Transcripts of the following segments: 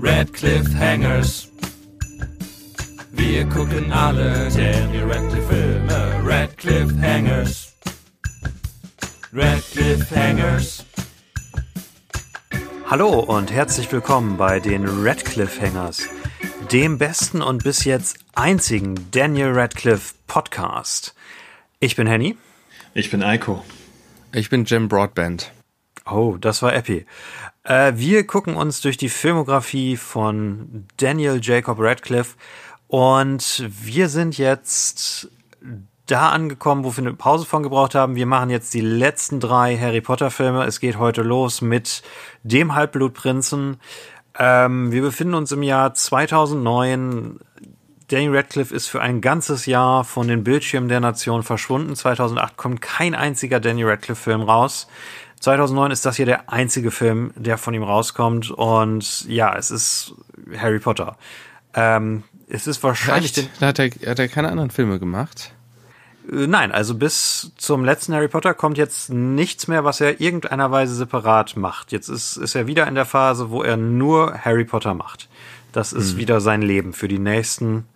Red Cliffhangers. Wir gucken alle Daniel Radcliffe Filme. Red Cliffhangers. Red Cliffhangers. Hallo und herzlich willkommen bei den Radcliffe Hangers, dem besten und bis jetzt einzigen Daniel Radcliffe Podcast. Ich bin Henny. Ich bin Eiko. Ich bin Jim Broadband. Oh, das war Epi. Äh, wir gucken uns durch die Filmografie von Daniel Jacob Radcliffe und wir sind jetzt da angekommen, wo wir eine Pause von gebraucht haben. Wir machen jetzt die letzten drei Harry Potter Filme. Es geht heute los mit dem Halbblutprinzen. Ähm, wir befinden uns im Jahr 2009. Daniel Radcliffe ist für ein ganzes Jahr von den Bildschirmen der Nation verschwunden. 2008 kommt kein einziger Daniel Radcliffe Film raus. 2009 ist das hier der einzige Film, der von ihm rauskommt. Und ja, es ist Harry Potter. Ähm, es ist wahrscheinlich. Hat er, hat er keine anderen Filme gemacht? Äh, Nein, also bis zum letzten Harry Potter kommt jetzt nichts mehr, was er irgendeiner Weise separat macht. Jetzt ist, ist er wieder in der Phase, wo er nur Harry Potter macht. Das ist wieder sein Leben für die nächsten.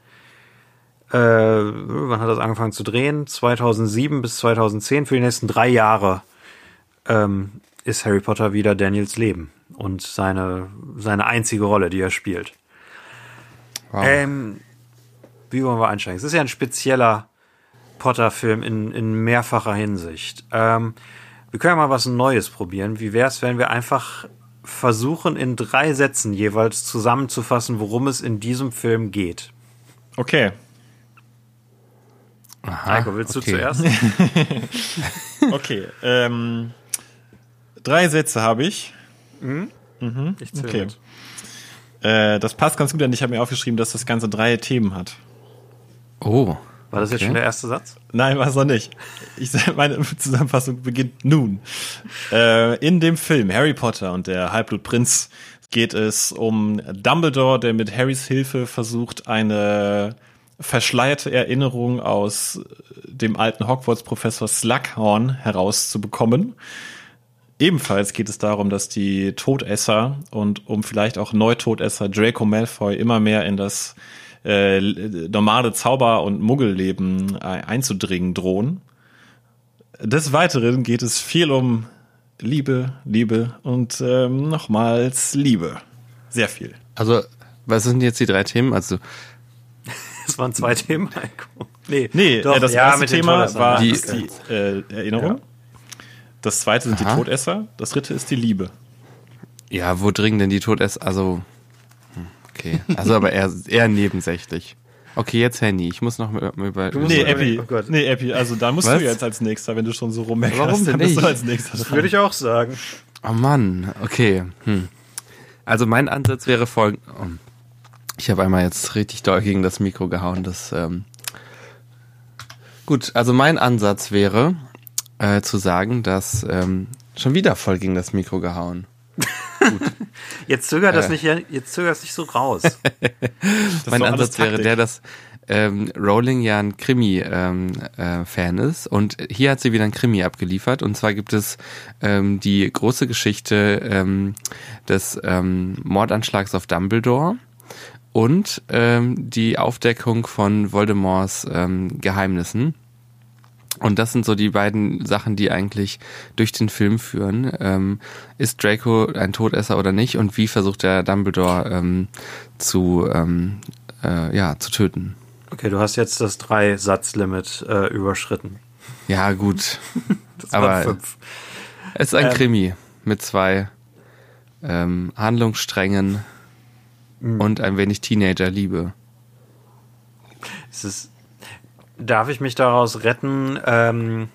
Äh, wann hat das angefangen zu drehen? 2007 bis 2010. Für die nächsten drei Jahre ähm, ist Harry Potter wieder Daniels Leben und seine, seine einzige Rolle, die er spielt. Wow. Ähm, wie wollen wir einsteigen? Es ist ja ein spezieller Potter-Film in, in mehrfacher Hinsicht. Ähm, wir können ja mal was Neues probieren. Wie wäre es, wenn wir einfach versuchen, in drei Sätzen jeweils zusammenzufassen, worum es in diesem Film geht? Okay. Aha, Heiko, willst okay. du zuerst? Okay. ähm, drei Sätze habe ich. Ich zähle Okay. mit. Äh, das passt ganz gut, denn ich habe mir aufgeschrieben, dass das Ganze drei Themen hat. Oh. War das jetzt Okay. schon der erste Satz? Nein, war es noch nicht. Ich, meine Zusammenfassung beginnt nun. Äh, in dem Film Harry Potter und der Halbblutprinz geht es um Dumbledore, der mit Harrys Hilfe versucht, eine verschleierte Erinnerung aus dem alten Hogwarts-Professor Slughorn herauszubekommen. Ebenfalls geht es darum, dass die Todesser und um vielleicht auch Neutodesser Draco Malfoy immer mehr in das äh, normale Zauber- und Muggelleben äh, einzudringen drohen. Des Weiteren geht es viel um Liebe, Liebe und ähm, nochmals Liebe. Sehr viel. Also, was sind jetzt die drei Themen? Also, Das waren zwei Themen, Heiko. Nee, Nee, doch, äh, das ja, erste Thema war Die- die äh, Erinnerung. Das zweite sind Aha. die Todesser. Das dritte ist die Liebe. ja, wo dringen denn die Todesser? Also, hm, okay. Also, aber eher, eher nebensächlich. Okay, jetzt Handy. Ich muss noch mal über. Nee, Epi, oh Gott. nee, Epi, also da musst Was? du jetzt als nächster, wenn du schon so rummeckerst, Warum denn dann bist du nicht? als nächster dran. Würde ich auch sagen. Oh Mann, okay. Hm. Also mein Ansatz wäre folgend. Oh. Ich habe einmal jetzt richtig doll gegen das Mikro gehauen. Das ähm gut. Also mein Ansatz wäre äh, zu sagen, dass ähm, schon wieder voll gegen das Mikro gehauen. Jetzt zögert das Äh. nicht, jetzt zögert es nicht so raus. mein Ansatz wäre der, dass ähm, Rowling ja ein Krimi-Fan ähm, äh, Fan ist und hier hat sie wieder ein Krimi abgeliefert und zwar gibt es ähm, die große Geschichte ähm, des ähm, Mordanschlags auf Dumbledore und ähm, die Aufdeckung von Voldemorts ähm, Geheimnissen. Und das sind so die beiden Sachen, die eigentlich durch den Film führen. Ähm, ist Draco ein Todesser oder nicht? Und wie versucht er Dumbledore ähm, zu, ähm, äh, ja, zu töten? Okay, du hast jetzt das Drei-Satz-Limit äh, überschritten. Ja, gut. Das Aber- fünf. Es ist ein Ähm. Krimi mit zwei ähm, Handlungssträngen und ein wenig Teenager-Liebe. Es ist, darf ich mich daraus retten, ähm,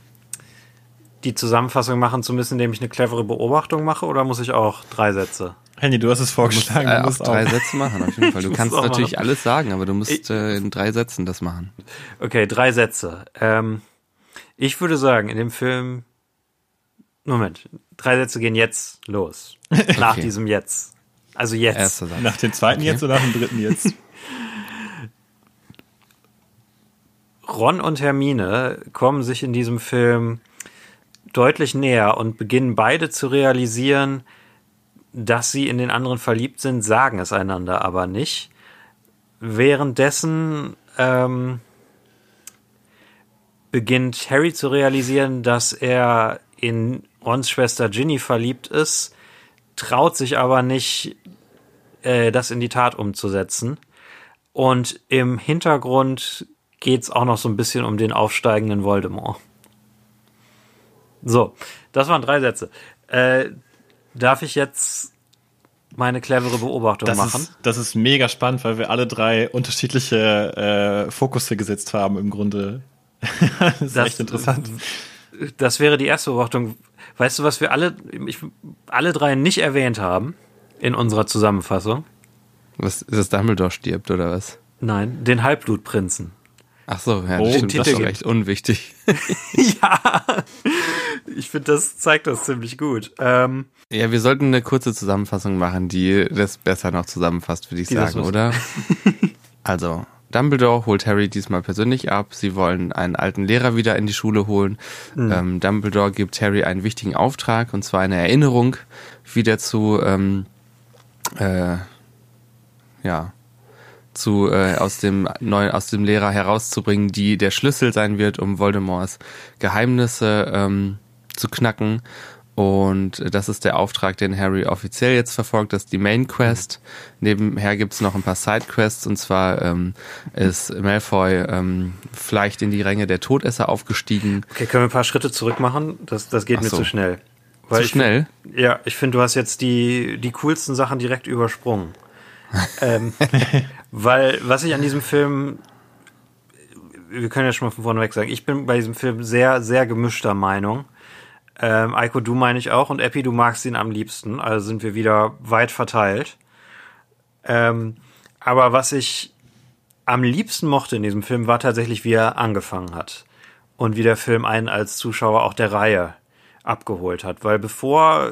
die Zusammenfassung machen zu müssen, indem ich eine clevere Beobachtung mache, oder muss ich auch drei Sätze? Henny, du hast es vorgeschlagen. Äh, du auch musst drei auch. Sätze machen, auf jeden Fall. Du musst kannst natürlich machen. alles sagen, aber du musst Ich- äh, in drei Sätzen das machen. Okay, drei Sätze. Ähm, ich würde sagen, in dem Film. Moment, drei Sätze gehen jetzt los. Nach Okay. diesem Jetzt. Also jetzt. Erster Satz. Nach dem zweiten jetzt oder nach dem dritten jetzt? Ron und Hermine kommen sich in diesem Film deutlich näher und beginnen beide zu realisieren, dass sie in den anderen verliebt sind, sagen es einander aber nicht. Währenddessen ähm, beginnt Harry zu realisieren, dass er in Rons Schwester Ginny verliebt ist, traut sich aber nicht, äh, das in die Tat umzusetzen. Und im Hintergrund geht's auch noch so ein bisschen um den aufsteigenden Voldemort. So, das waren drei Sätze. Äh, darf ich jetzt meine clevere Beobachtung Das machen? ist, das ist mega spannend, weil wir alle drei unterschiedliche äh, Fokusse gesetzt haben im Grunde. das ist Das- echt interessant. Das wäre die erste Beobachtung. Weißt du, was wir alle, ich, alle drei nicht erwähnt haben in unserer Zusammenfassung? Was ist das Dumbledore stirbt oder was? Nein, den Halbblutprinzen. Ach so, ja, Oh, das stimmt, den das ist Titel doch echt unwichtig. ja, ich finde, das zeigt das ziemlich gut. Ähm, Ja, wir sollten eine kurze Zusammenfassung machen, die das besser noch zusammenfasst, würde ich sagen, oder? also, Dumbledore holt Harry diesmal persönlich ab. Sie wollen einen alten Lehrer wieder in die Schule holen. Ähm, Dumbledore gibt Harry einen wichtigen Auftrag, und zwar eine Erinnerung wieder zu, ähm, äh, ja, zu äh, aus dem neuen aus dem Lehrer herauszubringen, die der Schlüssel sein wird, um Voldemorts Geheimnisse ähm, zu knacken. Und das ist der Auftrag, den Harry offiziell jetzt verfolgt. Das ist die Main Quest. Nebenher gibt's noch ein paar Side Quests. Und zwar ähm, ist Malfoy ähm, vielleicht in die Ränge der Todesser aufgestiegen. okay, können wir ein paar Schritte zurück machen? Das, das geht Ach mir so. zu schnell. Zu ich schnell? Find, ja, ich finde, du hast jetzt die, die coolsten Sachen direkt übersprungen. ähm, weil, was ich an diesem Film, wir können ja schon mal von vorne weg sagen, ich bin bei diesem Film sehr, sehr gemischter Meinung. Ähm, Eiko, du meine ich auch und Epi, du magst ihn am liebsten, also sind wir wieder weit verteilt. Ähm, aber was ich am liebsten mochte in diesem Film, war tatsächlich, wie er angefangen hat. Und wie der Film einen als Zuschauer auch der Reihe abgeholt hat. Weil bevor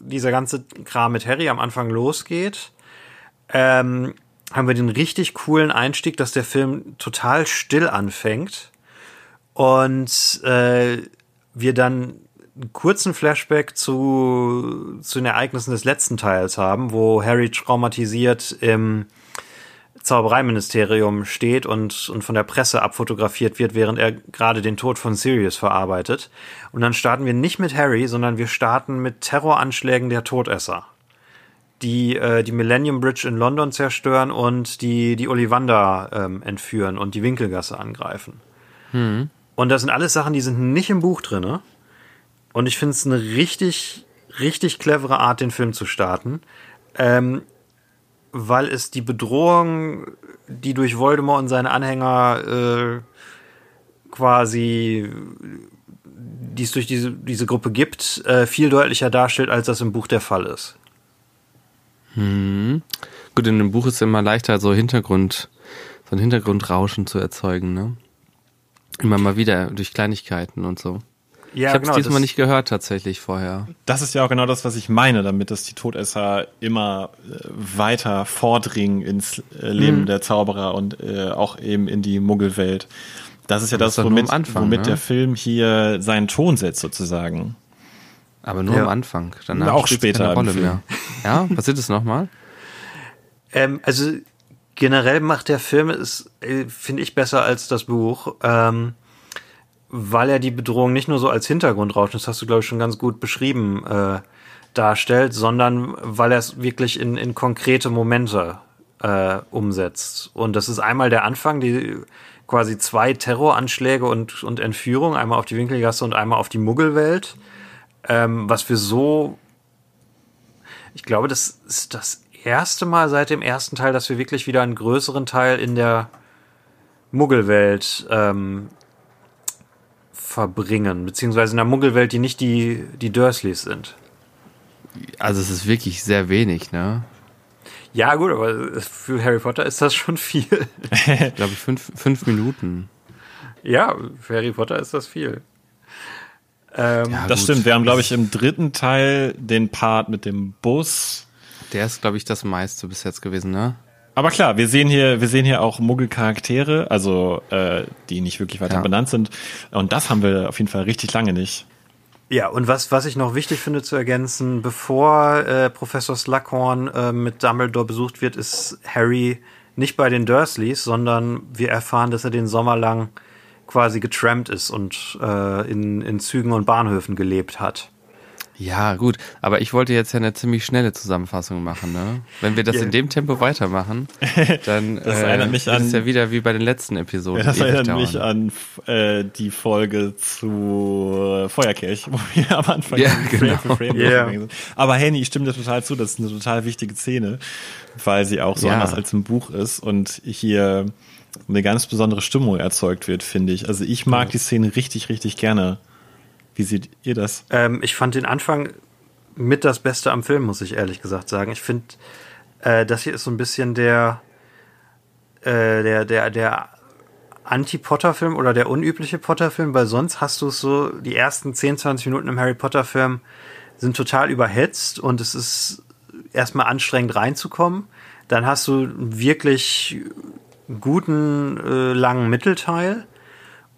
dieser ganze Kram mit Harry am Anfang losgeht, ähm, haben wir den richtig coolen Einstieg, dass der Film total still anfängt und äh, wir dann einen kurzen Flashback zu, zu den Ereignissen des letzten Teils haben, wo Harry traumatisiert im Zaubereiministerium steht und, und von der Presse abfotografiert wird, während er gerade den Tod von Sirius verarbeitet. Und dann starten wir nicht mit Harry, sondern wir starten mit Terroranschlägen der Todesser, die äh, die Millennium Bridge in London zerstören und die, die Ollivander ähm, entführen und die Winkelgasse angreifen. Und das sind alles Sachen, die sind nicht im Buch drinne. Und ich finde es eine richtig, richtig clevere Art, den Film zu starten. Ähm, weil es die Bedrohung, die durch Voldemort und seine Anhänger äh, quasi, die es durch diese, diese Gruppe gibt, äh, viel deutlicher darstellt, als das im Buch der Fall ist. Gut, in dem Buch ist es immer leichter, so Hintergrund, so ein Hintergrundrauschen zu erzeugen, ne? Immer mal wieder durch Kleinigkeiten und so. Ja, ich habe es diesmal das- nicht gehört tatsächlich vorher. Das ist ja auch genau das, was ich meine, damit dass die Todesser immer äh, weiter vordringen ins äh, Leben Mhm. der Zauberer und äh, auch eben in die Muggelwelt. Das ist ja das, das ist womit, Anfang, womit ne? der Film hier seinen Ton setzt, sozusagen. Aber nur Ja. am Anfang. Danach Auch später keine Rolle mehr. Ja, passiert es nochmal? Ähm, also generell macht der Film es, äh, finde ich, besser als das Buch, ähm, weil er die Bedrohung nicht nur so als Hintergrundrauschen, das hast du, glaube ich, schon ganz gut beschrieben, äh, darstellt, sondern weil er es wirklich in, in konkrete Momente äh, umsetzt. Und das ist einmal der Anfang, die quasi zwei Terroranschläge und, und Entführung, einmal auf die Winkelgasse und einmal auf die Muggelwelt, ähm, was wir so ich glaube, das ist das erste Mal seit dem ersten Teil, dass wir wirklich wieder einen größeren Teil in der Muggelwelt ähm, verbringen, beziehungsweise in der Muggelwelt, die nicht die, die Dursleys sind. Also es ist wirklich sehr wenig, ne? Ja, gut, aber für Harry Potter ist das schon viel. Ich glaube fünf, fünf Minuten. ja, für Harry Potter ist das viel. Ähm, Ja, Das gut. stimmt. Wir haben, glaube ich, im dritten Teil den Part mit dem Bus. Der ist, glaube ich, das meiste bis jetzt gewesen, ne? Aber klar, wir sehen hier, wir sehen hier auch Muggelcharaktere, also äh, die nicht wirklich weiter Ja. benannt sind. Und das haben wir auf jeden Fall richtig lange nicht. Ja, und was, was ich noch wichtig finde zu ergänzen, bevor äh, Professor Slughorn äh, mit Dumbledore besucht wird, ist Harry nicht bei den Dursleys, sondern wir erfahren, dass er den Sommer lang quasi getrampt ist und äh, in, in Zügen und Bahnhöfen gelebt hat. Ja, gut, aber ich wollte jetzt ja eine ziemlich schnelle Zusammenfassung machen, ne? Wenn wir das Ja. in dem Tempo weitermachen, dann Das äh, erinnert mich wird es an- ja wieder wie bei den letzten Episoden. Ja, das erinnert dauern. mich an äh, die Folge zu äh, Feuerkelch, wo wir am Anfang Ja, Frame genau. für Frame durchgegangen sind. Aber Henny, ich stimme dir total zu, das ist eine total wichtige Szene, weil sie auch so Ja. anders als im Buch ist und hier eine ganz besondere Stimmung erzeugt wird, finde ich. Also ich mag die Szene richtig, richtig gerne. Wie seht ihr das? Ähm, ich fand den Anfang mit das Beste am Film, muss ich ehrlich gesagt sagen. Ich finde, äh, das hier ist so ein bisschen der, äh, der, der, der Anti-Potter-Film oder der unübliche Potter-Film, weil sonst hast du es so, die ersten 10, 20 Minuten im Harry Potter-Film sind total überhetzt und es ist erstmal anstrengend reinzukommen. Dann hast du wirklich guten, äh, langen Mittelteil.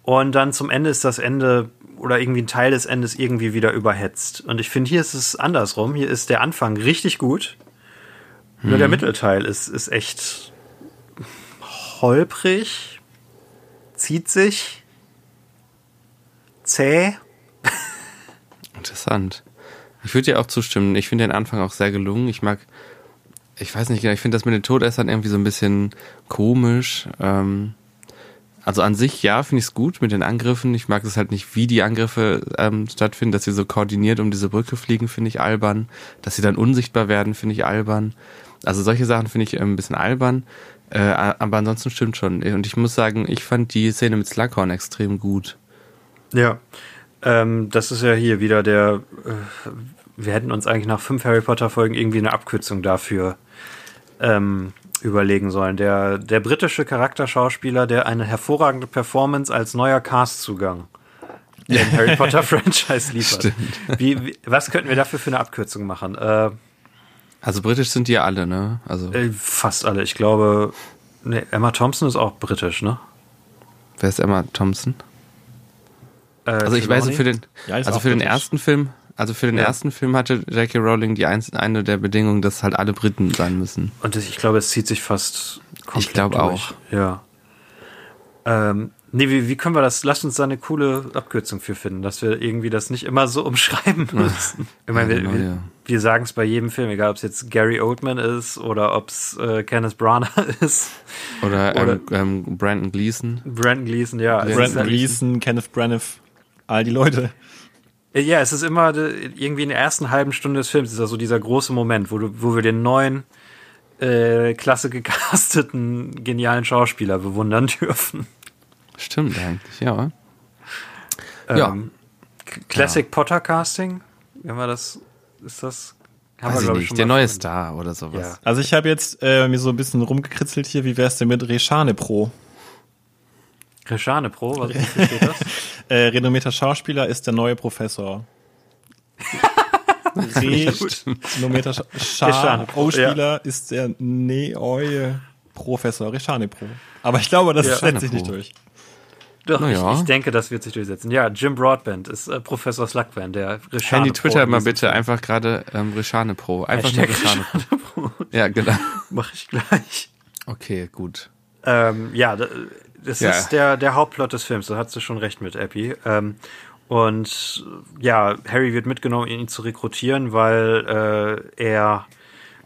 Und dann zum Ende ist das Ende oder irgendwie ein Teil des Endes irgendwie wieder überhetzt. Und ich finde, hier ist es andersrum. Hier ist der Anfang richtig gut. Nur der Mittelteil ist, ist echt holprig, zieht sich, zäh. Interessant. Ich würde dir auch zustimmen. Ich finde den Anfang auch sehr gelungen. Ich mag, ich weiß nicht genau, ich finde das mit den Todessern irgendwie so ein bisschen komisch. Ähm, also an sich, ja, finde ich es gut mit den Angriffen. Ich mag es halt nicht, wie die Angriffe ähm, stattfinden, dass sie so koordiniert um diese Brücke fliegen, finde ich albern. Dass sie dann unsichtbar werden, finde ich albern. Also solche Sachen finde ich ähm, ein bisschen albern. Äh, aber ansonsten stimmt schon. Und ich muss sagen, ich fand die Szene mit Slughorn extrem gut. Ja. Ähm, das ist ja hier wieder der. Äh, wir hätten uns eigentlich nach fünf Harry Potter-Folgen irgendwie eine Abkürzung dafür ähm, überlegen sollen. Der, der britische Charakterschauspieler, der eine hervorragende Performance als neuer Castzugang im Harry Potter Franchise liefert. Wie, wie, was könnten wir dafür für eine Abkürzung machen? Äh, Also britisch sind die ja alle, ne? Also äh, fast alle. Ich glaube, nee, Emma Thompson ist auch britisch, ne? wer ist Emma Thompson? Äh, Also ich weiß, für den, Ja, also für den ersten Film, also für den Ja. ersten Film hatte J.K. Rowling die eins, eine der Bedingungen, dass halt alle Briten sein müssen. Und das, ich glaube, es zieht sich fast komplett Ich glaube auch. Ja. Ähm, nee, wie, wie können wir das? Lasst uns da eine coole Abkürzung für finden, dass wir irgendwie das nicht immer so umschreiben müssen. Ich meine, Ja, genau, wir, wir, wir sagen es bei jedem Film, egal ob es jetzt Gary Oldman ist oder ob es äh, Kenneth Branagh ist, Oder, Oder- ähm, ähm, Brandon Gleason. Brandon Gleason, ja. Brandon Gleason, Kenneth Branagh, all die Leute. Ja, es ist immer de- irgendwie in der ersten halben Stunde des Films ist das so dieser große Moment, wo, du, wo wir den neuen, äh, klasse gecasteten, genialen Schauspieler bewundern dürfen. Stimmt eigentlich, ja. Ja. Ähm, K- Classic Potter Casting, wenn wir das, ist das, haben Weiß ich glaub nicht, schon der neue Star oder sowas. Ja. Also ich habe jetzt äh, mir so ein bisschen rumgekritzelt hier, wie wär's denn mit Reshane Pro? Reshane Pro, was steht das? Äh, renommierter Schauspieler ist der neue Professor. Renommierter Scha Reshane Pro, Pro-Spieler ist der neue Professor Reshane Pro. Aber ich glaube, das Ja. setzt sich nicht durch. Doch, Na ja. ich, ich denke, das wird sich durchsetzen. Ja, Jim Broadbent ist äh, Professor Slughorn, der Reshane Handy Pro Twitter mal bitte einfach gerade ähm, Rishane Pro. Einfach nur Hashtag Rishane Pro. Ja, genau. Mach ich gleich. Okay, gut. Ähm, ja, da- das Ja. ist der, der Hauptplot des Films, da hast du schon recht mit, Epi. Ähm, und ja, Harry wird mitgenommen, ihn zu rekrutieren, weil äh, er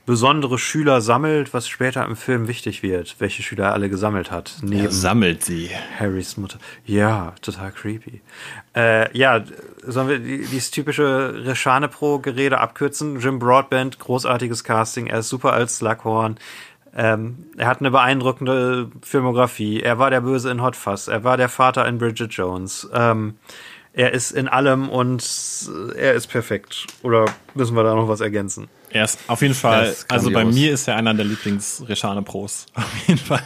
besondere Schüler sammelt, was später im Film wichtig wird, welche Schüler er alle gesammelt hat. Neben Er sammelt sie. Harrys Mutter. Ja, total creepy. Äh, ja, sollen wir die, dieses typische Reshane Pro-Gerede abkürzen? Jim Broadbent, großartiges Casting, er ist super als Slughorn. Ähm, er hat eine beeindruckende Filmografie. Er war der Böse in Hot Fuzz. Er war der Vater in Bridget Jones. Ähm, er ist in allem und er ist perfekt. Oder müssen wir da noch was ergänzen? Er ist auf jeden Fall, also bei mir ist er einer der Lieblings-Reshane-Pros. Auf jeden Fall.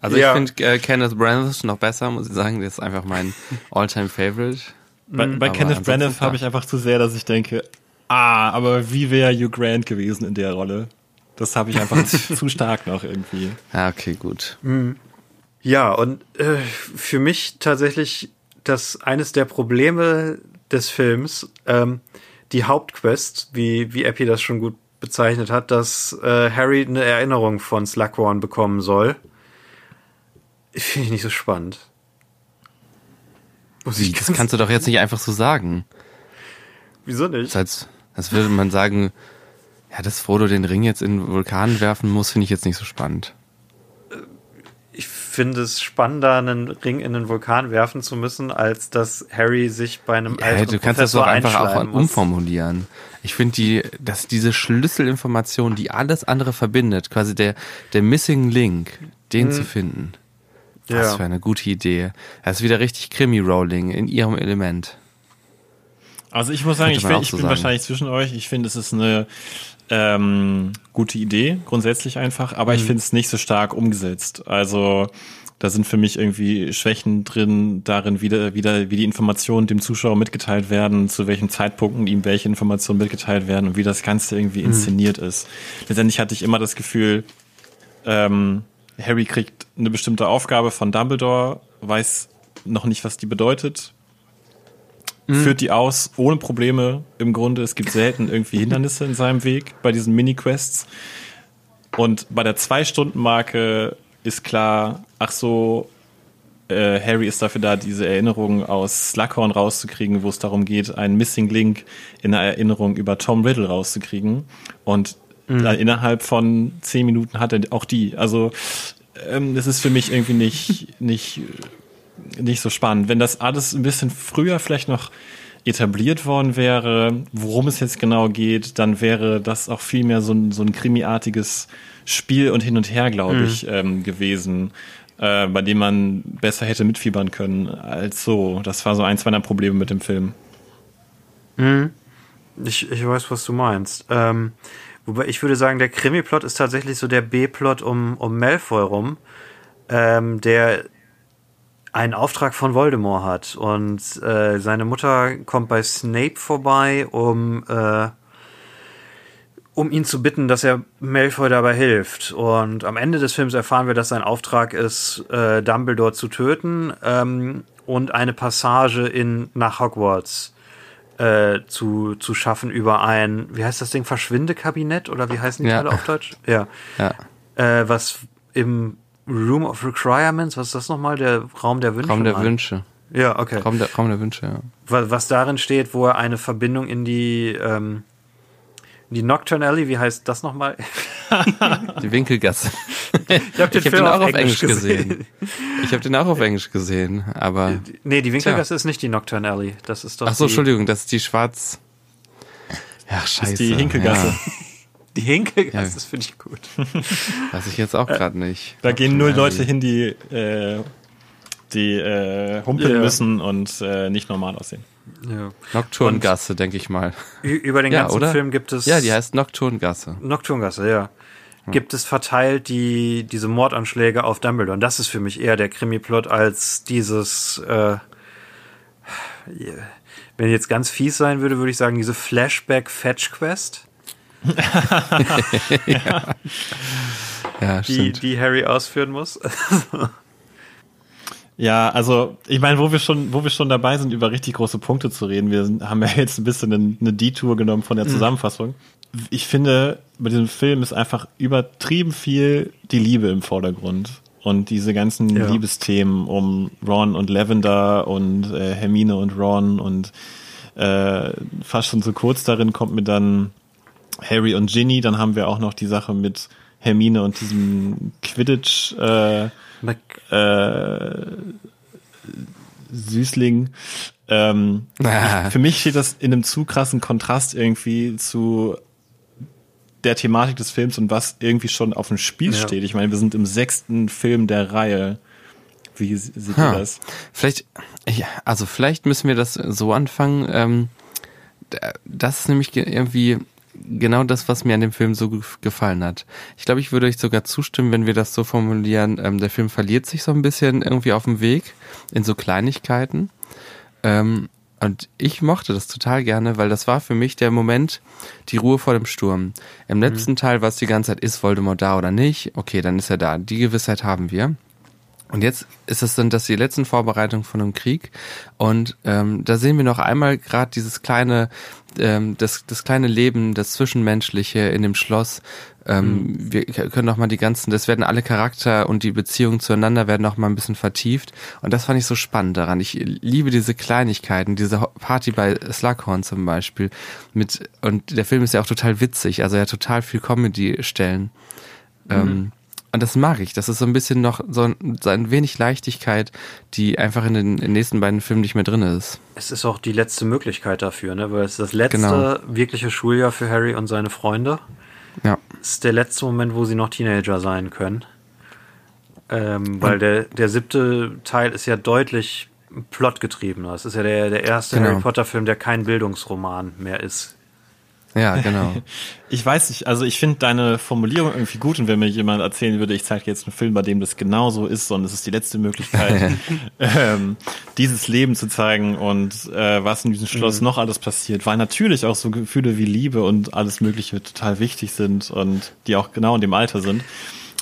Also Ja. ich finde äh, Kenneth Branagh noch besser, muss ich sagen. Der ist einfach mein All-Time Favorite. Bei, bei Aber Kenneth Branagh habe ich einfach zu sehr, dass ich denke, ah, aber wie wäre Hugh Grant gewesen in der Rolle? Das habe ich einfach zu stark noch irgendwie. Ja, okay, gut. Ja, und äh, für mich tatsächlich das eines der Probleme des Films ähm, die Hauptquest, wie, wie Epi das schon gut bezeichnet hat, dass äh, Harry eine Erinnerung von Slughorn bekommen soll. Finde ich nicht so spannend. Muss Wie, das kannst du doch jetzt nicht einfach so sagen. Wieso nicht? Das als, als würde man sagen, ja, dass Frodo den Ring jetzt in den Vulkan werfen muss, finde ich jetzt nicht so spannend. Ich finde es spannender, einen Ring in den Vulkan werfen zu müssen, als dass Harry sich bei einem ja, Du kannst Professor das doch einfach auch umformulieren. Ich finde die, dass diese Schlüsselinformation, die alles andere verbindet, quasi der, der Missing Link, den hm. zu finden. Ja. Das wäre eine gute Idee. Das ist wieder richtig Krimi-Rolling in ihrem Element. Also ich muss sagen, ich, ich so bin wahrscheinlich zwischen euch. Ich finde, es ist eine ähm, gute Idee, grundsätzlich einfach, aber mhm. ich finde es nicht so stark umgesetzt. Also da sind für mich irgendwie Schwächen drin, darin wieder, wieder, wie die Informationen dem Zuschauer mitgeteilt werden, zu welchen Zeitpunkten ihm welche Informationen mitgeteilt werden und wie das Ganze irgendwie mhm. inszeniert mhm. ist. Letztendlich hatte ich immer das Gefühl, ähm, Harry kriegt eine bestimmte Aufgabe von Dumbledore, weiß noch nicht, was die bedeutet, mhm. führt die aus ohne Probleme. Im Grunde, es gibt selten irgendwie Hindernisse in seinem Weg bei diesen Mini-Quests. Und bei der Zwei-Stunden-Marke ist klar, ach so, äh, Harry ist dafür da, diese Erinnerung aus Slughorn rauszukriegen, wo es darum geht, einen Missing Link in einer Erinnerung über Tom Riddle rauszukriegen. Und mhm. dann innerhalb von zehn Minuten hat er auch die. Also ähm, das ist für mich irgendwie nicht, nicht nicht so spannend. Wenn das alles ein bisschen früher vielleicht noch etabliert worden wäre, worum es jetzt genau geht, dann wäre das auch viel mehr so ein, so ein krimiartiges Spiel und hin und her, glaube mhm. ich, ähm, gewesen, äh, bei dem man besser hätte mitfiebern können als so. Das war so eins meiner Probleme mit dem Film. Mhm. Ich, ich weiß, was du meinst. Ähm, wobei ich würde sagen, der Krimi-Plot ist tatsächlich so der B-Plot um, um Malfoy rum, ähm, der einen Auftrag von Voldemort hat. Und äh, seine Mutter kommt bei Snape vorbei, um, äh, um ihn zu bitten, dass er Malfoy dabei hilft. Und am Ende des Films erfahren wir, dass sein Auftrag ist, äh, Dumbledore zu töten ähm, und eine Passage in nach Hogwarts äh, zu, zu schaffen über ein, wie heißt das Ding, Verschwindekabinett oder wie heißen die ja. alle auf Deutsch? Ja. ja. Äh, was im Room of Requirements, was ist das nochmal? Der Raum der Wünsche? Raum der Wünsche. Ja, okay. Raum der, Raum der Wünsche, ja. Was, was darin steht, wo er eine Verbindung in die, ähm, die Nocturne Alley, wie heißt das nochmal? die Winkelgasse. Ich habe den, ich hab den auch auf Englisch gesehen. gesehen. Ich habe den auch auf Englisch gesehen, aber. Nee, die Winkelgasse tja. ist nicht die Nocturne Alley. Das ist doch. Ach so, Entschuldigung, das ist die schwarz. Ja, scheiße. Das ist die Hinkelgasse. Ja. Die Hinke, ja. das finde ich gut. Weiß ich jetzt auch gerade nicht. Da gehen null Leute hin, die, äh, die äh, humpeln ja. müssen und äh, nicht normal aussehen. Ja. Nocturngasse, denke ich mal. Über den ganzen ja, Film gibt es. Ja, die heißt Nocturngasse. Nocturngasse, ja. Gibt es verteilt die, diese Mordanschläge auf Dumbledore. Und das ist für mich eher der Krimi-Plot als dieses, äh, wenn jetzt ganz fies sein würde, würde ich sagen, diese Flashback-Fetch-Quest ja. ja, die, die Harry ausführen muss. Ja, also ich meine, wo wir schon, wo wir schon dabei sind, über richtig große Punkte zu reden, wir haben ja jetzt ein bisschen eine, eine Detour genommen von der mhm. Zusammenfassung. Ich finde, bei diesem Film ist einfach übertrieben viel die Liebe im Vordergrund und diese ganzen ja. Liebesthemen um Ron und Lavender und äh, Hermine und Ron und äh, fast schon zu kurz darin kommt mir dann Harry und Ginny, dann haben wir auch noch die Sache mit Hermine und diesem Quidditch äh, äh, Süßling. Ähm, ah. Für mich steht das in einem zu krassen Kontrast irgendwie zu der Thematik des Films und was irgendwie schon auf dem Spiel ja. steht. Ich meine, wir sind im sechsten Film der Reihe. Wie seht ihr das? Vielleicht, ja, also vielleicht müssen wir das so anfangen. Ähm, das ist nämlich irgendwie genau das, was mir an dem Film so gefallen hat. Ich glaube, ich würde euch sogar zustimmen, wenn wir das so formulieren, ähm, der Film verliert sich so ein bisschen irgendwie auf dem Weg in so Kleinigkeiten. Ähm, und ich mochte das total gerne, weil das war für mich der Moment, die Ruhe vor dem Sturm. Im letzten mhm. Teil war es die ganze Zeit, ist Voldemort da oder nicht? Okay, dann ist er da. Die Gewissheit haben wir. Und jetzt ist es dann, dass die letzten Vorbereitungen von einem Krieg und ähm, da sehen wir noch einmal gerade dieses kleine, ähm, das, das kleine Leben, das Zwischenmenschliche in dem Schloss. Ähm, mhm. Wir können noch mal die ganzen, das werden alle Charakter und die Beziehungen zueinander werden noch mal ein bisschen vertieft und das fand ich so spannend daran. Ich liebe diese Kleinigkeiten, diese Party bei Slughorn zum Beispiel mit und der Film ist ja auch total witzig, also hat total viel Comedy-Stellen. Mhm. Ähm, und das mag ich. Das ist so ein bisschen noch so ein, so ein wenig Leichtigkeit, die einfach in den, nächsten beiden Filmen nicht mehr drin ist. Es ist auch die letzte Möglichkeit dafür, ne? Weil es ist das letzte genau. wirkliche Schuljahr für Harry und seine Freunde. Ja. Es ist der letzte Moment, wo sie noch Teenager sein können. Ähm, weil der, der siebte Teil ist ja deutlich plotgetriebener. Es ist ja der, der erste genau. Harry Potter-Film, der kein Bildungsroman mehr ist. Ja, genau. Ich weiß nicht, also ich finde deine Formulierung irgendwie gut und wenn mir jemand erzählen würde, ich zeige jetzt einen Film, bei dem das genauso ist und es ist die letzte Möglichkeit, ähm, dieses Leben zu zeigen und äh, was in diesem Schloss mhm. noch alles passiert, weil natürlich auch so Gefühle wie Liebe und alles Mögliche total wichtig sind und die auch genau in dem Alter sind.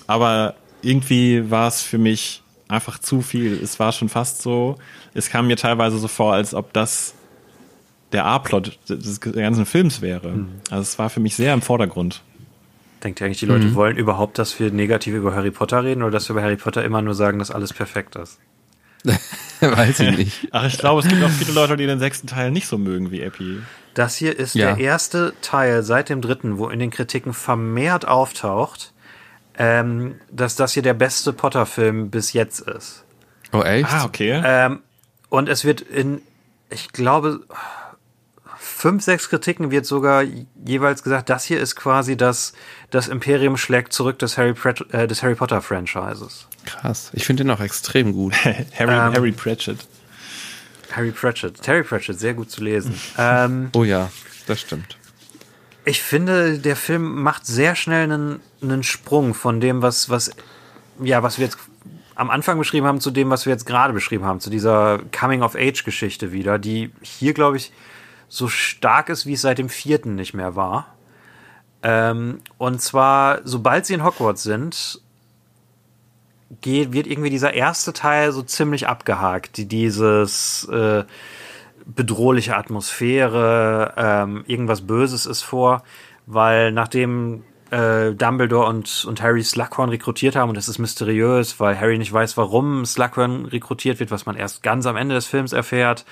Aber irgendwie war es für mich einfach zu viel. Es war schon fast so, es kam mir teilweise so vor, als ob das der A-Plot des ganzen Films wäre. Mhm. Also es war für mich sehr im Vordergrund. Denkt ihr eigentlich, die Leute mhm. wollen überhaupt, dass wir negativ über Harry Potter reden oder dass wir über Harry Potter immer nur sagen, dass alles perfekt ist? Weiß ich nicht. Ach, ich glaube, es gibt auch viele Leute, die den sechsten Teil nicht so mögen wie Epi. Das hier ist ja. der erste Teil seit dem dritten, wo in den Kritiken vermehrt auftaucht, ähm, dass das hier der beste Potter-Film bis jetzt ist. Oh, echt? Ah, okay. Ähm, und es wird in, ich glaube, fünf, sechs Kritiken wird sogar jeweils gesagt, das hier ist quasi das, das Imperium schlägt zurück des Harry, äh, des Harry Potter Franchises. Krass. Ich finde den auch extrem gut. Harry, ähm, Harry Pratchett. Harry Pratchett. Harry Pratchett, sehr gut zu lesen. ähm, oh ja, das stimmt. Ich finde, der Film macht sehr schnell einen, einen Sprung von dem, was, was, ja, was wir jetzt am Anfang beschrieben haben, zu dem, was wir jetzt gerade beschrieben haben, zu dieser Coming-of-Age-Geschichte wieder, die hier, glaube ich, so stark ist, wie es seit dem vierten nicht mehr war. Ähm, und zwar, sobald sie in Hogwarts sind, geht, wird irgendwie dieser erste Teil so ziemlich abgehakt. Die, dieses äh, bedrohliche Atmosphäre, ähm, irgendwas Böses ist vor, weil nachdem äh, Dumbledore und, und Harry Slughorn rekrutiert haben und das ist mysteriös, weil Harry nicht weiß, warum Slughorn rekrutiert wird, was man erst ganz am Ende des Films erfährt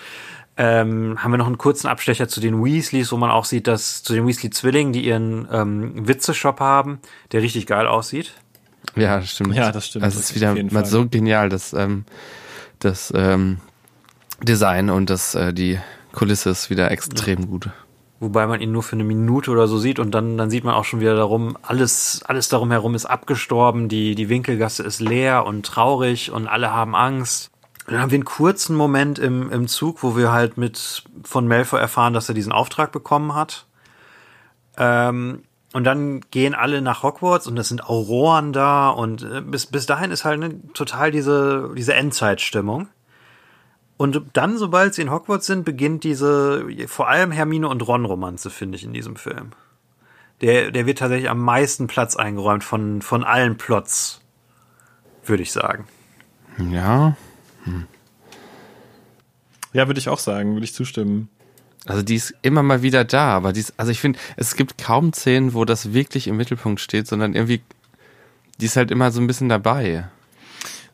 ähm, haben wir noch einen kurzen Abstecher zu den Weasleys, wo man auch sieht, dass zu den Weasley-Zwillingen, die ihren ähm, Witzeshop haben, der richtig geil aussieht. Ja, das stimmt. Ja, das stimmt. Also es ist wieder mal so genial, das, ähm, das ähm, Design und das, äh, die Kulisse ist wieder extrem ja. gut. Wobei man ihn nur für eine Minute oder so sieht und dann, dann sieht man auch schon wieder darum, alles, alles darum herum ist abgestorben, die, die Winkelgasse ist leer und traurig und alle haben Angst. Dann haben wir einen kurzen Moment im, im Zug, wo wir halt mit von Malfoy erfahren, dass er diesen Auftrag bekommen hat. Ähm, und dann gehen alle nach Hogwarts und es sind Auroren da und äh, bis, bis dahin ist halt ne, total diese, diese Endzeitstimmung. Und dann, sobald sie in Hogwarts sind, beginnt diese, vor allem Hermine und Ron-Romanze, finde ich, in diesem Film. Der, der wird tatsächlich am meisten Platz eingeräumt von, von allen Plots, würde ich sagen. Ja, hm. Ja, würde ich auch sagen, würde ich zustimmen. Also die ist immer mal wieder da, aber die ist, also ich finde, es gibt kaum Szenen, wo das wirklich im Mittelpunkt steht, sondern irgendwie, die ist halt immer so ein bisschen dabei.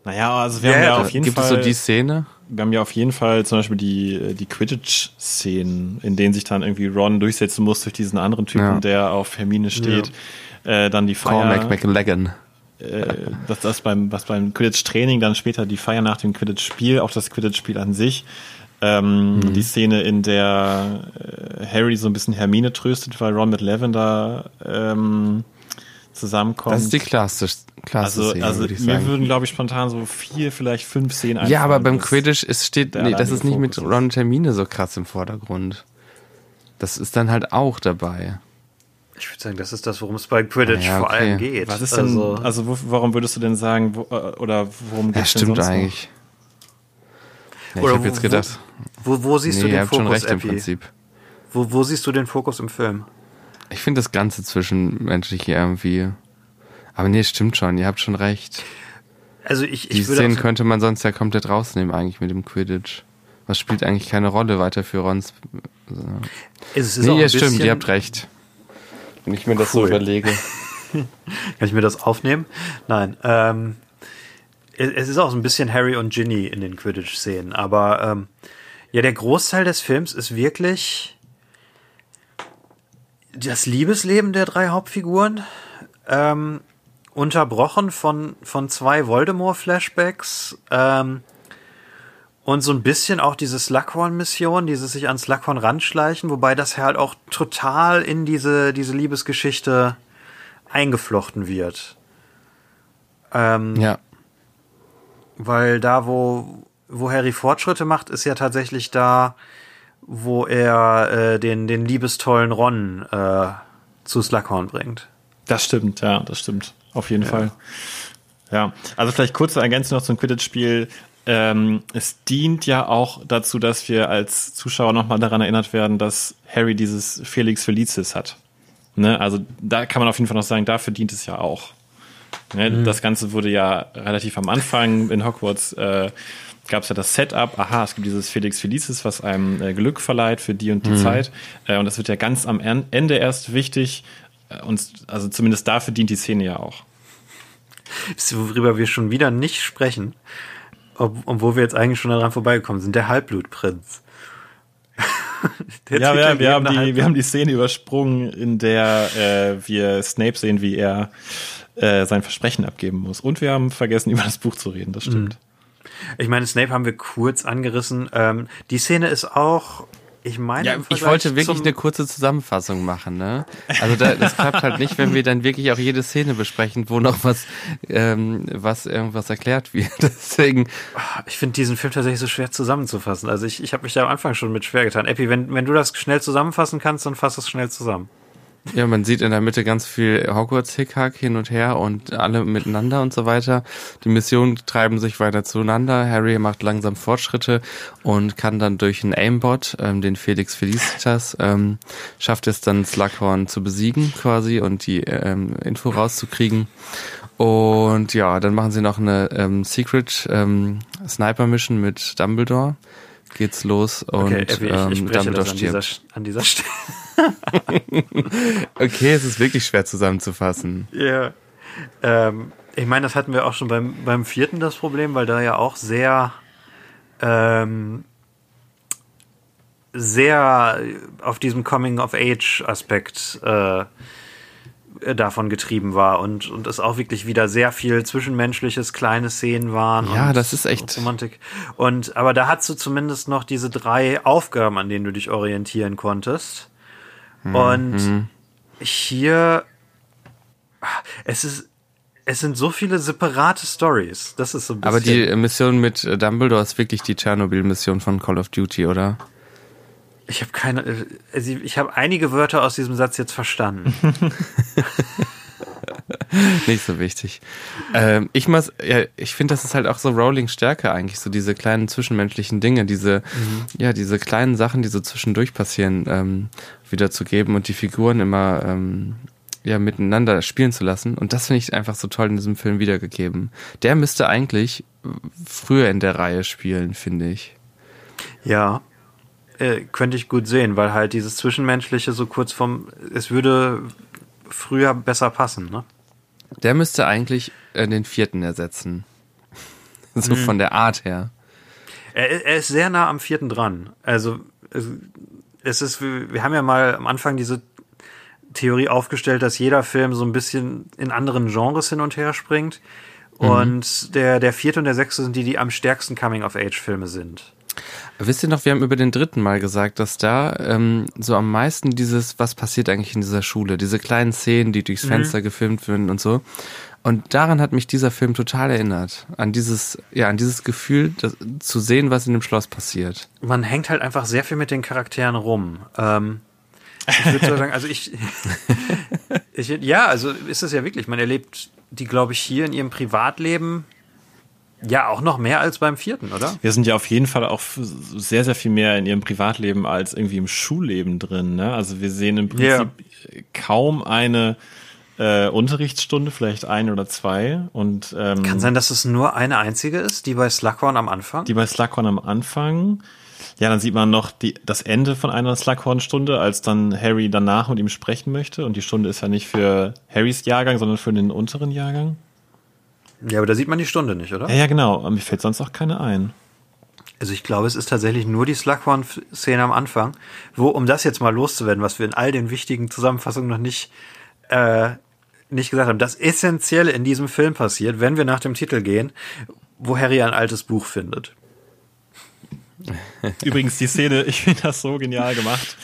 Naja, also wir ja, haben ja auf jeden gibt Fall. Gibt es so die Szene? Wir haben ja auf jeden Fall zum Beispiel die, die Quidditch-Szenen, in denen sich dann irgendwie Ron durchsetzen muss durch diesen anderen Typen, ja. der auf Hermine steht. Ja. Äh, dann die Feier. Cormac McLagan äh, dass das beim, was beim Quidditch-Training dann später die Feier nach dem Quidditch-Spiel, auch das Quidditch-Spiel an sich, ähm, mhm. die Szene, in der äh, Harry so ein bisschen Hermine tröstet, weil Ron mit Lavender ähm, zusammenkommt. Das ist die klassische, klasse also, also würde ich mir sagen. würden, glaube ich, spontan so vier, vielleicht fünf Szenen einfallen. Ja, aber beim Quidditch ist, steht, nee, das ist nicht mit Ron und Hermine so krass im Vordergrund. Das ist dann halt auch dabei. Ich würde sagen, das ist das, worum es bei Quidditch ja, okay. vor allem geht. Was ist denn, also, also wo, warum würdest du denn sagen, wo, äh, oder worum geht es ja, stimmt eigentlich. Ja, ich habe jetzt gedacht. Wo, wo siehst nee, du den Fokus, schon recht Epi? im Prinzip. Wo, wo siehst du den Fokus im Film? Ich finde das Ganze zwischenmenschlich irgendwie. Aber nee, stimmt schon, ihr habt schon recht. Also ich, Die ich würde Szenen könnte man sonst ja komplett rausnehmen eigentlich mit dem Quidditch. Was spielt eigentlich keine Rolle weiter für Rons. es ist auch Nee, ja, stimmt, ihr habt recht. Wenn ich mir das so Cool. überlege. Kann ich mir das aufnehmen? Nein. Ähm, es es ist auch so ein bisschen Harry und Ginny in den Quidditch-Szenen, aber ähm, ja, der Großteil des Films ist wirklich das Liebesleben der drei Hauptfiguren, ähm, unterbrochen von, von zwei Voldemort-Flashbacks ähm, und so ein bisschen auch diese Slughorn-Mission, dieses sich an Slughorn ranschleichen, wobei das halt auch total in diese, diese Liebesgeschichte eingeflochten wird. Ähm, Ja. Weil da, wo, wo Harry Fortschritte macht, ist ja tatsächlich da, wo er äh, den, den liebestollen Ron äh, zu Slughorn bringt. Das stimmt, ja, das stimmt. Auf jeden Fall. Ja, also vielleicht kurze Ergänzung noch zum Quidditch-Spiel. Ähm, es dient ja auch dazu, dass wir als Zuschauer nochmal daran erinnert werden, dass Harry dieses Felix Felicis hat. Ne? Also da kann man auf jeden Fall noch sagen, dafür dient es ja auch. Ne? Das Ganze wurde ja relativ am Anfang in Hogwarts äh, gab es ja das Setup, aha, es gibt dieses Felix Felicis, was einem äh, Glück verleiht für die und die Zeit. Äh, und das wird ja ganz am En- Ende erst wichtig. Äh, und also zumindest dafür dient die Szene ja auch. Worüber wir schon wieder nicht sprechen, ob, obwohl wir jetzt eigentlich schon daran vorbeigekommen sind, der Halbblutprinz. Der Ja, ja wir, haben die, Halbblut- wir haben die Szene übersprungen, in der äh, wir Snape sehen, wie er äh, sein Versprechen abgeben muss. Und wir haben vergessen, über das Buch zu reden, das stimmt. Ich meine, Snape haben wir kurz angerissen. Ähm, die Szene ist auch, ich meine, Ja, ich wollte wirklich eine kurze Zusammenfassung machen, ne? Also da, das klappt halt nicht, wenn wir dann wirklich auch jede Szene besprechen, wo noch was, ähm, was irgendwas erklärt wird. Deswegen, Ich finde diesen Film tatsächlich so schwer zusammenzufassen. Also ich, ich habe mich da am Anfang schon mit schwer getan. Epi, wenn, wenn du das schnell zusammenfassen kannst, dann fass es schnell zusammen. Ja, man sieht in der Mitte ganz viel Hogwarts-Hickhack hin und her und alle miteinander und so weiter. Die Missionen treiben sich weiter zueinander. Harry macht langsam Fortschritte und kann dann durch einen Aimbot, ähm, den Felix Felicitas, ähm, schafft es dann Slughorn zu besiegen quasi und die ähm, Info rauszukriegen. Und ja, dann machen sie noch eine ähm, Secret ähm, Sniper Mission mit Dumbledore. Geht's los und Okay, Epi, ich, ähm, ich breche Dumbledore das an dieser, stirbt. an dieser Stelle. Okay, es ist wirklich schwer zusammenzufassen. Ja. Ähm, ich meine, das hatten wir auch schon beim, beim vierten das Problem, weil da ja auch sehr, ähm, sehr auf diesem Coming-of-Age-Aspekt äh, davon getrieben war und, und es auch wirklich wieder sehr viel zwischenmenschliches, kleine Szenen waren. Ja, das ist echt- Romantik. Und, aber da hast du zumindest noch diese drei Aufgaben, an denen du dich orientieren konntest. Mhm. Und hier, es ist, es sind so viele separate Stories. Das ist so ein bisschen. Aber die Mission mit äh, Dumbledore ist wirklich die Tschernobyl-Mission von Call of Duty, oder? ich habe keine, also ich habe einige Wörter aus diesem Satz jetzt verstanden. Nicht so wichtig. Ähm, ich muss, ja, ich finde, das ist halt auch so Rowling Stärke eigentlich, so diese kleinen zwischenmenschlichen Dinge, diese, ja, diese kleinen Sachen, die so zwischendurch passieren, ähm, wiederzugeben und die Figuren immer, ähm, ja, miteinander spielen zu lassen. Und das finde ich einfach so toll in diesem Film wiedergegeben. Der müsste eigentlich früher in der Reihe spielen, finde ich. Ja, äh, könnte ich gut sehen, weil halt dieses Zwischenmenschliche so kurz vom, es würde früher besser passen, ne? Der müsste eigentlich äh, den vierten ersetzen. so von der Art her. Er, er ist sehr nah am vierten dran. Also es, ist, wir haben ja mal am Anfang diese Theorie aufgestellt, dass jeder Film so ein bisschen in anderen Genres hin und her springt. Und der, der vierte und der sechste sind die, die am stärksten Coming-of-Age-Filme sind. Wisst ihr noch, wir haben über den dritten Mal gesagt, dass da ähm, so am meisten dieses, was passiert eigentlich in dieser Schule, diese kleinen Szenen, die durchs Fenster gefilmt werden und so. Und daran hat mich dieser Film total erinnert. An dieses, ja, an dieses Gefühl, das, zu sehen, was in dem Schloss passiert. Man hängt halt einfach sehr viel mit den Charakteren rum. Ähm, ich würde so sagen, also ich, ich, ja, also ist es ja wirklich. Man erlebt die, glaube ich, hier in ihrem Privatleben ja auch noch mehr als beim vierten, oder? Wir sind ja auf jeden Fall auch sehr, sehr viel mehr in ihrem Privatleben als irgendwie im Schulleben drin. Ne? Also wir sehen im Prinzip kaum eine äh, Unterrichtsstunde, vielleicht ein oder zwei. Und ähm, Kann sein, dass es nur eine einzige ist, die bei Slughorn am Anfang. die bei Slughorn am Anfang. Ja, dann sieht man noch die, das Ende von einer Slughorn-Stunde, als dann Harry danach mit ihm sprechen möchte. Und die Stunde ist ja nicht für Harrys Jahrgang, sondern für den unteren Jahrgang. Ja, aber da sieht man die Stunde nicht, oder? Ja, ja, genau. Mir fällt sonst auch keine ein. Also ich glaube, es ist tatsächlich nur die Slughorn-Szene am Anfang, wo, um das jetzt mal loszuwerden, was wir in all den wichtigen Zusammenfassungen noch nicht, äh, nicht gesagt haben, das Essentielle in diesem Film passiert, wenn wir nach dem Titel gehen, wo Harry ein altes Buch findet. Übrigens, die Szene, ich finde das so genial gemacht,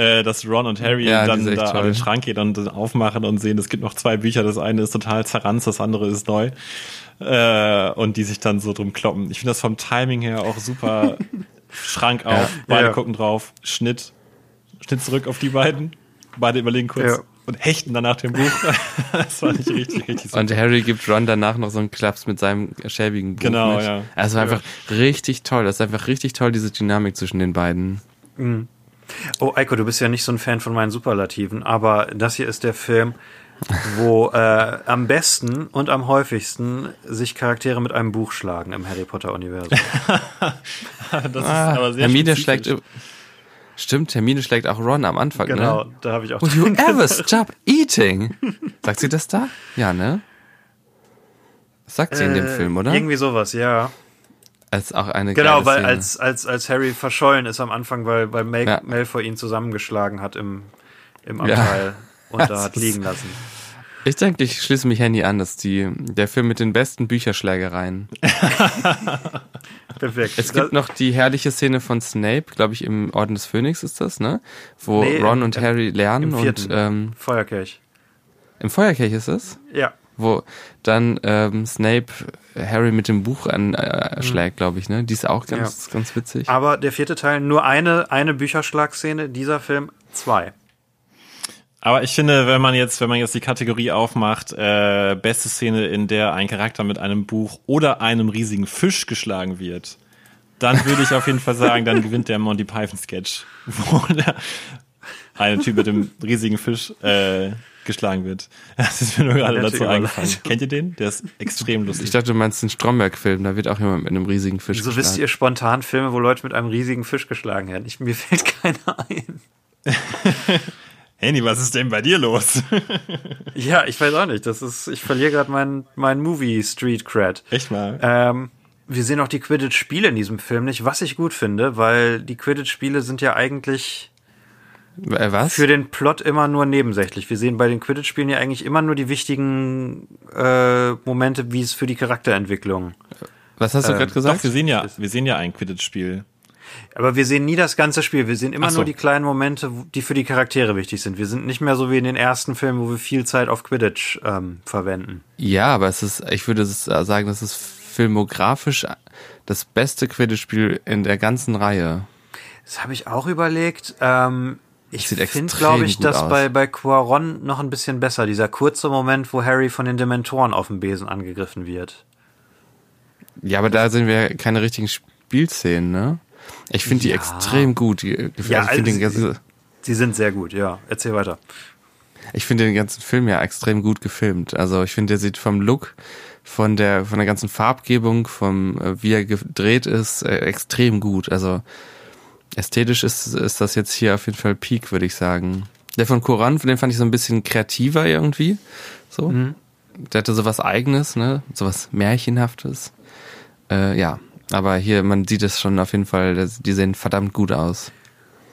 äh, dass Ron und Harry Ja, dann da an toll. den Schrank gehen und aufmachen und sehen, es gibt noch zwei Bücher. Das eine ist total zerranzt, das andere ist neu. Äh, und die sich dann so drum kloppen. Ich finde das vom Timing her auch super. Schrank auf, beide Ja. gucken drauf, Schnitt, Schnitt zurück auf die beiden. Beide überlegen kurz Ja. und hechten danach dem Buch. das fand ich richtig, richtig super. Und Harry gibt Ron danach noch so einen Klaps mit seinem schäbigen Buch Genau, mit. ja. Also einfach richtig toll. Das ist einfach richtig toll, diese Dynamik zwischen den beiden. Oh, Eiko, du bist ja nicht so ein Fan von meinen Superlativen, aber das hier ist der Film, wo äh, am besten und am häufigsten sich Charaktere mit einem Buch schlagen im Harry Potter-Universum. Das ist Ah, aber sehr Hermine spezifisch. schlägt. Stimmt, Hermine schlägt auch Ron am Anfang, genau, ne? da habe ich auch Will you ever stop eating? Sagt sie das da? Ja, ne? Das sagt sie in dem Äh, Film, oder? Irgendwie sowas, ja. Ist auch eine Genau, weil Szene. als, als, als Harry verschollen ist am Anfang, weil, weil Mal Ja. Malfoy ihn zusammengeschlagen hat im, im Ja. Abteil und da hat liegen lassen. Ich denke, ich schließe mich Handy an, dass die, der Film mit den besten Bücherschlägereien. Perfekt. Es gibt Das- noch die herrliche Szene von Snape, glaube ich, im Orden des Phönix ist das, ne? Wo Nee, Ron im- und Harry lernen im und vierten. ähm, Feuerkelch. im Feuerkelch ist es, Ja. Wo dann ähm, Snape Harry mit dem Buch anschlägt, glaube ich, ne? Die ist auch ganz, ganz witzig. Aber der vierte Teil, nur eine, eine Bücherschlagszene, dieser Film zwei. Aber ich finde, wenn man jetzt, wenn man jetzt die Kategorie aufmacht, äh, beste Szene, in der ein Charakter mit einem Buch oder einem riesigen Fisch geschlagen wird, dann würde ich auf jeden Fall sagen, dann gewinnt der Monty Python Sketch, wo der eine Typ mit dem riesigen Fisch äh, geschlagen wird. Das ist mir nur gerade dazu eingefallen. Kennt ihr den? Der ist extrem lustig. Ich dachte, du meinst den Stromberg-Film, da wird auch jemand mit einem riesigen Fisch So wisst geschlagen. ihr spontan Filme, wo Leute mit einem riesigen Fisch geschlagen werden. Ich, mir fällt keiner ein. Henny, was ist denn bei dir los? Ja, ich weiß auch nicht. Das ist, ich verliere gerade meinen mein Movie Street Cred. Echt mal? Ähm, wir sehen auch die Quidditch-Spiele in diesem Film nicht, was ich gut finde, weil die Quidditch-Spiele sind ja eigentlich was? für den Plot immer nur nebensächlich. Wir sehen bei den Quidditch-Spielen ja eigentlich immer nur die wichtigen äh, Momente, wie es für die Charakterentwicklung. was hast du ähm, gerade gesagt? Doch, wir sehen ja, wir sehen ja ein Quidditch-Spiel. Aber wir sehen nie das ganze Spiel. Wir sehen immer so. nur die kleinen Momente, die für die Charaktere wichtig sind. Wir sind nicht mehr so wie in den ersten Filmen, wo wir viel Zeit auf Quidditch ähm, verwenden. Ja, aber es ist, ich würde es sagen, das ist filmografisch das beste Quidditch-Spiel in der ganzen Reihe. Das habe ich auch überlegt. Ähm, ich finde, glaube ich, gut das aus. bei, bei Quaron noch ein bisschen besser. Dieser kurze Moment, wo Harry von den Dementoren auf dem Besen angegriffen wird. Ja, aber da sind wir keine richtigen Spielszenen, ne? Ich finde die Ja. extrem gut. Die, also Ja, ich finde den, also- ganzen- Sie sind sehr gut, ja. Erzähl weiter. ich finde den ganzen Film ja extrem gut gefilmt. Also ich finde, der sieht vom Look, von der, von der ganzen Farbgebung, vom, äh, wie er gedreht ist, äh, extrem gut. Also ästhetisch ist, ist das jetzt hier auf jeden Fall Peak, würde ich sagen. Der von Koran, den fand ich so ein bisschen kreativer irgendwie. So. Der hatte sowas eigenes, ne? Sowas Märchenhaftes. Äh, ja. Aber hier, man sieht es schon auf jeden Fall, die sehen verdammt gut aus.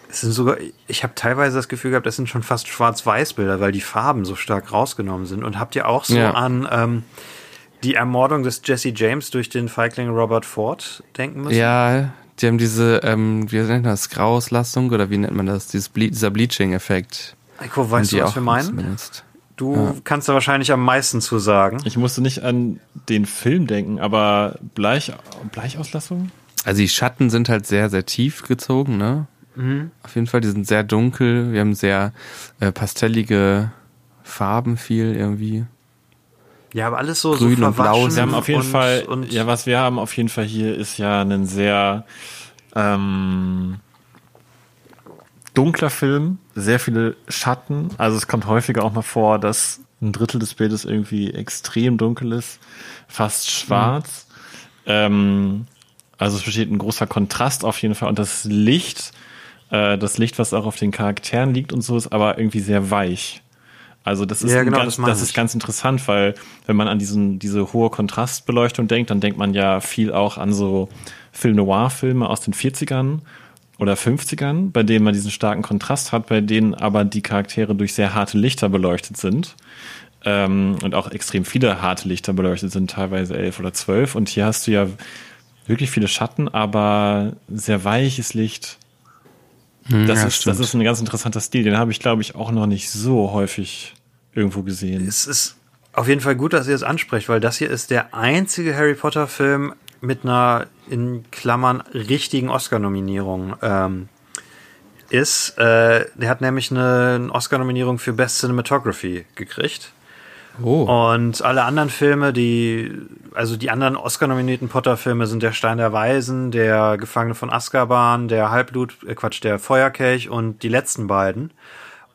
Es sind sogar, ich habe teilweise das Gefühl gehabt, das sind schon fast Schwarz-Weiß-Bilder, weil die Farben so stark rausgenommen sind. Und habt ihr auch so Ja. an ähm, die Ermordung des Jesse James durch den Feigling Robert Ford denken müssen? Ja, die haben diese, ähm, wie nennt man das, Grauauslastung oder wie nennt man das, Dieses Ble dieser Bleaching-Effekt. Eiko, weißt die du, was auch wir meinen? Du kannst da wahrscheinlich am meisten zu sagen. Ich musste nicht an den Film denken, aber Bleich, Bleichauslastung? Also die Schatten sind halt sehr, sehr tief gezogen, ne? Mhm. Auf jeden Fall, die sind sehr dunkel, wir haben sehr äh, pastellige Farben viel irgendwie. Ja, aber alles so, Grün so und blau. verwaschen Wir haben auf jeden und, Fall, Und ja, was wir haben auf jeden Fall hier ist ja ein sehr ähm, dunkler Film. sehr viele Schatten. Also es kommt häufiger auch mal vor, dass ein Drittel des Bildes irgendwie extrem dunkel ist, fast schwarz. Mhm. Ähm, also es besteht ein großer Kontrast auf jeden Fall. Und das Licht, äh, das Licht, was auch auf den Charakteren liegt und so, ist aber irgendwie sehr weich. Also das ist, Ja, genau, ganz, das das, ist ganz interessant, weil wenn man an diesen, diese hohe Kontrastbeleuchtung denkt, dann denkt man ja viel auch an so Film Noir-Filme aus den 40ern oder 50ern, bei denen man diesen starken Kontrast hat, bei denen aber die Charaktere durch sehr harte Lichter beleuchtet sind. Ähm, und auch extrem viele harte Lichter beleuchtet sind, teilweise elf oder zwölf. Und hier hast du ja wirklich viele Schatten, aber sehr weiches Licht. Das, Hm, ja, ist, das ist ein ganz interessanter Stil. Den habe ich, glaube ich, auch noch nicht so häufig irgendwo gesehen. Es ist auf jeden Fall gut, dass ihr es ansprecht, weil das hier ist der einzige Harry Potter Film mit einer in Klammern richtigen Oscar-Nominierung. Ähm, ist, äh, der hat nämlich eine, eine Oscar-Nominierung für Best Cinematography gekriegt. Oh. Und alle anderen Filme, die, also die anderen Oscar-nominierten Potter-Filme sind der Stein der Weisen, der Gefangene von Azkaban, der Halbblut, äh Quatsch, der Feuerkelch und die letzten beiden.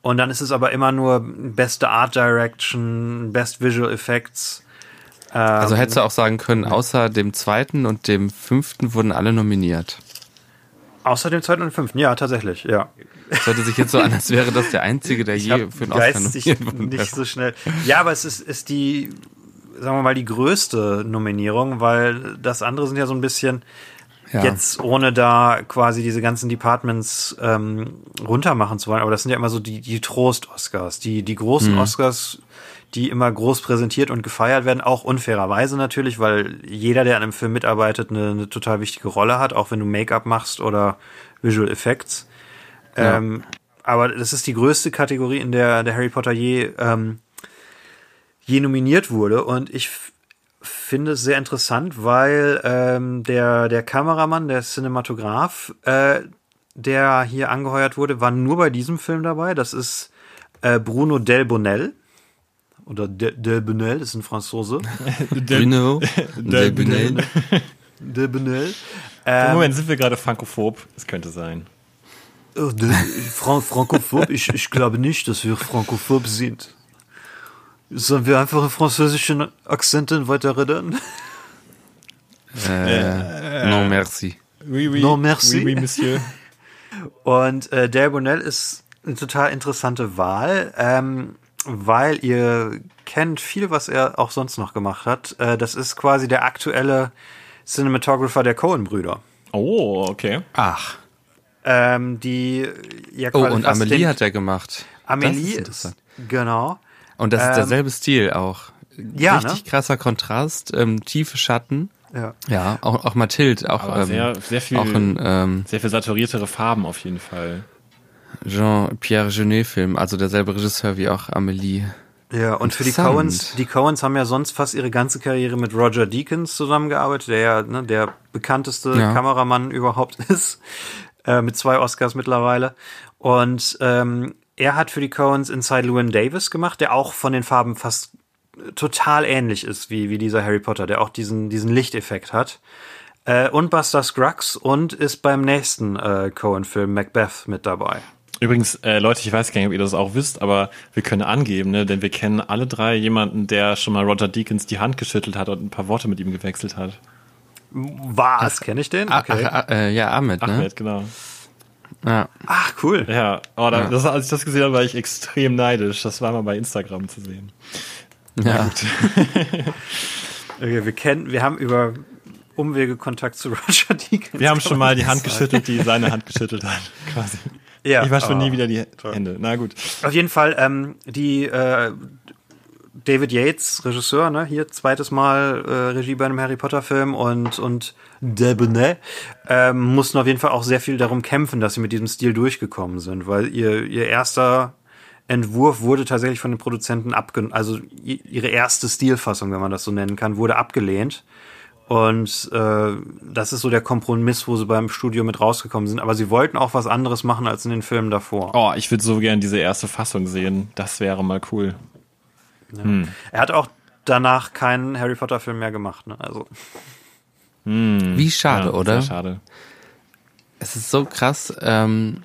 Und dann ist es aber immer nur beste Art Direction, Best Visual Effects. Also hättest du auch sagen können, außer dem zweiten und dem fünften wurden alle nominiert. Außer dem zweiten und fünften, ja, tatsächlich, ja. Es hörte sich jetzt so an, als wäre das der einzige, der Ich je für einen Oscar nominiert wäre. nicht so schnell. Ja, aber es ist, ist die, sagen wir mal, die größte Nominierung, weil das andere sind ja so ein bisschen, Ja. jetzt ohne da quasi diese ganzen Departments ähm, runtermachen zu wollen, aber das sind ja immer so die, die Trost-Oscars, die, die großen Oscars, die immer groß präsentiert und gefeiert werden, auch unfairerweise natürlich, weil jeder, der an einem Film mitarbeitet, eine, eine total wichtige Rolle hat, auch wenn du Make-up machst oder Visual Effects. Ja. Ähm, aber das ist die größte Kategorie, in der der Harry Potter je, ähm, je nominiert wurde. Und ich finde es sehr interessant, weil ähm, der, der Kameramann, der Cinematograph, äh, der hier angeheuert wurde, war nur bei diesem Film dabei. Das ist äh, Bruno Delbonnel. Oder De, Delbonnel, ist ein Franzose. Bruno, Bunel. Delbonnel. Ähm, Moment, sind wir gerade frankophob? Es könnte sein. Oh, de, Fran frankophob? Ich, ich glaube nicht, dass wir frankophob sind. Sollen wir einfach in französischen Akzenten weiterreden? Äh, non, merci. Oui, oui. Non, merci. Oui, oui, Monsieur. Und äh, Dale Bonnell ist eine total interessante Wahl, ähm, weil ihr kennt viel, was er auch sonst noch gemacht hat. Äh, das ist quasi der aktuelle Cinematographer der Coen-Brüder. Oh, okay. Ach. Ähm, die ja Oh, und Amelie den- hat er gemacht. Amelie das ist ist, interessant. genau. Und das ist Ähm, derselbe Stil auch. Ja, Richtig ne? krasser Kontrast, ähm, tiefe Schatten. Ja. Ja, auch, auch Mathilde, auch, Aber ähm, sehr, sehr viel, auch ein ähm, sehr viel saturiertere Farben auf jeden Fall. Jean-Pierre Genet-Film, also derselbe Regisseur wie auch Amelie. Ja, und für die. Coens, die Coens haben ja sonst fast ihre ganze Karriere mit Roger Deakins zusammengearbeitet, der ja ne, der bekannteste Ja. Kameramann überhaupt ist, äh, mit zwei Oscars mittlerweile. Und ähm, er hat für die Coens Inside Llewyn Davis gemacht, der auch von den Farben fast total ähnlich ist wie, wie dieser Harry Potter, der auch diesen, diesen Lichteffekt hat. Äh, und Buster Scruggs und ist beim nächsten äh, Coen-Film Macbeth mit dabei. Übrigens, äh, Leute, ich weiß gar nicht, ob ihr das auch wisst, aber wir können angeben, ne? denn wir kennen alle drei jemanden, der schon mal Roger Deakins die Hand geschüttelt hat und ein paar Worte mit ihm gewechselt hat. Was? Kenne ich den? Ah, Okay. ach, äh, ja, Ahmed, ne? Ahmed, genau. Ja. Ach, cool. Ja, oh, da, Ja. Das, als ich das gesehen habe, war ich extrem neidisch. Das war mal bei Instagram zu sehen. ja. Okay, wir kennen, wir haben über Umwege Kontakt zu Roger Deakins. Wir haben schon mal die Hand sagen. geschüttelt, die seine Hand geschüttelt hat, quasi. Ja, Ich wasche schon oh, nie wieder die Hände. Na gut. Auf jeden Fall, ähm, die äh, David Yates, Regisseur, ne, hier zweites Mal äh, Regie bei einem Harry Potter Film und und Debonnet, ähm, mussten auf jeden Fall auch sehr viel darum kämpfen, dass sie mit diesem Stil durchgekommen sind, weil ihr ihr erster Entwurf wurde tatsächlich von den Produzenten abgelehnt, also ihre erste Stilfassung, wenn man das so nennen kann, wurde abgelehnt. Und äh, das ist so der Kompromiss, wo sie beim Studio mit rausgekommen sind. Aber sie wollten auch was anderes machen als in den Filmen davor. Oh, ich würde so gern diese erste Fassung sehen. Das wäre mal cool. Er hat auch danach keinen Harry Potter Film mehr gemacht. Ne? Also Wie schade, Ja, oder? Sehr schade. Es ist so krass. Ähm,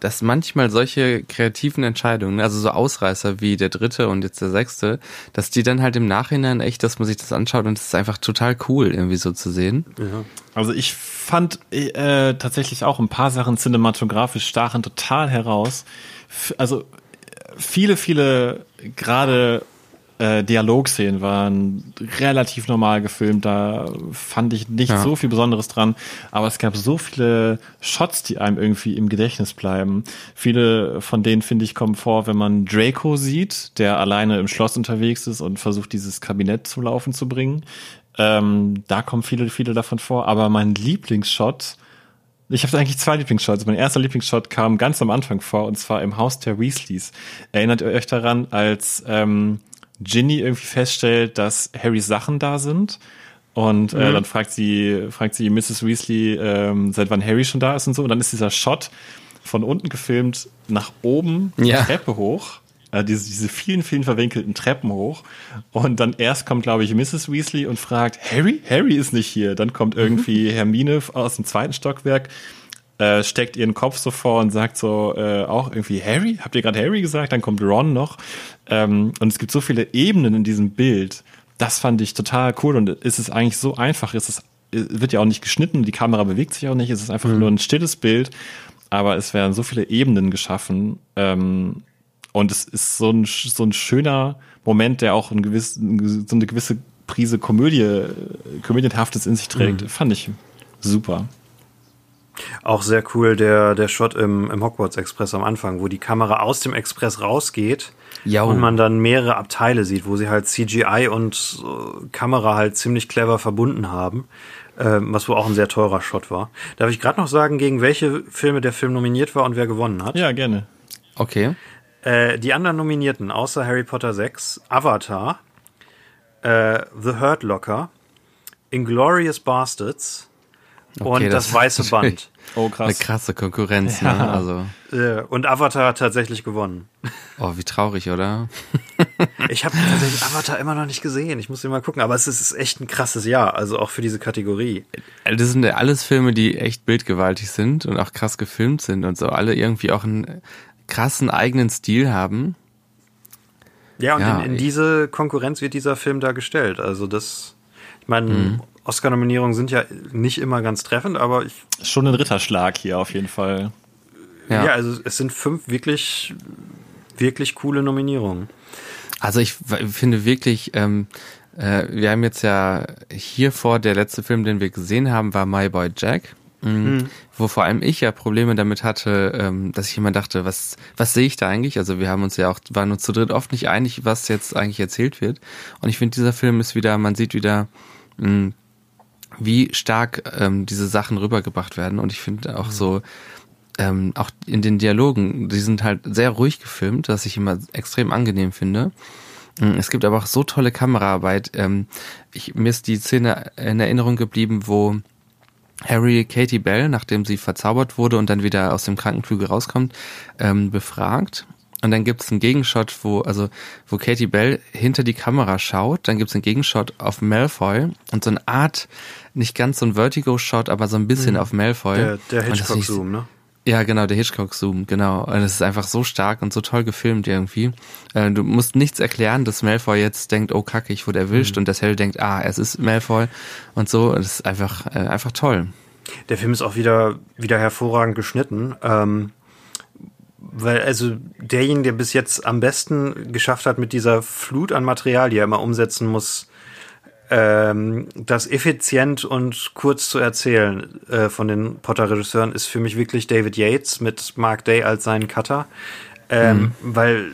dass manchmal solche kreativen Entscheidungen, also so Ausreißer wie der dritte und jetzt der sechste, dass die dann halt im Nachhinein echt, dass man sich das anschaut und es ist einfach total cool, irgendwie so zu sehen. Ja. Also ich fand äh, tatsächlich auch ein paar Sachen cinematografisch stachen total heraus. F also viele, viele gerade äh, Dialogszenen waren relativ normal gefilmt, da fand ich nicht ja. so viel Besonderes dran, aber es gab so viele Shots, die einem irgendwie im Gedächtnis bleiben. Viele von denen, finde ich, kommen vor, wenn man Draco sieht, der alleine im Schloss unterwegs ist und versucht, dieses Kabinett zum Laufen zu bringen. Ähm, da kommen viele, viele davon vor, aber mein Lieblingsshot, ich habe eigentlich zwei Lieblingsshots. Mein erster Lieblingsshot kam ganz am Anfang vor, und zwar im Haus der Weasleys. Erinnert ihr euch daran, als ähm, Ginny irgendwie feststellt, dass Harrys Sachen da sind. Und äh, mhm. dann fragt sie, fragt sie Mrs. Weasley, ähm, seit wann Harry schon da ist und so. Und dann ist dieser Shot von unten gefilmt nach oben ja. die Treppe hoch. Äh, diese, diese vielen, vielen verwinkelten Treppen hoch. Und dann erst kommt, glaube ich, Mrs. Weasley und fragt, Harry? Harry ist nicht hier. Dann kommt irgendwie mhm. Hermine aus dem zweiten Stockwerk äh, steckt ihren Kopf so vor und sagt so äh, auch irgendwie Harry, habt ihr gerade Harry gesagt? Dann kommt Ron noch ähm, und es gibt so viele Ebenen in diesem Bild. Das fand ich total cool und es ist eigentlich so einfach. Es ist, wird ja auch nicht geschnitten, die Kamera bewegt sich auch nicht. Es ist einfach mhm. nur ein stilles Bild, aber es werden so viele Ebenen geschaffen ähm, und es ist so ein so ein schöner Moment, der auch ein gewiss, so eine gewisse Prise Komödie, komödienhaftes in sich trägt. Mhm. Fand ich super. Auch sehr cool der, der Shot im, im Hogwarts Express am Anfang, wo die Kamera aus dem Express rausgeht ja. und man dann mehrere Abteile sieht, wo sie halt CGI und äh, Kamera halt ziemlich clever verbunden haben, äh, was wohl auch ein sehr teurer Shot war. Darf ich gerade noch sagen, gegen welche Filme der Film nominiert war und wer gewonnen hat? Ja, gerne. Okay. Äh, die anderen Nominierten, außer Harry Potter 6, Avatar, äh, The Hurt Locker, Inglorious Bastards, Okay, und das, das weiße Band. Oh, krass. Eine krasse Konkurrenz, ne? ja. ne? Also. Und Avatar hat tatsächlich gewonnen. Oh, wie traurig, oder? ich habe tatsächlich Avatar immer noch nicht gesehen. Ich muss ihn mal gucken. Aber es ist echt ein krasses Jahr, also auch für diese Kategorie. Das sind ja alles Filme, die echt bildgewaltig sind und auch krass gefilmt sind und so alle irgendwie auch einen krassen eigenen Stil haben. Ja, und ja, in, in diese Konkurrenz wird dieser Film da gestellt. Also das, ich meine, mhm. Oscar-Nominierungen sind ja nicht immer ganz treffend, aber ich. Schon ein Ritterschlag hier auf jeden Fall. Ja, ja also es sind fünf wirklich, wirklich coole Nominierungen. Also ich finde wirklich, ähm, äh, wir haben jetzt ja hier vor, der letzte Film, den wir gesehen haben, war My Boy Jack. Mhm. Wo vor allem ich ja Probleme damit hatte, ähm, dass ich immer dachte, was, was sehe ich da eigentlich? Also wir haben uns ja auch, waren uns zu dritt oft nicht einig, was jetzt eigentlich erzählt wird. Und ich finde, dieser Film ist wieder, man sieht wieder, mm, wie stark ähm, diese Sachen rübergebracht werden. Und ich finde auch mhm. so, ähm, auch in den Dialogen, die sind halt sehr ruhig gefilmt, was ich immer extrem angenehm finde. Mm, es gibt aber auch so tolle Kameraarbeit. Ähm, ich, mir ist die Szene in Erinnerung geblieben, wo Harry Katie Bell, nachdem sie verzaubert wurde und dann wieder aus dem Krankenflügel rauskommt, ähm, befragt. Und dann gibt es einen Gegenshot, wo, also, wo Katie Bell hinter die Kamera schaut, dann gibt es einen Gegenshot auf Malfoy und so eine Art, nicht ganz so ein Vertigo-Shot, aber so ein bisschen mhm. auf Malfoy. Der, der Hitchcock-Zoom, ne? Ja, genau, der Hitchcock-Zoom, genau. Und es ist einfach so stark und so toll gefilmt irgendwie. Äh, du musst nichts erklären, dass Malfoy jetzt denkt, oh kacke, ich wurde erwischt mhm. und dass Harry denkt, ah, es ist Malfoy und so. Das ist einfach, äh, einfach toll. Der Film ist auch wieder, wieder hervorragend geschnitten. Ähm, weil also derjenige, der bis jetzt am besten geschafft hat, mit dieser Flut an Material, die er immer umsetzen muss, ähm, das effizient und kurz zu erzählen äh, von den Potter-Regisseuren, ist für mich wirklich David Yates mit Mark Day als seinen Cutter, ähm, mhm. weil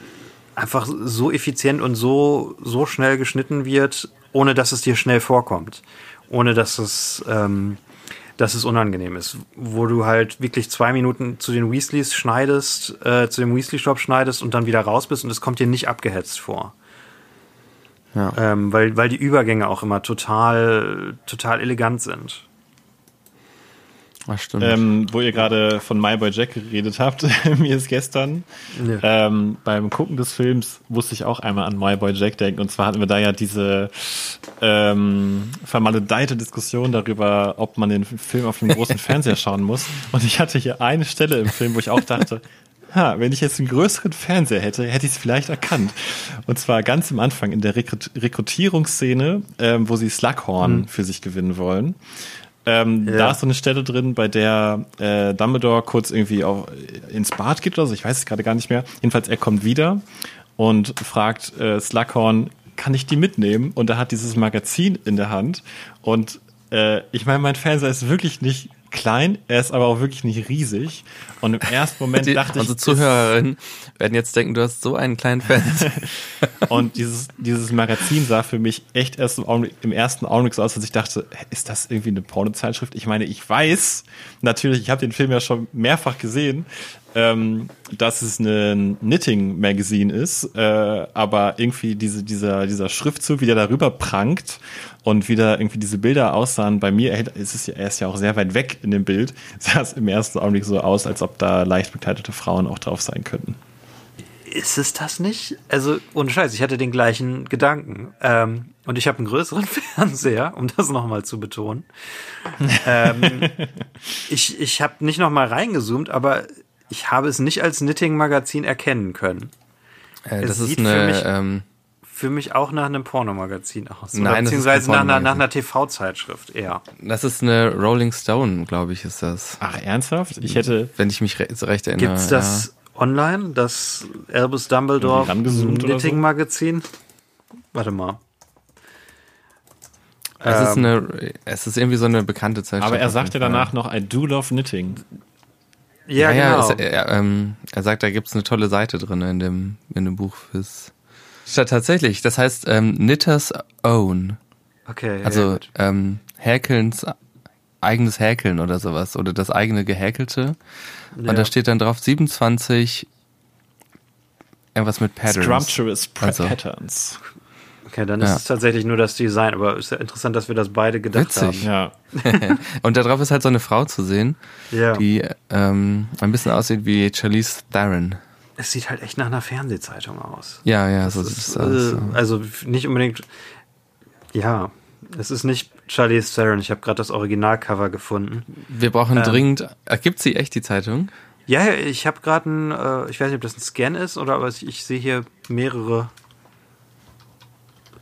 einfach so effizient und so so schnell geschnitten wird, ohne dass es dir schnell vorkommt, ohne dass es ähm, dass es unangenehm ist, wo du halt wirklich zwei Minuten zu den Weasleys schneidest, äh, zu dem Weasley-Shop schneidest und dann wieder raus bist und es kommt dir nicht abgehetzt vor. Ja. Ähm, weil, weil die Übergänge auch immer total, total elegant sind. Ach, stimmt. ähm, wo ihr gerade von My Boy Jack geredet habt. Mir ist gestern Ja. ähm, beim Gucken des Films musste ich auch einmal an My Boy Jack denken. Und zwar hatten wir da ja diese ähm, vermaledeite Diskussion darüber, ob man den Film auf dem großen Fernseher schauen muss. Und ich hatte hier eine Stelle im Film, wo ich auch dachte, ha, wenn ich jetzt einen größeren Fernseher hätte, hätte ich es vielleicht erkannt. Und zwar ganz am Anfang in der Rekrut Rekrutierungsszene, ähm, wo sie Slughorn für sich gewinnen wollen. Ähm, Ja. Da ist so eine Stelle drin, bei der äh, Dumbledore kurz irgendwie auch ins Bad geht oder so, ich weiß es gerade gar nicht mehr. Jedenfalls, er kommt wieder und fragt äh, Slughorn, kann ich die mitnehmen? Und er hat dieses Magazin in der Hand. Und äh, ich meine, mein Fernseher ist wirklich nicht klein, er ist aber auch wirklich nicht riesig. Und im ersten Moment Die, dachte ich, unsere Zuhörerinnen werden jetzt denken, du hast so einen kleinen Fernseher. Und dieses, dieses Magazin sah für mich echt erst im, Augenblick, im ersten Augenblick so aus, dass ich dachte, ist das irgendwie eine Pornozeitschrift? Ich meine, ich weiß natürlich, ich habe den Film ja schon mehrfach gesehen, ähm, dass es ein Knitting-Magazin ist, äh, aber irgendwie diese, dieser, dieser Schriftzug, wie der darüber prangt und wie da irgendwie diese Bilder aussahen, bei mir, er ist es ja, er ist ja auch sehr weit weg in dem Bild, sah es im ersten Augenblick so aus, als ob da leicht bekleidete Frauen auch drauf sein könnten. Ist es das nicht? Also, ohne Scheiß, ich hatte den gleichen Gedanken. Ähm, und ich habe einen größeren Fernseher, um das nochmal zu betonen. ähm, ich ich habe nicht nochmal reingezoomt, aber ich habe es nicht als Knitting-Magazin erkennen können. Äh, Es das ist sieht für eine, mich- ähm, Für mich auch nach einem Pornomagazin aus. Nein, beziehungsweise kein nach einer, nach einer TV-Zeitschrift eher. das ist eine Rolling Stone, glaube ich, ist das. Ach, ernsthaft? Ich hätte, Wenn ich mich re so recht erinnere. Gibt's das online, das Albus Dumbledore oder so? Knitting-Magazin? Warte mal. Ja. Es ist Ähm, eine, es ist irgendwie so eine bekannte Zeitschrift. aber er auf sagt ja jeden Fall. danach noch, I do love knitting. Ja, Ja, ja, genau. es, er, ähm, er sagt, da gibt's eine tolle Seite drin in dem, in dem Buch fürs. Statt tatsächlich, das heißt ähm, Knitters Own. okay, ja, Also gut. ähm, Häkelns eigenes Häkeln oder sowas. Oder das eigene Gehäkelte. Ja. Und da steht dann drauf 27 irgendwas mit Patterns. Scrumptious Pra- Also. Patterns. Okay, dann ja. ist es tatsächlich nur das Design, aber ist ja interessant, dass wir das beide gedacht Witzig. haben. Ja. Und da drauf ist halt so eine Frau zu sehen, Ja. die ähm, ein bisschen aussieht wie Charlize Theron. Es sieht halt echt nach einer Fernsehzeitung aus. Ja, ja, Das so ist, sieht es aus. äh, also nicht unbedingt. Ja, es ist nicht Charlize Theron. Ich habe gerade das Originalcover gefunden. Wir brauchen ähm, dringend. Äh, Gibt sie echt die Zeitung? Ja, ja, ich habe gerade ein, äh, ich weiß nicht, ob das ein Scan ist oder aber ich, ich sehe hier mehrere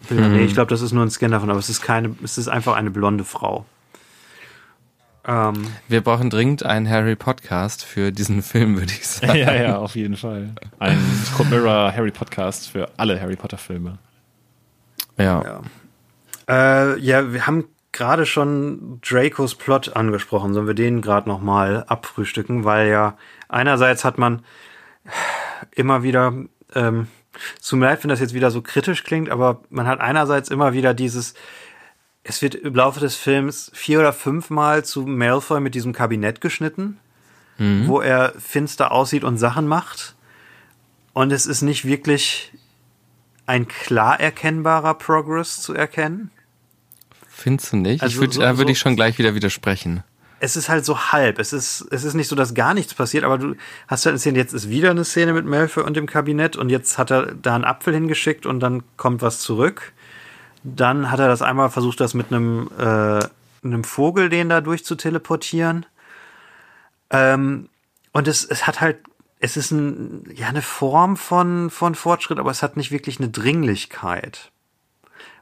Bilder. Hm. Nee, ich glaube, das ist nur ein Scan davon, aber es ist keine, es ist einfach eine blonde Frau. Ähm, Wir brauchen dringend einen Harry Podcast für diesen Film, würde ich sagen. ja, ja, auf jeden Fall. Ein Mirror Harry Podcast für alle Harry Potter Filme. Ja. ja. Äh, ja, wir haben gerade schon Dracos Plot angesprochen. Sollen wir den gerade noch mal abfrühstücken? Weil ja einerseits hat man immer wieder, ähm, tut mir leid, wenn das jetzt wieder so kritisch klingt, aber man hat einerseits immer wieder dieses, es wird im Laufe des Films vier oder fünfmal zu Malfoy mit diesem Kabinett geschnitten, wo er finster aussieht und Sachen macht. Und es ist nicht wirklich ein klar erkennbarer Progress zu erkennen. Findest du nicht? Also ich würd, so- da würde so- ich schon gleich wieder widersprechen. Es ist halt so halb. Es ist, es ist nicht so, dass gar nichts passiert, aber du hast halt eine Szene, jetzt ist wieder eine Szene mit Malfoy und dem Kabinett und jetzt hat er da einen Apfel hingeschickt und dann kommt was zurück. Dann hat er das einmal versucht, das mit einem, äh, einem Vogel, den da durch zu teleportieren. Ähm, und es, es hat halt, es ist ein, ja, eine Form von, von Fortschritt, aber es hat nicht wirklich eine Dringlichkeit.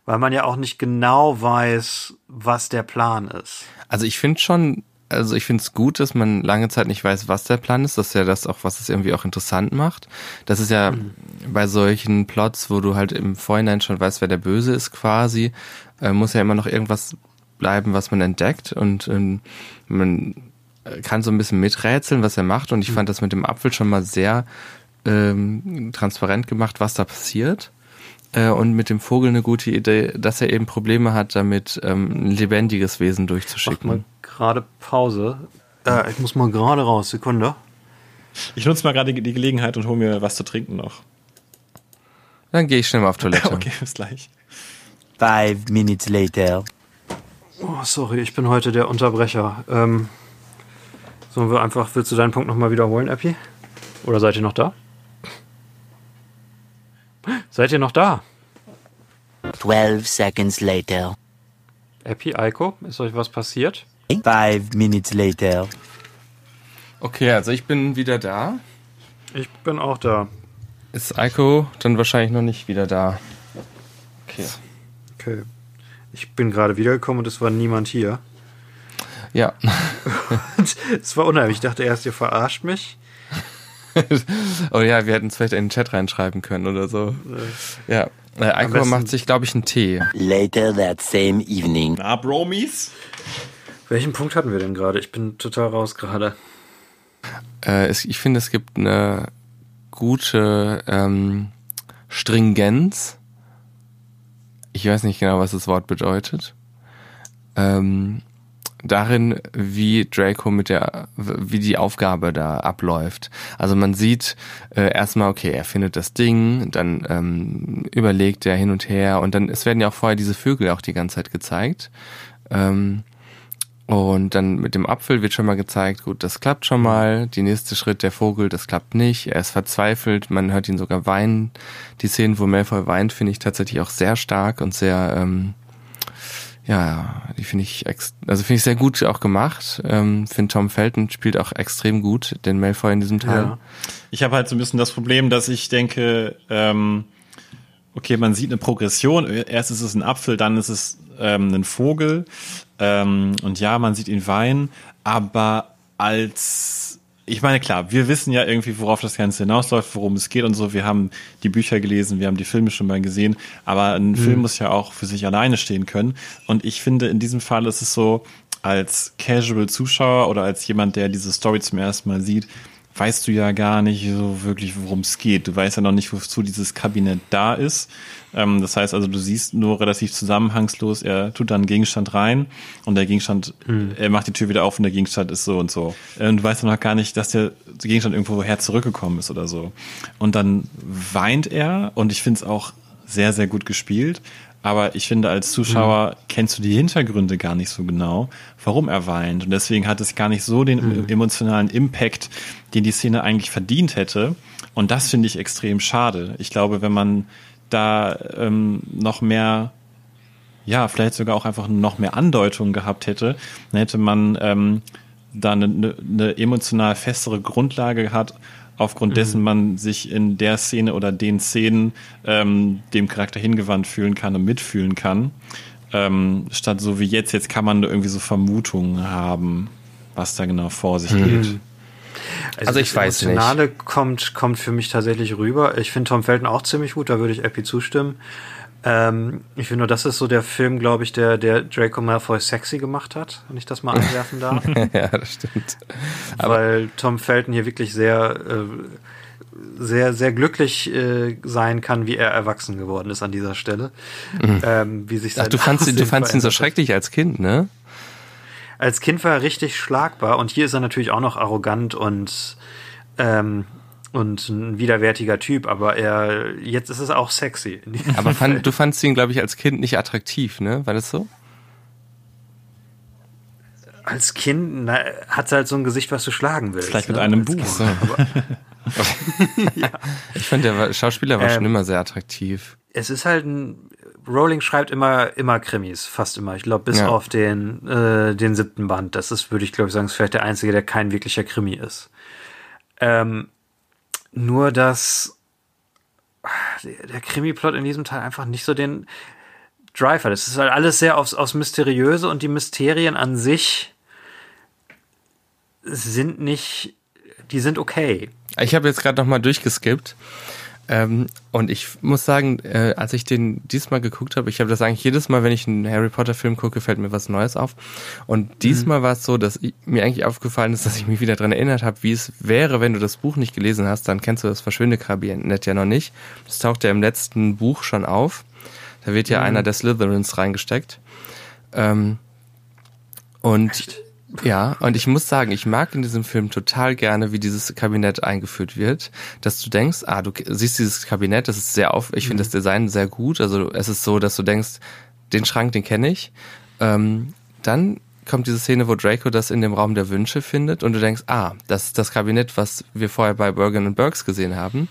Weil man ja auch nicht genau weiß, was der Plan ist. Also ich finde schon, also ich finde es gut, dass man lange Zeit nicht weiß, was der Plan ist. Das ist ja das auch, was es irgendwie auch interessant macht. Das ist ja bei solchen Plots, wo du halt im Vorhinein schon weißt, wer der Böse ist quasi, äh, muss ja immer noch irgendwas bleiben, was man entdeckt und ähm, man äh, kann so ein bisschen miträtseln, was er macht. Und ich fand das mit dem Apfel schon mal sehr ähm, transparent gemacht, was da passiert. Äh, und mit dem Vogel eine gute Idee, dass er eben Probleme hat, damit ähm, ein lebendiges Wesen Mach durchzuschicken. mal gerade Pause. Äh, ich muss mal gerade raus. Sekunde. Ich nutze mal gerade die Gelegenheit und hole mir was zu trinken noch. Dann gehe ich schnell mal auf Toilette. Okay, bis gleich. Five minutes later. Oh, sorry, ich bin heute der Unterbrecher. Ähm, Sollen wir einfach, willst du deinen Punkt nochmal wiederholen, Epi? Oder seid ihr noch da? Seid ihr noch da? 12 seconds later. Epi, Eiko, ist euch was passiert? Five minutes later. Okay, also ich bin wieder da. Ich bin auch da. Ist Eiko dann wahrscheinlich noch nicht wieder da? Okay. Okay. Ich bin gerade wiedergekommen und es war niemand hier. Ja. Es war unheimlich. Ich dachte erst, ihr verarscht mich. oh ja, wir hätten es vielleicht in den Chat reinschreiben können oder so. Ja. Äh, Eiko macht sich, glaube ich, einen Tee. Later that same evening. Na, Bromies? Welchen Punkt hatten wir denn gerade? Ich bin total raus gerade. Äh, es, ich finde, es gibt eine gute ähm, Stringenz. Ich weiß nicht genau, was das Wort bedeutet. Ähm, darin, wie Draco mit der, wie die Aufgabe da abläuft. Also man sieht äh, erstmal, okay, er findet das Ding, dann ähm, überlegt er hin und her und dann, es werden ja auch vorher diese Vögel auch die ganze Zeit gezeigt. Ähm, und dann mit dem Apfel wird schon mal gezeigt, gut, das klappt schon mal. Die nächste Schritt, der Vogel, das klappt nicht. Er ist verzweifelt, man hört ihn sogar weinen. Die Szenen, wo Malfoy weint, finde ich tatsächlich auch sehr stark und sehr, ähm, ja, die finde ich, ex also finde ich sehr gut auch gemacht. Ähm, finde Tom Felton spielt auch extrem gut, den Malfoy in diesem Teil. Ja. Ich habe halt so ein bisschen das Problem, dass ich denke, ähm, okay, man sieht eine Progression. Erst ist es ein Apfel, dann ist es ähm, ein Vogel. Ähm, und ja, man sieht ihn weinen, aber als ich meine, klar, wir wissen ja irgendwie, worauf das Ganze hinausläuft, worum es geht und so. Wir haben die Bücher gelesen, wir haben die Filme schon mal gesehen, aber ein Film muss ja auch für sich alleine stehen können. Und ich finde, in diesem Fall ist es so, als Casual-Zuschauer oder als jemand, der diese Story zum ersten Mal sieht, weißt du ja gar nicht so wirklich, worum es geht. Du weißt ja noch nicht, wozu dieses Kabinett da ist. Ähm, das heißt also, du siehst nur relativ zusammenhangslos, er tut da einen Gegenstand rein und der Gegenstand, er macht die Tür wieder auf und der Gegenstand ist so und so. Äh, Und du weißt noch gar nicht, dass der Gegenstand irgendwo her zurückgekommen ist oder so. Und dann weint er und ich finde es auch sehr, sehr gut gespielt. Aber ich finde, als Zuschauer kennst du die Hintergründe gar nicht so genau, warum er weint. Und deswegen hat es gar nicht so den emotionalen Impact, den die Szene eigentlich verdient hätte. Und das finde ich extrem schade. Ich glaube, wenn man da ähm, noch mehr, ja, vielleicht sogar auch einfach noch mehr Andeutung gehabt hätte, dann hätte man ähm, da eine, eine, emotional festere Grundlage gehabt, aufgrund dessen man sich in der Szene oder den Szenen ähm, dem Charakter hingewandt fühlen kann und mitfühlen kann. Ähm, statt so wie jetzt, jetzt kann man nur irgendwie so Vermutungen haben, was da genau vor sich geht. Also ich das weiß nicht. Emotionale kommt, kommt für mich tatsächlich rüber. Ich finde Tom Felton auch ziemlich gut, da würde ich Epi zustimmen. Ähm, ich finde nur, das ist so der Film, glaube ich, der, der Draco Malfoy sexy gemacht hat, wenn ich das mal anwerfen darf. ja, das stimmt. weil Tom Felton hier wirklich sehr, äh, sehr, sehr glücklich äh, sein kann, wie er erwachsen geworden ist an dieser Stelle. Ähm, wie sich Ach, du fandst, ihn- du fandst ihn so schrecklich als Kind, ne? Als Kind war er richtig schlagbar und hier ist er natürlich auch noch arrogant und ähm, und ein widerwärtiger Typ, aber er jetzt ist es auch sexy. Aber fand, du fandst ihn, glaube ich, als Kind nicht attraktiv, ne? War das so? als Kind na, hat halt so ein Gesicht, was du schlagen willst. Vielleicht mit ne? einem Buch. Kind. Aber Ich fand, der Schauspieler war Ähm, schon immer sehr attraktiv. es ist halt ein Rowling schreibt immer immer Krimis, fast immer. Ich glaube bis Ja. auf den äh, den siebten Band. Das ist, würde ich glaube ich sagen, ist vielleicht der einzige, der kein wirklicher Krimi ist. Ähm, nur dass ah, der, Krimi-Plot in diesem Teil einfach nicht so den Drive hat. Es ist halt alles sehr aufs, aufs Mysteriöse und die Mysterien an sich sind nicht, die sind okay. Ich habe jetzt gerade noch mal durchgeskippt. Ähm, und ich muss sagen, äh, als ich den diesmal geguckt habe, ich habe das eigentlich jedes Mal, wenn ich einen Harry Potter Film gucke, fällt mir was Neues auf. Und diesmal war es so, dass ich, mir eigentlich aufgefallen ist, dass ich mich wieder dran erinnert habe, wie es wäre, wenn du das Buch nicht gelesen hast, dann kennst du das Verschwindekabinett ja noch nicht. Das taucht ja im letzten Buch schon auf. Da wird ja einer der Slytherins reingesteckt. Ähm, und ja, und ich muss sagen, ich mag in diesem Film total gerne, wie dieses Kabinett eingeführt wird, dass du denkst, ah, du siehst dieses Kabinett, das ist sehr auf, ich finde das Design sehr gut, also es ist so, dass du denkst, den Schrank, den kenne ich. Ähm, dann kommt diese Szene, wo Draco das in dem Raum der Wünsche findet und du denkst, ah, das ist das Kabinett, was wir vorher bei Bergen und Burks gesehen haben.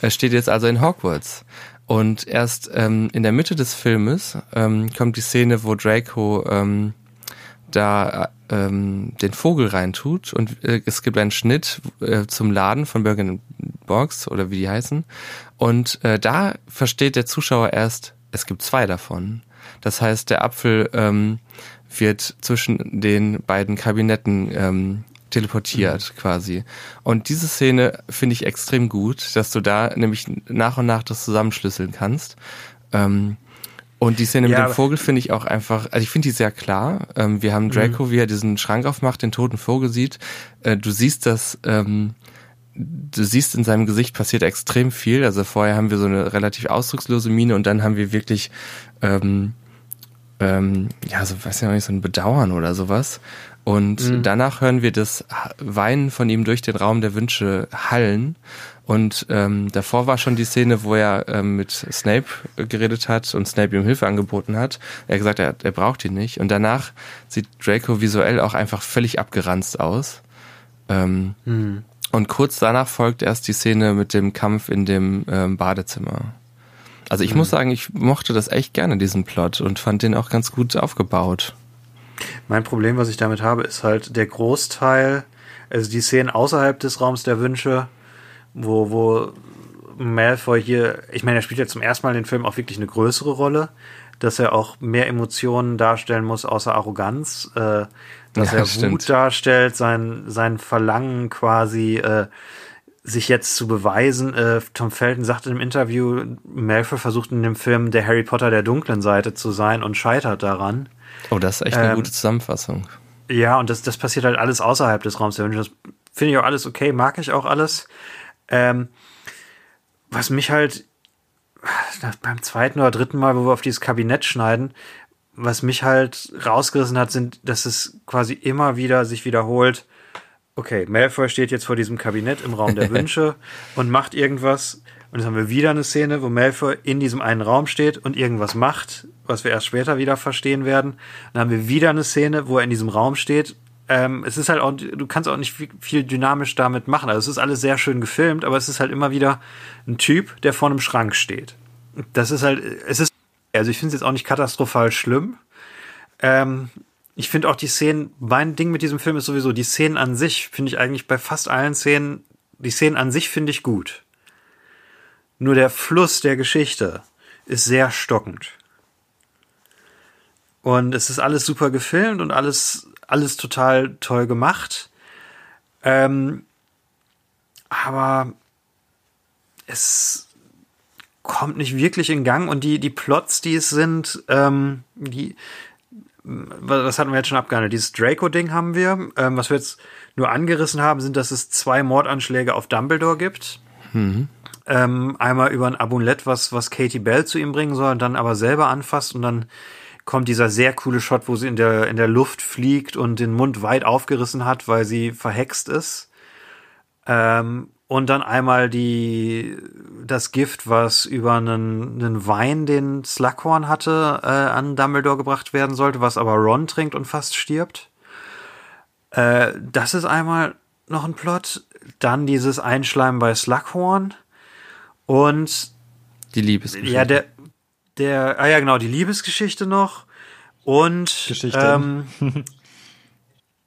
Es steht jetzt also in Hogwarts. Und erst ähm, in der Mitte des Filmes ähm, kommt die Szene, wo Draco ähm, da ähm, den Vogel reintut und äh, es gibt einen Schnitt äh, zum Laden von Bergen Box oder wie die heißen und äh, da versteht der Zuschauer erst, es gibt zwei davon. Das heißt, der Apfel ähm, wird zwischen den beiden Kabinetten ähm, teleportiert mhm. quasi. Und diese Szene finde ich extrem gut, dass du da nämlich nach und nach das zusammenschlüsseln kannst. Ähm, und die Szene ja, mit dem Vogel finde ich auch einfach, also ich finde die sehr klar. Ähm, wir haben Draco, mhm. wie er diesen Schrank aufmacht, den toten Vogel sieht. Äh, du siehst das, ähm, du siehst in seinem Gesicht passiert extrem viel. Also vorher haben wir so eine relativ ausdruckslose Miene und dann haben wir wirklich, ähm, ähm, ja, so weiß ich noch nicht, so ein Bedauern oder sowas. Und mhm. danach hören wir das Weinen von ihm durch den Raum der Wünsche hallen. Und ähm, davor war schon die Szene, wo er ähm, mit Snape geredet hat und Snape ihm Hilfe angeboten hat. Er hat gesagt, er, er braucht ihn nicht. Und danach sieht Draco visuell auch einfach völlig abgeranzt aus. Ähm, mhm. Und kurz danach folgt erst die Szene mit dem Kampf in dem ähm, Badezimmer. Also ich mhm. muss sagen, ich mochte das echt gerne, diesen Plot, und fand den auch ganz gut aufgebaut. Mein Problem, was ich damit habe, ist halt der Großteil, also die Szenen außerhalb des Raums der Wünsche, wo, wo Malfoy hier, ich meine, er spielt ja zum ersten Mal in den Film auch wirklich eine größere Rolle, dass er auch mehr Emotionen darstellen muss, außer Arroganz, äh, dass ja, er stimmt. Wut darstellt, sein, sein Verlangen quasi, äh, sich jetzt zu beweisen. Äh, Tom Felton sagte im Interview, Malfoy versucht in dem Film der Harry Potter der dunklen Seite zu sein und scheitert daran. Oh, das ist echt eine ähm, gute Zusammenfassung. Ja, und das, das passiert halt alles außerhalb des Raums der Wünsche. Das finde ich auch alles okay, mag ich auch alles. Ähm, was mich halt beim zweiten oder dritten Mal, wo wir auf dieses Kabinett schneiden, was mich halt rausgerissen hat, sind, dass es quasi immer wieder sich wiederholt. Okay, Malfoy steht jetzt vor diesem Kabinett im Raum der Wünsche und macht irgendwas. Und jetzt haben wir wieder eine Szene, wo Malfoy in diesem einen Raum steht und irgendwas macht, was wir erst später wieder verstehen werden. Dann haben wir wieder eine Szene, wo er in diesem Raum steht ähm, es ist halt auch, du kannst auch nicht viel, dynamisch damit machen. Also es ist alles sehr schön gefilmt, aber es ist halt immer wieder ein Typ, der vor einem Schrank steht. Das ist halt, es ist, also ich finde es jetzt auch nicht katastrophal schlimm. Ähm, ich finde auch die Szenen, mein Ding mit diesem Film ist sowieso, die Szenen an sich finde ich eigentlich bei fast allen Szenen, die Szenen an sich finde ich gut. Nur der Fluss der Geschichte ist sehr stockend. Und es ist alles super gefilmt und alles alles total toll gemacht. Ähm, aber es kommt nicht wirklich in Gang und die, die Plots, die es sind, ähm, die, was hatten wir jetzt schon abgehandelt? Dieses Draco-Ding haben wir. Ähm, was wir jetzt nur angerissen haben, sind, dass es zwei Mordanschläge auf Dumbledore gibt. Mhm. Ähm, einmal über ein Abulett, was, was Katie Bell zu ihm bringen soll, dann aber selber anfasst und dann kommt dieser sehr coole Shot, wo sie in der, in der Luft fliegt und den Mund weit aufgerissen hat, weil sie verhext ist. Ähm, und dann einmal die, das Gift, was über einen, einen Wein, den Slughorn hatte, äh, an Dumbledore gebracht werden sollte, was aber Ron trinkt und fast stirbt. Äh, das ist einmal noch ein Plot. Dann dieses Einschleimen bei Slughorn. Und die Liebesgeschichte. Ja, der, der, ah ja, genau, die Liebesgeschichte noch und Geschichten. Ähm,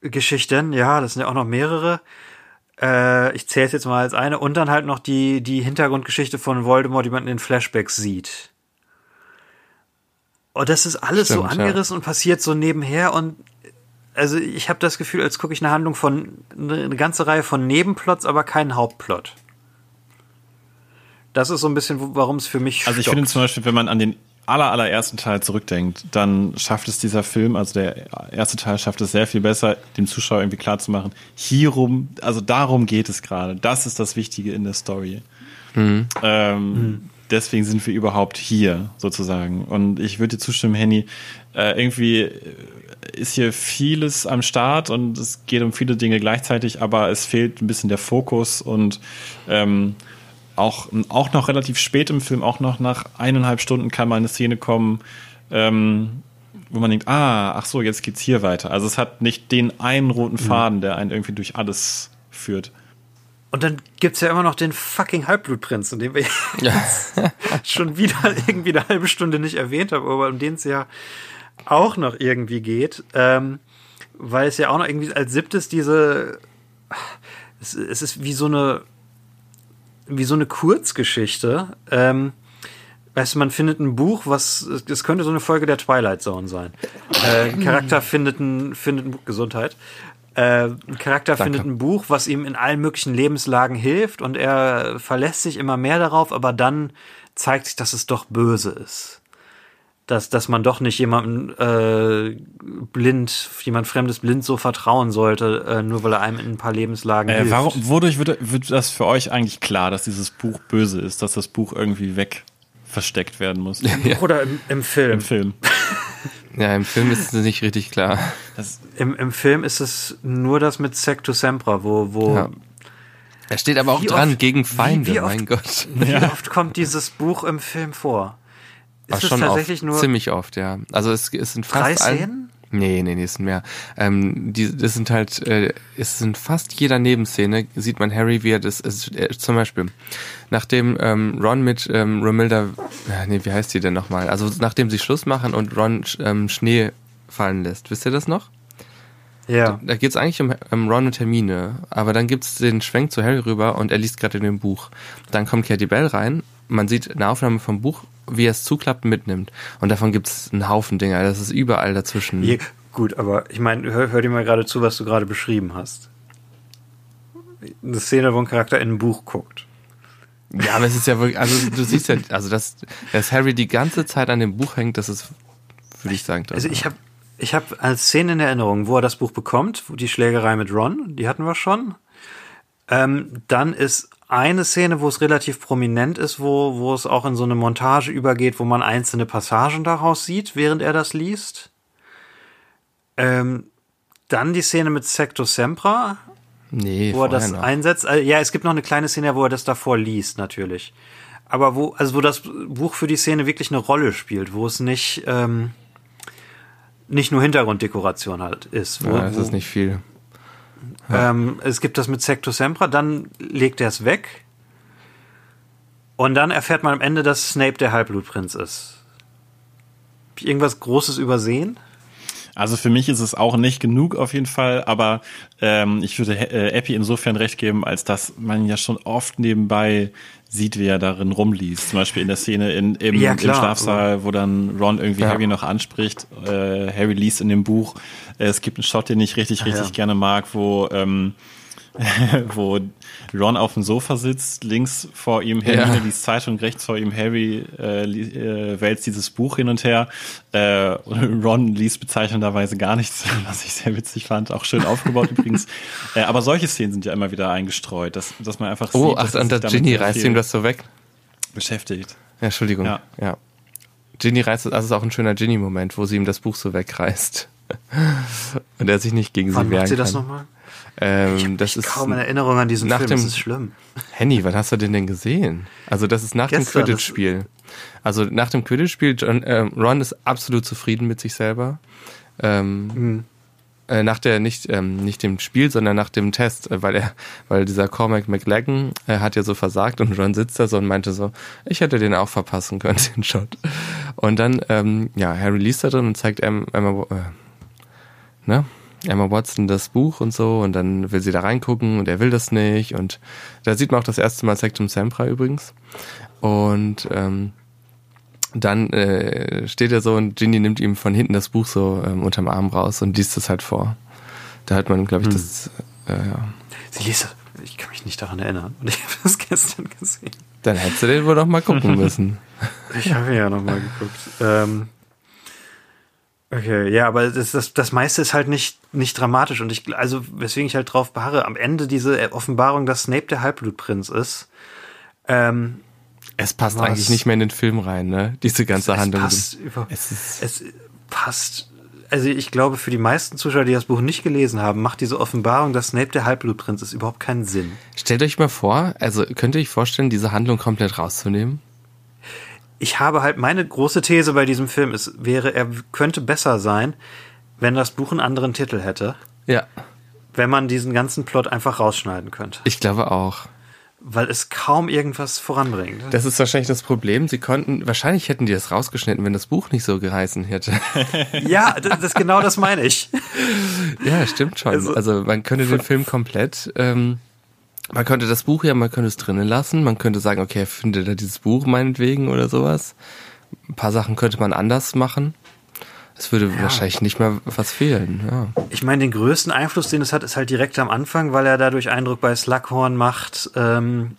Geschichten, ja, das sind ja auch noch mehrere. Äh, ich zähle es jetzt mal als eine und dann halt noch die die Hintergrundgeschichte von Voldemort, die man in den Flashbacks sieht. Und das ist alles Stimmt, so angerissen ja. und passiert so nebenher und also ich habe das Gefühl, als gucke ich eine Handlung von eine ganze Reihe von Nebenplots, aber keinen Hauptplot. Das ist so ein bisschen, warum es für mich. Also ich finde zum Beispiel, wenn man an den aller, allerersten Teil zurückdenkt, dann schafft es dieser Film, also der erste Teil schafft es sehr viel besser, dem Zuschauer irgendwie klarzumachen, hierum, also darum geht es gerade. Das ist das Wichtige in der Story. Mhm. Ähm, mhm. Deswegen sind wir überhaupt hier, sozusagen. Und ich würde dir zustimmen, Henny, äh, irgendwie ist hier vieles am Start und es geht um viele Dinge gleichzeitig, aber es fehlt ein bisschen der Fokus und ähm, auch, auch noch relativ spät im Film, auch noch nach eineinhalb Stunden kann mal eine Szene kommen, ähm, wo man denkt, ah, ach so, jetzt geht's hier weiter. Also es hat nicht den einen roten Faden, der einen irgendwie durch alles führt. Und dann gibt's ja immer noch den fucking Halbblutprinzen, den wir jetzt schon wieder irgendwie eine halbe Stunde nicht erwähnt haben, aber um den es ja auch noch irgendwie geht. Ähm, weil es ja auch noch irgendwie als siebtes diese. Es, es ist wie so eine. Wie so eine Kurzgeschichte. Ähm, weißt du, man findet ein Buch, was. Es könnte so eine Folge der Twilight Zone sein. Äh, ein Charakter findet ein, findet ein Buch. Gesundheit. Äh, ein Charakter findet ein Buch, was ihm in allen möglichen Lebenslagen hilft und er verlässt sich immer mehr darauf, aber dann zeigt sich, dass es doch böse ist. Dass, dass man doch nicht jemandem äh, blind, jemand Fremdes blind so vertrauen sollte, äh, nur weil er einem in ein paar Lebenslagen Äh, hilft. warum, wodurch wird, wird das für euch eigentlich klar, dass dieses Buch böse ist, dass das Buch irgendwie weg versteckt werden muss Oder im, im Film. im Film? Ja, im Film ist es nicht richtig klar. Das, Im, Im Film ist es nur das mit Secto Sempra, wo, wo Ja. Er steht aber auch Wie dran, oft- gegen wie- Feinde, wie oft- mein Gott. wie oft kommt dieses Buch im Film vor? Ist es schon tatsächlich oft, nur ziemlich oft, ja. Also es, es sind fast drei Szenen? Nee, nee, nee, es sind mehr. Ähm, die, das sind halt, äh, es sind fast jeder Nebenszene sieht man Harry, wie er das, es, äh, zum Beispiel, nachdem ähm, Ron mit ähm, Romilda, äh, nee, wie heißt die denn nochmal? Also nachdem sie Schluss machen und Ron ähm, Schnee fallen lässt, wisst ihr das noch? Ja. Da geht's eigentlich um, um Ron und Hermine, aber dann gibt's den Schwenk zu Harry rüber und er liest gerade in dem Buch. Dann kommt Katie Bell rein, man sieht eine Aufnahme vom Buch, wie er es zuklappt mitnimmt. Und davon gibt's einen Haufen Dinger, das ist überall dazwischen. Je, gut, aber ich meine, hör, hör dir mal gerade zu, was du gerade beschrieben hast. Eine Szene, wo ein Charakter in ein Buch guckt. Ja, aber es ist ja wirklich, also du siehst ja, also dass, dass Harry die ganze Zeit an dem Buch hängt, das ist, würde ich sagen, das Also ich habe ich hab als Szene in Erinnerung, wo er das Buch bekommt, wo die Schlägerei mit Ron, die hatten wir schon. Ähm, dann ist eine Szene, wo es relativ prominent ist, wo, wo es auch in so eine Montage übergeht, wo man einzelne Passagen daraus sieht, während er das liest. Ähm, dann die Szene mit Secto Sempra, nee, wo er das noch. einsetzt. Äh, Ja, es gibt noch eine kleine Szene, wo er das davor liest, natürlich. Aber wo, also wo das Buch für die Szene wirklich eine Rolle spielt, wo es nicht, ähm, nicht nur Hintergrunddekoration halt ist. Wo, ja, das wo, ist nicht viel. Ähm, es gibt das mit Secto Sempra, dann legt er es weg. Und dann erfährt man am Ende, dass Snape der Halbblutprinz ist. Hab ich irgendwas Großes übersehen? Also für mich ist es auch nicht genug auf jeden Fall, aber ähm, ich würde äh, Epi insofern recht geben, als dass man ja schon oft nebenbei sieht, wie er darin rumliest. Zum Beispiel in der Szene in, im, Ja, im. Schlafsaal, wo dann Ron irgendwie Ja. Harry noch anspricht. Äh, Harry liest in dem Buch. Äh, es gibt einen Shot, den ich richtig, richtig ja. gerne mag, wo ähm, wo Ron auf dem Sofa sitzt, links vor ihm Hermine Ja. liest Zeitung, rechts vor ihm Harry äh, äh, wälzt dieses Buch hin und her. Äh, Ron liest bezeichnenderweise gar nichts, was ich sehr witzig fand. Auch schön aufgebaut übrigens. Äh, aber solche Szenen sind ja immer wieder eingestreut, dass, dass man einfach Oh, sieht, ach, dass er und der Ginny reißt ihm das so weg. beschäftigt. Ja, Entschuldigung. Ja. Ja. Ginny reißt, also es ist auch ein schöner Ginny-Moment, wo sie ihm das Buch so wegreißt. Und er sich nicht gegen Wann sie wehren macht sie das kann. nochmal? Ähm, Ich habe das ist kaum eine Erinnerung an diesen nach Film, dem- das ist schlimm. Henny, wann hast du den denn gesehen? Also das ist nach dem Gestern, Quidditch-Spiel. Also nach dem Quidditch-Spiel, ähm, Ron ist absolut zufrieden mit sich selber. Ähm, Mhm. äh, nach der nicht ähm, nicht dem Spiel, sondern nach dem Test, äh, weil er, weil dieser Cormac McLaggen äh, hat ja so versagt und Ron sitzt da so und meinte so, ich hätte den auch verpassen können, den Shot. Und dann, ähm, ja, Harry liest da drin und zeigt Emma, Emma äh, ne? Emma Watson das Buch und so und dann will sie da reingucken und er will das nicht und da sieht man auch das erste Mal Sectum Sempra übrigens und ähm, dann äh, steht er so und Ginny nimmt ihm von hinten das Buch so ähm, unterm Arm raus und liest es halt vor. Da hat man, glaube ich, das, äh, ja. Sie liest das. Ich kann mich nicht daran erinnern. Und ich habe das gestern gesehen. Dann hättest du den wohl noch mal gucken müssen. Ich habe ja nochmal geguckt. Ähm, okay, ja, aber das, das, das meiste ist halt nicht, nicht dramatisch. Und ich, also, weswegen ich halt drauf beharre, am Ende diese Offenbarung, dass Snape der Halbblutprinz ist, ähm, Es passt Was? eigentlich nicht mehr in den Film rein, ne? Diese ganze es Handlung. passt über, Es ist- es passt. Also ich glaube, für die meisten Zuschauer, die das Buch nicht gelesen haben, macht diese Offenbarung, dass Snape der Halbblutprinz ist, überhaupt keinen Sinn. Stellt euch mal vor, also könnt ihr euch vorstellen, diese Handlung komplett rauszunehmen? Ich habe halt meine große These bei diesem Film ist, wäre, er könnte besser sein, wenn das Buch einen anderen Titel hätte, Ja, wenn man diesen ganzen Plot einfach rausschneiden könnte, ich glaube auch. weil es kaum irgendwas voranbringt. Das ist wahrscheinlich das Problem. Sie konnten, wahrscheinlich hätten die das rausgeschnitten, wenn das Buch nicht so geheißen hätte. Ja, das, das genau das meine ich. ja, stimmt schon. Also- Also, man könnte den Film komplett, ähm, man könnte das Buch ja, man könnte es drinnen lassen. Man könnte sagen, okay, findet er dieses Buch meinetwegen oder sowas. Ein paar Sachen könnte man anders machen. Es würde wahrscheinlich nicht mehr was fehlen. Ja. Ich meine, den größten Einfluss, den es hat, ist halt direkt am Anfang, weil er dadurch Eindruck bei Slughorn macht, ähm,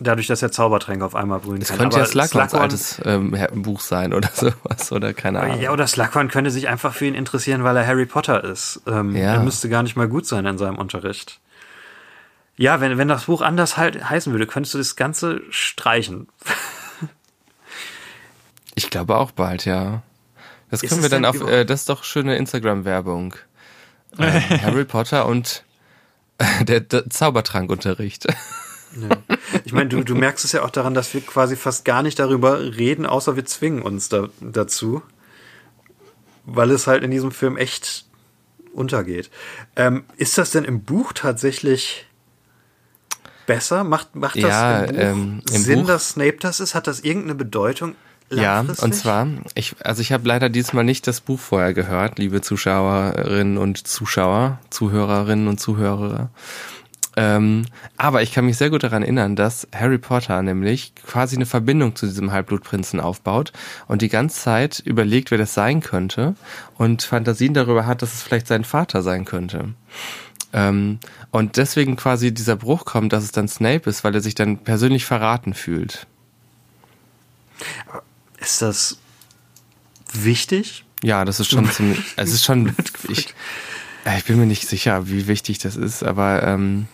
dadurch, dass er Zaubertränke auf einmal brühen Es kann. könnte ja Aber Slughorns Slughorn- altes ähm, Buch sein oder sowas oder keine Ahnung. Ja, oder Slughorn könnte sich einfach für ihn interessieren, weil er Harry Potter ist. Ähm, Ja. Er müsste gar nicht mal gut sein in seinem Unterricht. Ja, wenn, wenn das Buch anders halt heißen würde, könntest du das Ganze streichen. Ich glaube auch bald, ja. Das können wir dann auf, äh, das ist doch schöne Instagram-Werbung. Ähm, Harry Potter und äh, der, der Zaubertrankunterricht. Ich meine, du, du merkst es ja auch daran, dass wir quasi fast gar nicht darüber reden, außer wir zwingen uns da, dazu. Weil es halt in diesem Film echt untergeht. Ähm, ist das denn im Buch tatsächlich besser? Macht, macht das Ja, im Buch ähm, im Sinn, Buch- dass Snape das ist? Hat das irgendeine Bedeutung? Ja, und zwar, ich, also ich habe leider diesmal nicht das Buch vorher gehört, liebe Zuschauerinnen und Zuschauer, Zuhörerinnen und Zuhörer. Ähm, aber ich kann mich sehr gut daran erinnern, dass Harry Potter nämlich quasi eine Verbindung zu diesem Halbblutprinzen aufbaut und die ganze Zeit überlegt, wer das sein könnte und Fantasien darüber hat, dass es vielleicht sein Vater sein könnte. Ähm, und deswegen quasi dieser Bruch kommt, dass es dann Snape ist, weil er sich dann persönlich verraten fühlt. Ist das wichtig? Ja, das ist schon ziemlich, es ist schon, ich, äh, ich bin mir nicht sicher, wie wichtig das ist, aber ähm,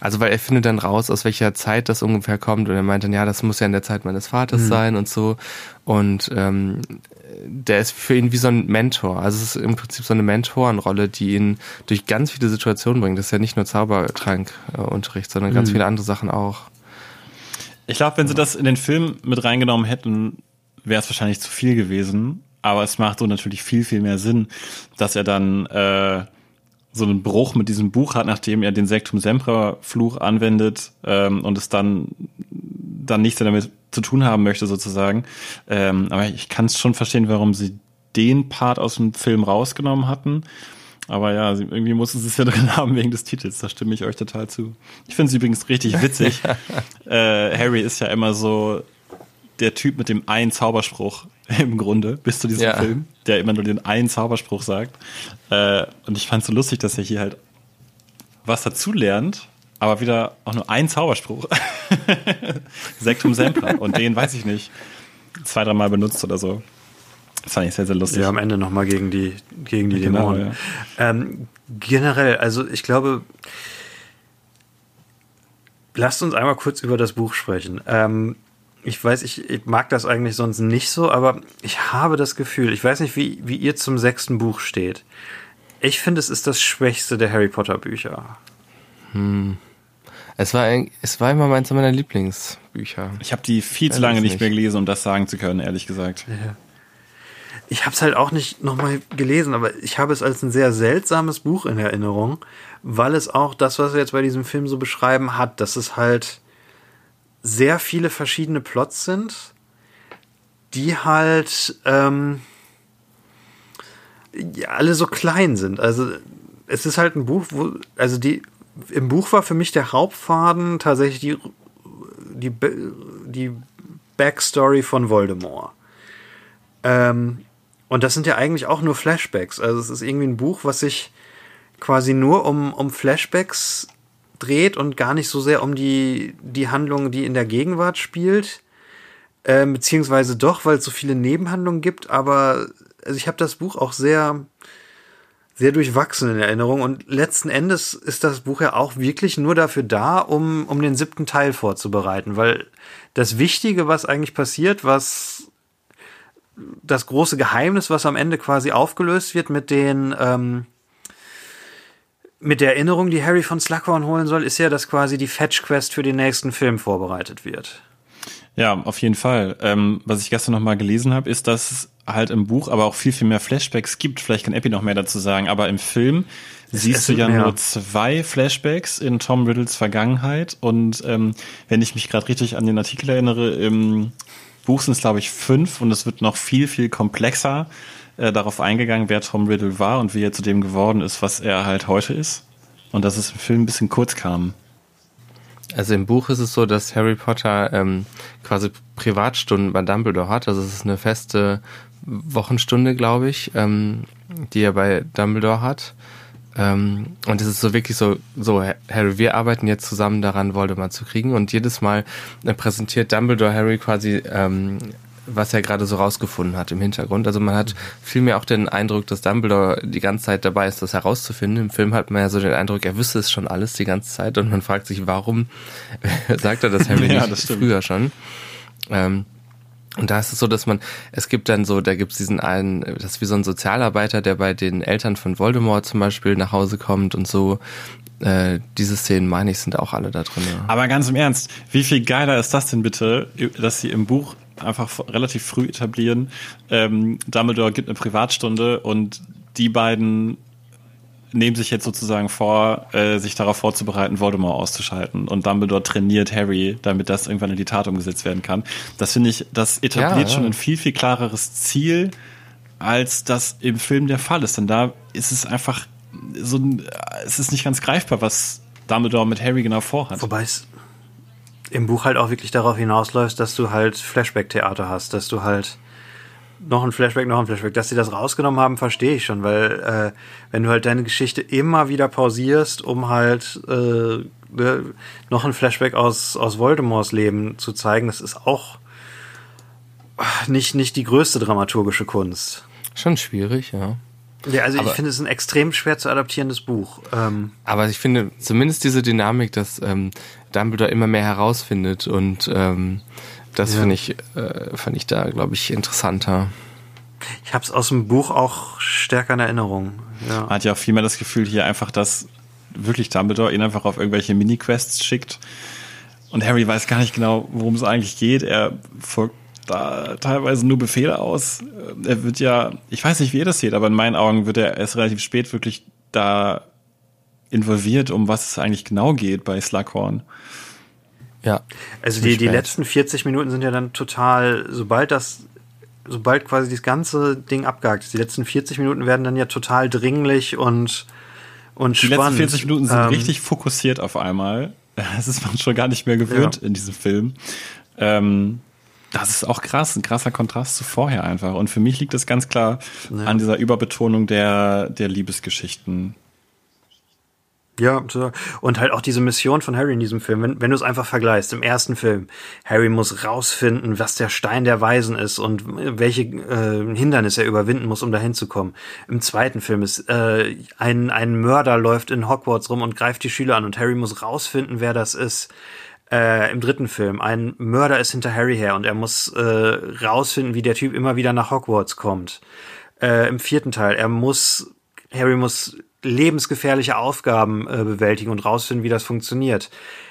also weil er findet dann raus, aus welcher Zeit das ungefähr kommt und er meint dann, ja, das muss ja in der Zeit meines Vaters sein und so und ähm, der ist für ihn wie so ein Mentor, also es ist im Prinzip so eine Mentorenrolle, die ihn durch ganz viele Situationen bringt. Das ist ja nicht nur Zaubertrankunterricht, sondern ganz viele andere Sachen auch. Ich glaube, wenn sie das in den Film mit reingenommen hätten, wäre es wahrscheinlich zu viel gewesen. Aber es macht so natürlich viel, viel mehr Sinn, dass er dann äh, so einen Bruch mit diesem Buch hat, nachdem er den Sektum Sempra Fluch anwendet ähm, und es dann dann nichts mehr damit zu tun haben möchte sozusagen. Ähm, aber ich kann es schon verstehen, warum sie den Part aus dem Film rausgenommen hatten. Aber ja, irgendwie mussten sie es ja drin haben wegen des Titels. Da stimme ich euch total zu. Ich finde es übrigens richtig witzig. äh, Harry ist ja immer so der Typ mit dem einen Zauberspruch im Grunde bis zu diesem Ja. Film, der immer nur den einen Zauberspruch sagt. Äh, und ich fand es so lustig, dass er hier halt was dazu lernt, aber wieder auch nur einen Zauberspruch. Sektum Sempra. Und den weiß ich nicht, zwei, dreimal benutzt oder so. Das fand ich sehr, sehr lustig. Ja, am Ende nochmal gegen die, gegen die Genau, Dämonen. Ähm, generell, also ich glaube, lasst uns einmal kurz über das Buch sprechen. Ähm, ich weiß, ich, ich mag das eigentlich sonst nicht so, aber ich habe das Gefühl, ich weiß nicht, wie, wie ihr zum sechsten Buch steht. Ich finde, es ist das schwächste der Harry Potter Bücher. Es war, ein- es war immer meins meiner Lieblingsbücher. Ich habe die viel zu lange ich nicht nicht. mehr gelesen, um das sagen zu können, ehrlich gesagt. Ich habe es halt auch nicht nochmal gelesen, aber ich habe es als ein sehr seltsames Buch in Erinnerung, weil es auch das, was wir jetzt bei diesem Film so beschreiben, hat, dass es halt sehr viele verschiedene Plots sind, die halt ähm, ja, alle so klein sind. Also es ist halt ein Buch, wo, also die, im Buch war für mich der Hauptfaden tatsächlich die, die, die Backstory von Voldemort. Ähm, und das sind ja eigentlich auch nur Flashbacks. Also es ist irgendwie ein Buch, was sich quasi nur um, um Flashbacks dreht und gar nicht so sehr um die, die Handlung, die in der Gegenwart spielt. Ähm, beziehungsweise doch, weil es so viele Nebenhandlungen gibt, aber also ich habe das Buch auch sehr, sehr durchwachsen in Erinnerung und letzten Endes ist das Buch ja auch wirklich nur dafür da, um, um den siebten Teil vorzubereiten, weil das Wichtige, was eigentlich passiert, was das große Geheimnis, was am Ende quasi aufgelöst wird mit den ähm, mit der Erinnerung, die Harry von Slughorn holen soll, ist ja, dass quasi die Fetch Quest für den nächsten Film vorbereitet wird. Ja, auf jeden Fall. Ähm, was ich gestern noch mal gelesen habe, ist, dass es halt im Buch aber auch viel, viel mehr Flashbacks gibt. Vielleicht kann Epi noch mehr dazu sagen, aber im Film siehst du ja mehr. nur zwei Flashbacks in Tom Riddles Vergangenheit. Und ähm, wenn ich mich gerade richtig an den Artikel erinnere, im Buch sind es, glaube ich, fünf und es wird noch viel, viel komplexer äh, darauf eingegangen, wer Tom Riddle war und wie er zu dem geworden ist, was er halt heute ist. Und dass es im Film ein bisschen kurz kam. Also im Buch ist es so, dass Harry Potter ähm, quasi Privatstunden bei Dumbledore hat. Also es ist eine feste Wochenstunde, glaube ich, ähm, die er bei Dumbledore hat. Ähm, und es ist so wirklich so, so, Harry, wir arbeiten jetzt zusammen daran, Voldemort zu kriegen. Und jedes Mal äh, präsentiert Dumbledore Harry quasi, ähm, was er gerade so rausgefunden hat im Hintergrund. Also man hat vielmehr auch den Eindruck, dass Dumbledore die ganze Zeit dabei ist, das herauszufinden. Im Film hat man ja so den Eindruck, er wüsste es schon alles die ganze Zeit und man fragt sich, warum sagt er das Harry Ja, nicht früher schon. Ähm, und da ist es so, dass man, es gibt dann so, da gibt es diesen einen, das ist wie so ein Sozialarbeiter, der bei den Eltern von Voldemort zum Beispiel nach Hause kommt und so. Äh, diese Szenen, meine ich, sind auch alle da drin. Ja. Aber ganz im Ernst, wie viel geiler ist das denn bitte, dass sie im Buch einfach relativ früh etablieren, ähm, Dumbledore gibt eine Privatstunde und die beiden nehmen sich jetzt sozusagen vor, äh, sich darauf vorzubereiten, Voldemort auszuschalten. Und Dumbledore trainiert Harry, damit das irgendwann in die Tat umgesetzt werden kann. Das finde ich, das etabliert Ja, ja. schon ein viel, viel klareres Ziel, als das im Film der Fall ist. Denn da ist es einfach so ein, es ist nicht ganz greifbar, was Dumbledore mit Harry genau vorhat. Wobei es im Buch halt auch wirklich darauf hinausläuft, dass du halt Flashback-Theater hast, dass du halt noch ein Flashback, noch ein Flashback. Dass sie das rausgenommen haben, verstehe ich schon, weil äh, wenn du halt deine Geschichte immer wieder pausierst, um halt äh, ne, noch ein Flashback aus, aus Voldemorts Leben zu zeigen, das ist auch nicht, nicht die größte dramaturgische Kunst. Schon schwierig, ja. Ja, also Aber- ich finde es ein extrem schwer zu adaptierendes Buch. Ähm, Aber ich finde zumindest diese Dynamik, dass ähm, Dumbledore immer mehr herausfindet und ähm, das Ja. finde ich, äh, fand ich da, glaube ich, interessanter. ich habe es aus dem Buch auch stärker in Erinnerung. Ja. Man hat ja auch viel mehr das Gefühl hier einfach, dass wirklich Dumbledore ihn einfach auf irgendwelche Mini-Quests schickt. Und Harry weiß gar nicht genau, worum es eigentlich geht. Er folgt da teilweise nur Befehle aus. Er wird ja, ich weiß nicht, wie ihr das seht, aber in meinen Augen wird er erst relativ spät wirklich da involviert, um was es eigentlich genau geht bei Slughorn. Ja. Also die, die letzten 40 Minuten sind ja dann total, sobald das, sobald quasi das ganze Ding abgehakt ist, die letzten 40 Minuten werden dann ja total dringlich und, und Die spannend. letzten 40 Minuten sind Ähm, richtig fokussiert auf einmal. Das ist man schon gar nicht mehr gewöhnt Ja. in diesem Film. Ähm, das ist auch krass, ein krasser Kontrast zu vorher einfach. Und für mich liegt es ganz klar Ja. an dieser Überbetonung der, der Liebesgeschichten. Ja, und halt auch diese Mission von Harry in diesem Film, wenn, wenn du es einfach vergleichst, im ersten Film, Harry muss rausfinden, was der Stein der Weisen ist und welche äh, Hindernisse er überwinden muss, um dahin zu kommen. Im zweiten Film ist äh, ein, ein Mörder läuft in Hogwarts rum und greift die Schüler an und Harry muss rausfinden, wer das ist. Äh, Im dritten Film, ein Mörder ist hinter Harry her und er muss äh, rausfinden, wie der Typ immer wieder nach Hogwarts kommt. Äh, Im vierten Teil, er muss, Harry muss lebensgefährliche Aufgaben äh, bewältigen und rausfinden, wie das funktioniert.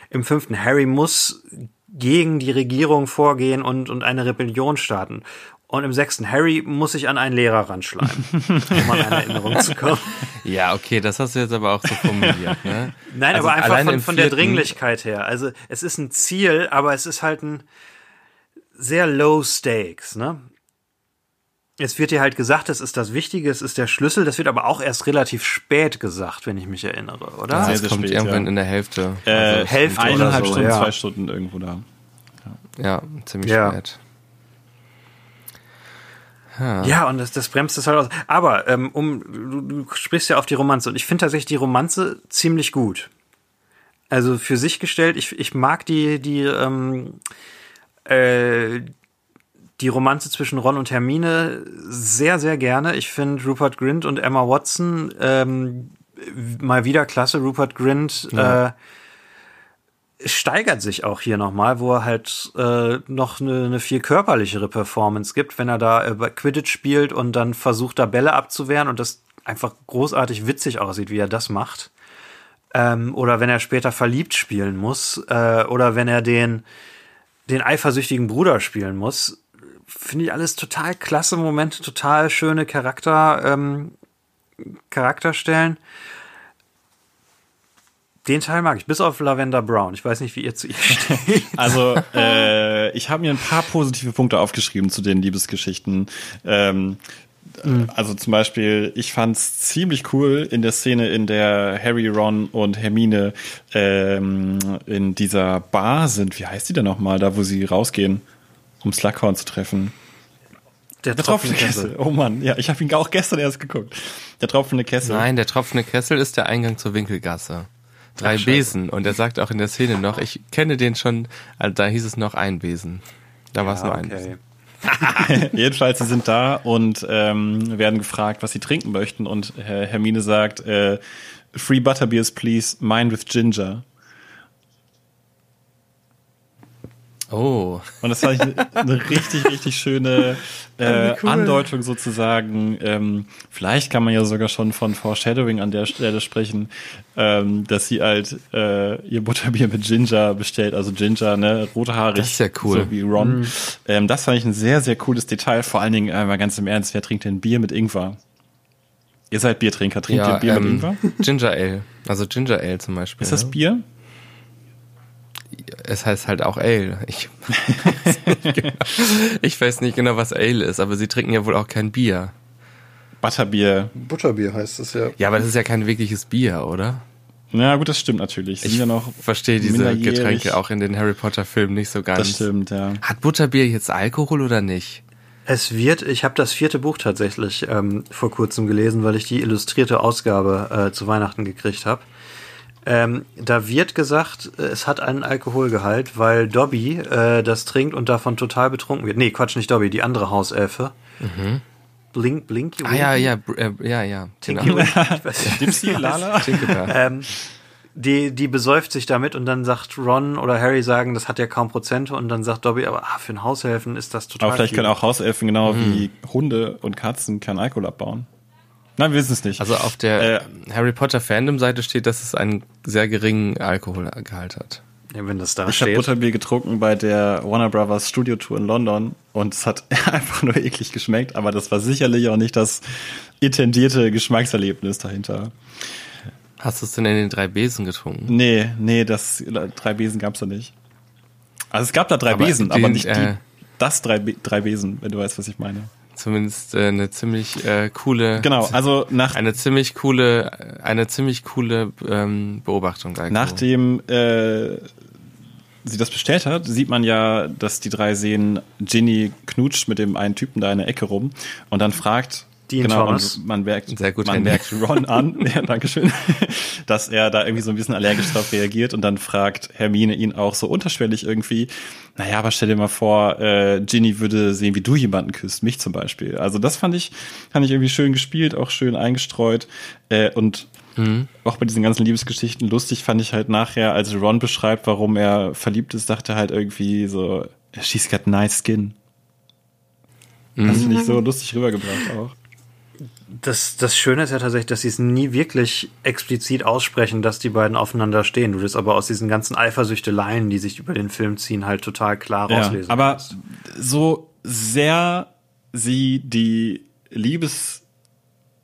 Im fünften, Harry muss gegen die Regierung vorgehen und, und eine Rebellion starten. Und im sechsten, Harry muss sich an einen Lehrer ranschleimen, um an eine Erinnerung zu kommen. Ja, okay, das hast du jetzt aber auch so formuliert, ne? Nein, Also aber einfach von, von der Dringlichkeit her. Also es ist ein Ziel, aber es ist halt ein sehr low stakes, ne? Es wird dir halt gesagt, es ist das Wichtige, es ist der Schlüssel, das wird aber auch erst relativ spät gesagt, wenn ich mich erinnere, oder? Ja, Sehr, sehr kommt spät, irgendwann ja. in der Hälfte. Äh, Also, Hälfte oder eineinhalb so, Stunden, ja. zwei Stunden irgendwo da. Ja, ziemlich Ja. spät. Ja, und das, das bremst es halt aus. Aber ähm, um, du, du sprichst ja auf die Romanze und ich finde tatsächlich die Romanze ziemlich gut. Also für sich gestellt, ich, ich mag die, die, ähm, äh, die Romanze zwischen Ron und Hermine sehr, sehr gerne. Ich finde Rupert Grint und Emma Watson ähm, mal wieder klasse. Rupert Grint äh, steigert sich auch hier nochmal, wo er halt äh, noch eine, eine viel körperlichere Performance gibt, wenn er da äh, Quidditch spielt und dann versucht, da Bälle abzuwehren und das einfach großartig witzig aussieht, wie er das macht. Ähm, oder wenn er später verliebt spielen muss, äh, oder wenn er den den eifersüchtigen Bruder spielen muss. Finde ich alles total klasse Momente, total schöne Charakter, ähm, Charakterstellen. Den Teil mag ich, bis auf Lavender Brown. Ich weiß nicht, wie ihr zu ihr steht. Also, äh, ich habe mir ein paar positive Punkte aufgeschrieben zu den Liebesgeschichten. Ähm, Also zum Beispiel, ich fand's ziemlich cool in der Szene, in der Harry, Ron und Hermine ähm, in dieser Bar sind. Wie heißt die denn nochmal, da wo sie rausgehen, um Slughorn zu treffen? Der Der tropfende Kessel. Oh Mann, ja, ich habe ihn auch gestern erst geguckt. Der tropfende Kessel. Nein, der tropfende Kessel ist der Eingang zur Winkelgasse. Drei Besen. Und er sagt auch in der Szene noch, ich kenne den schon, also da hieß es noch ein Besen. Da war es nur ein Besen. okay. Jedenfalls, sie sind da und ähm, werden gefragt, was sie trinken möchten. Und Herr Hermine sagt, äh, Free Butterbeers, please, mine with ginger. Oh. Und das fand ich eine, richtig, richtig schöne äh, Andeutung sozusagen. Ähm, vielleicht kann man ja sogar schon von Foreshadowing an der Stelle sprechen, ähm, dass sie halt äh, ihr Butterbier mit Ginger bestellt, also Ginger, ne, rothaarig. Das ist ja cool. So wie Ron. Ähm, das fand ich ein sehr, sehr cooles Detail. Vor allen Dingen, äh, mal ganz im Ernst, wer trinkt denn Bier mit Ingwer? Ihr seid Biertrinker, trinkt ihr Bier mit Ingwer? Ginger Ale. Also Ginger Ale zum Beispiel. Ist das ja. Bier? Es heißt halt auch Ale. Ich, ich weiß nicht genau, was Ale ist, aber sie trinken ja wohl auch kein Bier. Butterbier. Butterbier heißt es ja. Ja, aber das ist ja kein wirkliches Bier, oder? Ja, gut, das stimmt natürlich. Sie Ich sind ja noch verstehe diese. Getränke auch in den Harry Potter Filmen nicht so ganz. Das stimmt, ja. Hat Butterbier jetzt Alkohol oder nicht? Es wird, ich habe das vierte Buch tatsächlich ähm, vor kurzem gelesen, weil ich die illustrierte Ausgabe äh, zu Weihnachten gekriegt habe. Ähm, da wird gesagt, äh, es hat einen Alkoholgehalt, weil Dobby äh, das trinkt und davon total betrunken wird. Nee, Quatsch, nicht Dobby, die andere Hauselfe. Blink, Blinky, Ah ja, ja, äh, ja, ja. Tinky. Dipsy, Lala. Ähm, die, die besäuft sich damit und dann sagt Ron oder Harry sagen, das hat ja kaum Prozente und dann sagt Dobby, aber ah, für einen Haushelfen ist das total Aber vielleicht viel. können auch Hauselfen genau wie Hunde und Katzen keinen Alkohol abbauen. Nein, wir wissen es nicht. Also auf der Äh, Harry Potter Fandom-Seite steht, dass es einen sehr geringen Alkoholgehalt hat. ja, wenn das da ich habe. Butterbier getrunken bei der Warner Brothers Studio Tour in London und es hat einfach nur eklig geschmeckt, aber das war sicherlich auch nicht das intendierte Geschmackserlebnis dahinter. Hast du es denn in den drei Besen getrunken? Nee, nee, das drei Besen gab's da nicht. Also es gab da drei Aber Besen, den, aber nicht die, äh, das drei, drei Besen, wenn du weißt, was ich meine. Zumindest äh, eine ziemlich äh, coole, Genau, also nach eine ziemlich coole, eine ziemlich coole ähm, Beobachtung. Alkohol. Nachdem äh, sie das bestellt hat, sieht man ja, dass die drei sehen, Ginny knutscht mit dem einen Typen da in der Ecke rum und dann fragt Dean genau, Thomas. und man merkt, Sehr gut, man Henry. merkt Ron an, ja, Dankeschön, dass er da irgendwie so ein bisschen allergisch drauf reagiert und dann fragt Hermine ihn auch so unterschwellig irgendwie, naja, aber stell dir mal vor, äh, Ginny würde sehen, wie du jemanden küsst, mich zum Beispiel. Also das fand ich, fand ich irgendwie schön gespielt, auch schön eingestreut äh, und auch bei diesen ganzen Liebesgeschichten lustig fand ich halt nachher, als Ron beschreibt, warum er verliebt ist, dachte er halt irgendwie so, she's got nice skin. Das finde ich so lustig rübergebracht auch. Das, das Schöne ist ja tatsächlich, dass sie es nie wirklich explizit aussprechen, dass die beiden aufeinander stehen. Du das aber aus diesen ganzen Eifersüchteleien, die sich über den Film ziehen, halt total klar Ja, rauslesen. aber kannst. so sehr sie die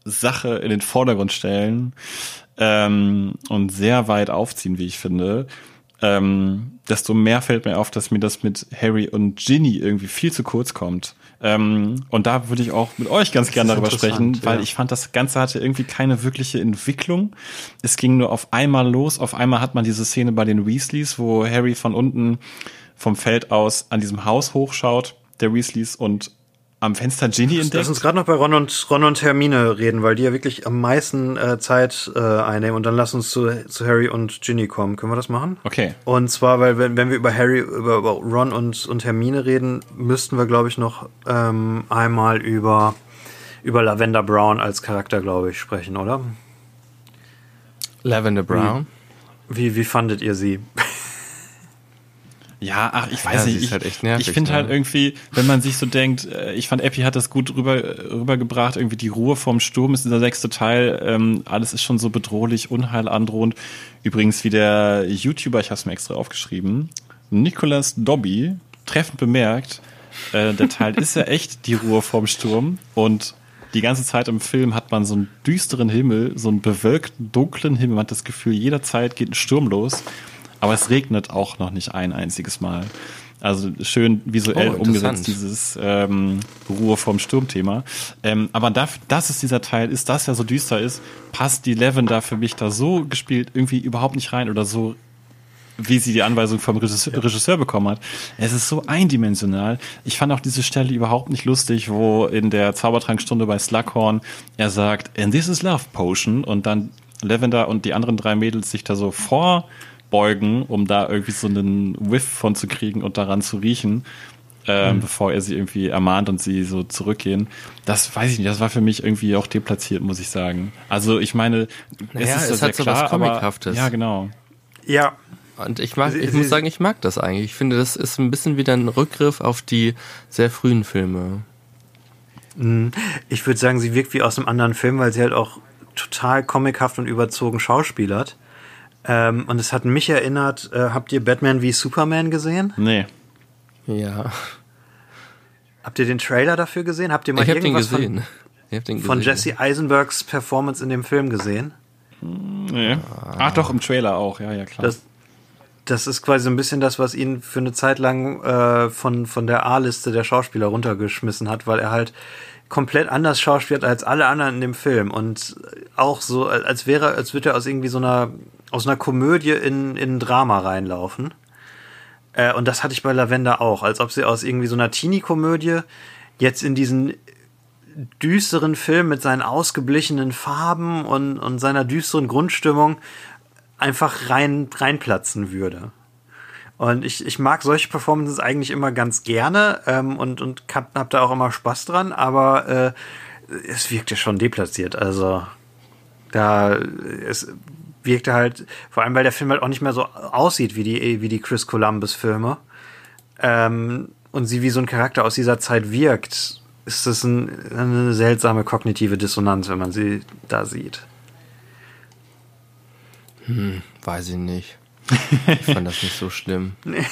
Liebessache in den Vordergrund stellen ähm, und sehr weit aufziehen, wie ich finde, ähm, desto mehr fällt mir auf, dass mir das mit Harry und Ginny irgendwie viel zu kurz kommt. Ähm, und da würde ich auch mit euch ganz gerne darüber sprechen, weil ja. ich fand, das Ganze hatte irgendwie keine wirkliche Entwicklung. Es ging nur auf einmal los. Auf einmal hat man diese Szene bei den Weasleys, wo Harry von unten vom Feld aus an diesem Haus hochschaut, der Weasleys, und am Fenster Ginny Lass entdeckt. uns gerade noch bei Ron und, Ron und Hermine reden, weil die ja wirklich am meisten äh, Zeit äh, einnehmen. Und dann lass uns zu, zu Harry und Ginny kommen. Können wir das machen? Okay. Und zwar, weil wenn, wenn wir über Harry, über, über Ron und, und Hermine reden, müssten wir, glaube ich, noch ähm, einmal über, über Lavender Brown als Charakter, glaube ich, sprechen, oder? Lavender Brown. Wie, wie fandet ihr sie? Ja, ach, ich Ja, weiß sie nicht. Ich, halt nervig, ich finde ne? halt irgendwie, wenn man sich so denkt, äh, ich fand, Epi hat das gut rüber, rübergebracht, irgendwie die Ruhe vorm Sturm ist dieser sechste Teil, ähm, alles ist schon so bedrohlich, Unheil androhend. Übrigens, wie der YouTuber, ich habe es mir extra aufgeschrieben, Nicholas Dobby, treffend bemerkt. Äh, der Teil ist ja echt die Ruhe vorm Sturm und die ganze Zeit im Film hat man so einen düsteren Himmel, so einen bewölkten, dunklen Himmel. Man hat das Gefühl, jederzeit geht ein Sturm los. Aber es regnet auch noch nicht ein einziges Mal. Also schön visuell Oh, umgesetzt, dieses ähm, Ruhe vom Sturmthema. Ähm, aber dafür, dass es dieser Teil ist, dass er so düster ist, passt die Lavender für mich da so gespielt irgendwie überhaupt nicht rein oder so wie sie die Anweisung vom Regisseur, Regisseur bekommen hat. Es ist so eindimensional. Ich fand auch diese Stelle überhaupt nicht lustig, wo in der Zaubertrankstunde bei Slughorn er sagt, and this is love potion und dann Lavender und die anderen drei Mädels sich da so vorbeugen, um da irgendwie so einen Whiff von zu kriegen und daran zu riechen, ähm, bevor er sie irgendwie ermahnt und sie so zurückgehen. Das weiß ich nicht, das war für mich irgendwie auch deplatziert, muss ich sagen. Also ich meine, Naja, es ist es sehr hat so was klar, aber- Comichaftes. Ja, genau. Ja, Und ich mag, ich muss sagen, ich mag das eigentlich. Ich finde, das ist ein bisschen wieder ein Rückgriff auf die sehr frühen Filme. Ich würde sagen, sie wirkt wie aus einem anderen Film, weil sie halt auch total comichaft und überzogen schauspielert. Ähm, und es hat mich erinnert, äh, habt ihr Batman wie Superman gesehen? Nee. Ja. Habt ihr den Trailer dafür gesehen? Habt ihr mal Ich habe den irgendwas gesehen. Ich hab den von, von gesehen. Jesse Eisenbergs Performance in dem Film gesehen? Nee. Ach doch, im Trailer auch, ja, ja, klar. Das, das ist quasi so ein bisschen das, was ihn für eine Zeit lang äh, von, von der A-Liste der Schauspieler runtergeschmissen hat, weil er halt komplett anders schauspielt als alle anderen in dem Film und auch so, als wäre, als würde er aus irgendwie so einer, aus einer Komödie in, in ein Drama reinlaufen. Äh, und das hatte ich bei Lavender auch, als ob sie aus irgendwie so einer Teenie-Komödie jetzt in diesen düsteren Film mit seinen ausgeblichenen Farben und, und seiner düsteren Grundstimmung einfach rein reinplatzen würde. Und ich, ich mag solche Performances eigentlich immer ganz gerne ähm, und, und hab, hab da auch immer Spaß dran, aber äh, es wirkte schon deplatziert. Also da es wirkte halt, vor allem weil der Film halt auch nicht mehr so aussieht wie die, wie die Chris Columbus-Filme ähm, und sie wie so ein Charakter aus dieser Zeit wirkt, ist das ein, eine seltsame kognitive Dissonanz, wenn man sie da sieht. Weiß ich nicht. Ich fand das nicht so schlimm. Ich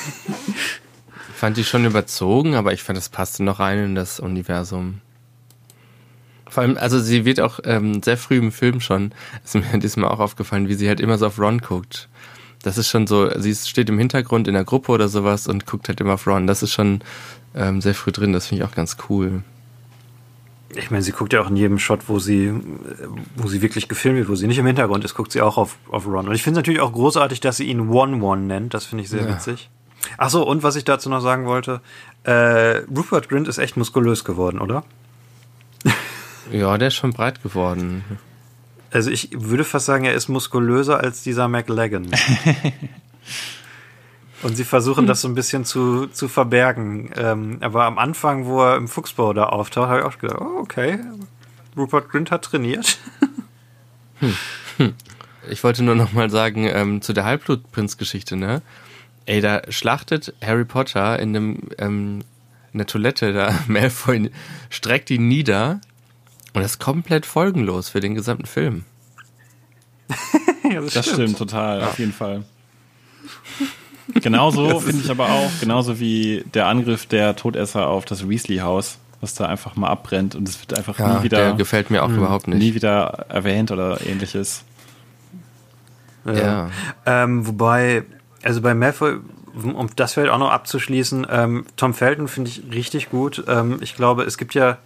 fand die schon überzogen, aber ich fand, das passte noch rein in das Universum. Vor allem, also sie wird auch ähm, sehr früh im Film schon, ist mir diesmal auch aufgefallen, wie sie halt immer so auf Ron guckt. Das ist schon so, sie steht im Hintergrund in der Gruppe oder sowas und guckt halt immer auf Ron. Das ist schon ähm, sehr früh drin, das finde ich auch ganz cool. Ich meine, sie guckt ja auch in jedem Shot, wo sie, wo sie wirklich gefilmt wird, wo sie nicht im Hintergrund ist, guckt sie auch auf, auf Ron. Und ich finde es natürlich auch großartig, dass sie ihn One-One nennt. Das finde ich sehr Ja. witzig. Ach so, und was ich dazu noch sagen wollte, äh, Rupert Grint ist echt muskulös geworden, oder? Ja, der ist schon breit geworden. Also ich würde fast sagen, er ist muskulöser als dieser McLagan. Und sie versuchen das so ein bisschen zu, zu verbergen. Ähm, aber am Anfang, wo er im Fuchsbau da auftaucht, habe ich auch gedacht, oh, okay, Rupert Grint hat trainiert. Ich wollte nur noch mal sagen, ähm, zu der Halbblutprinz-Geschichte, ne? Ey, da schlachtet Harry Potter in dem, ähm, in der Toilette, da Malfoy streckt ihn nieder und das ist komplett folgenlos für den gesamten Film. ja, Das stimmt, total, auf jeden Fall. Genauso finde ich aber auch, genauso wie der Angriff der Todesser auf das Weasley-Haus, was da einfach mal abbrennt und es wird einfach Ja, nie wieder, der gefällt mir auch überhaupt nicht. nie wieder erwähnt oder ähnliches. Ja. Ähm, wobei, also bei Malfoy, um das Feld auch noch abzuschließen, ähm, Tom Felton finde ich richtig gut. Ähm, ich glaube, es gibt ja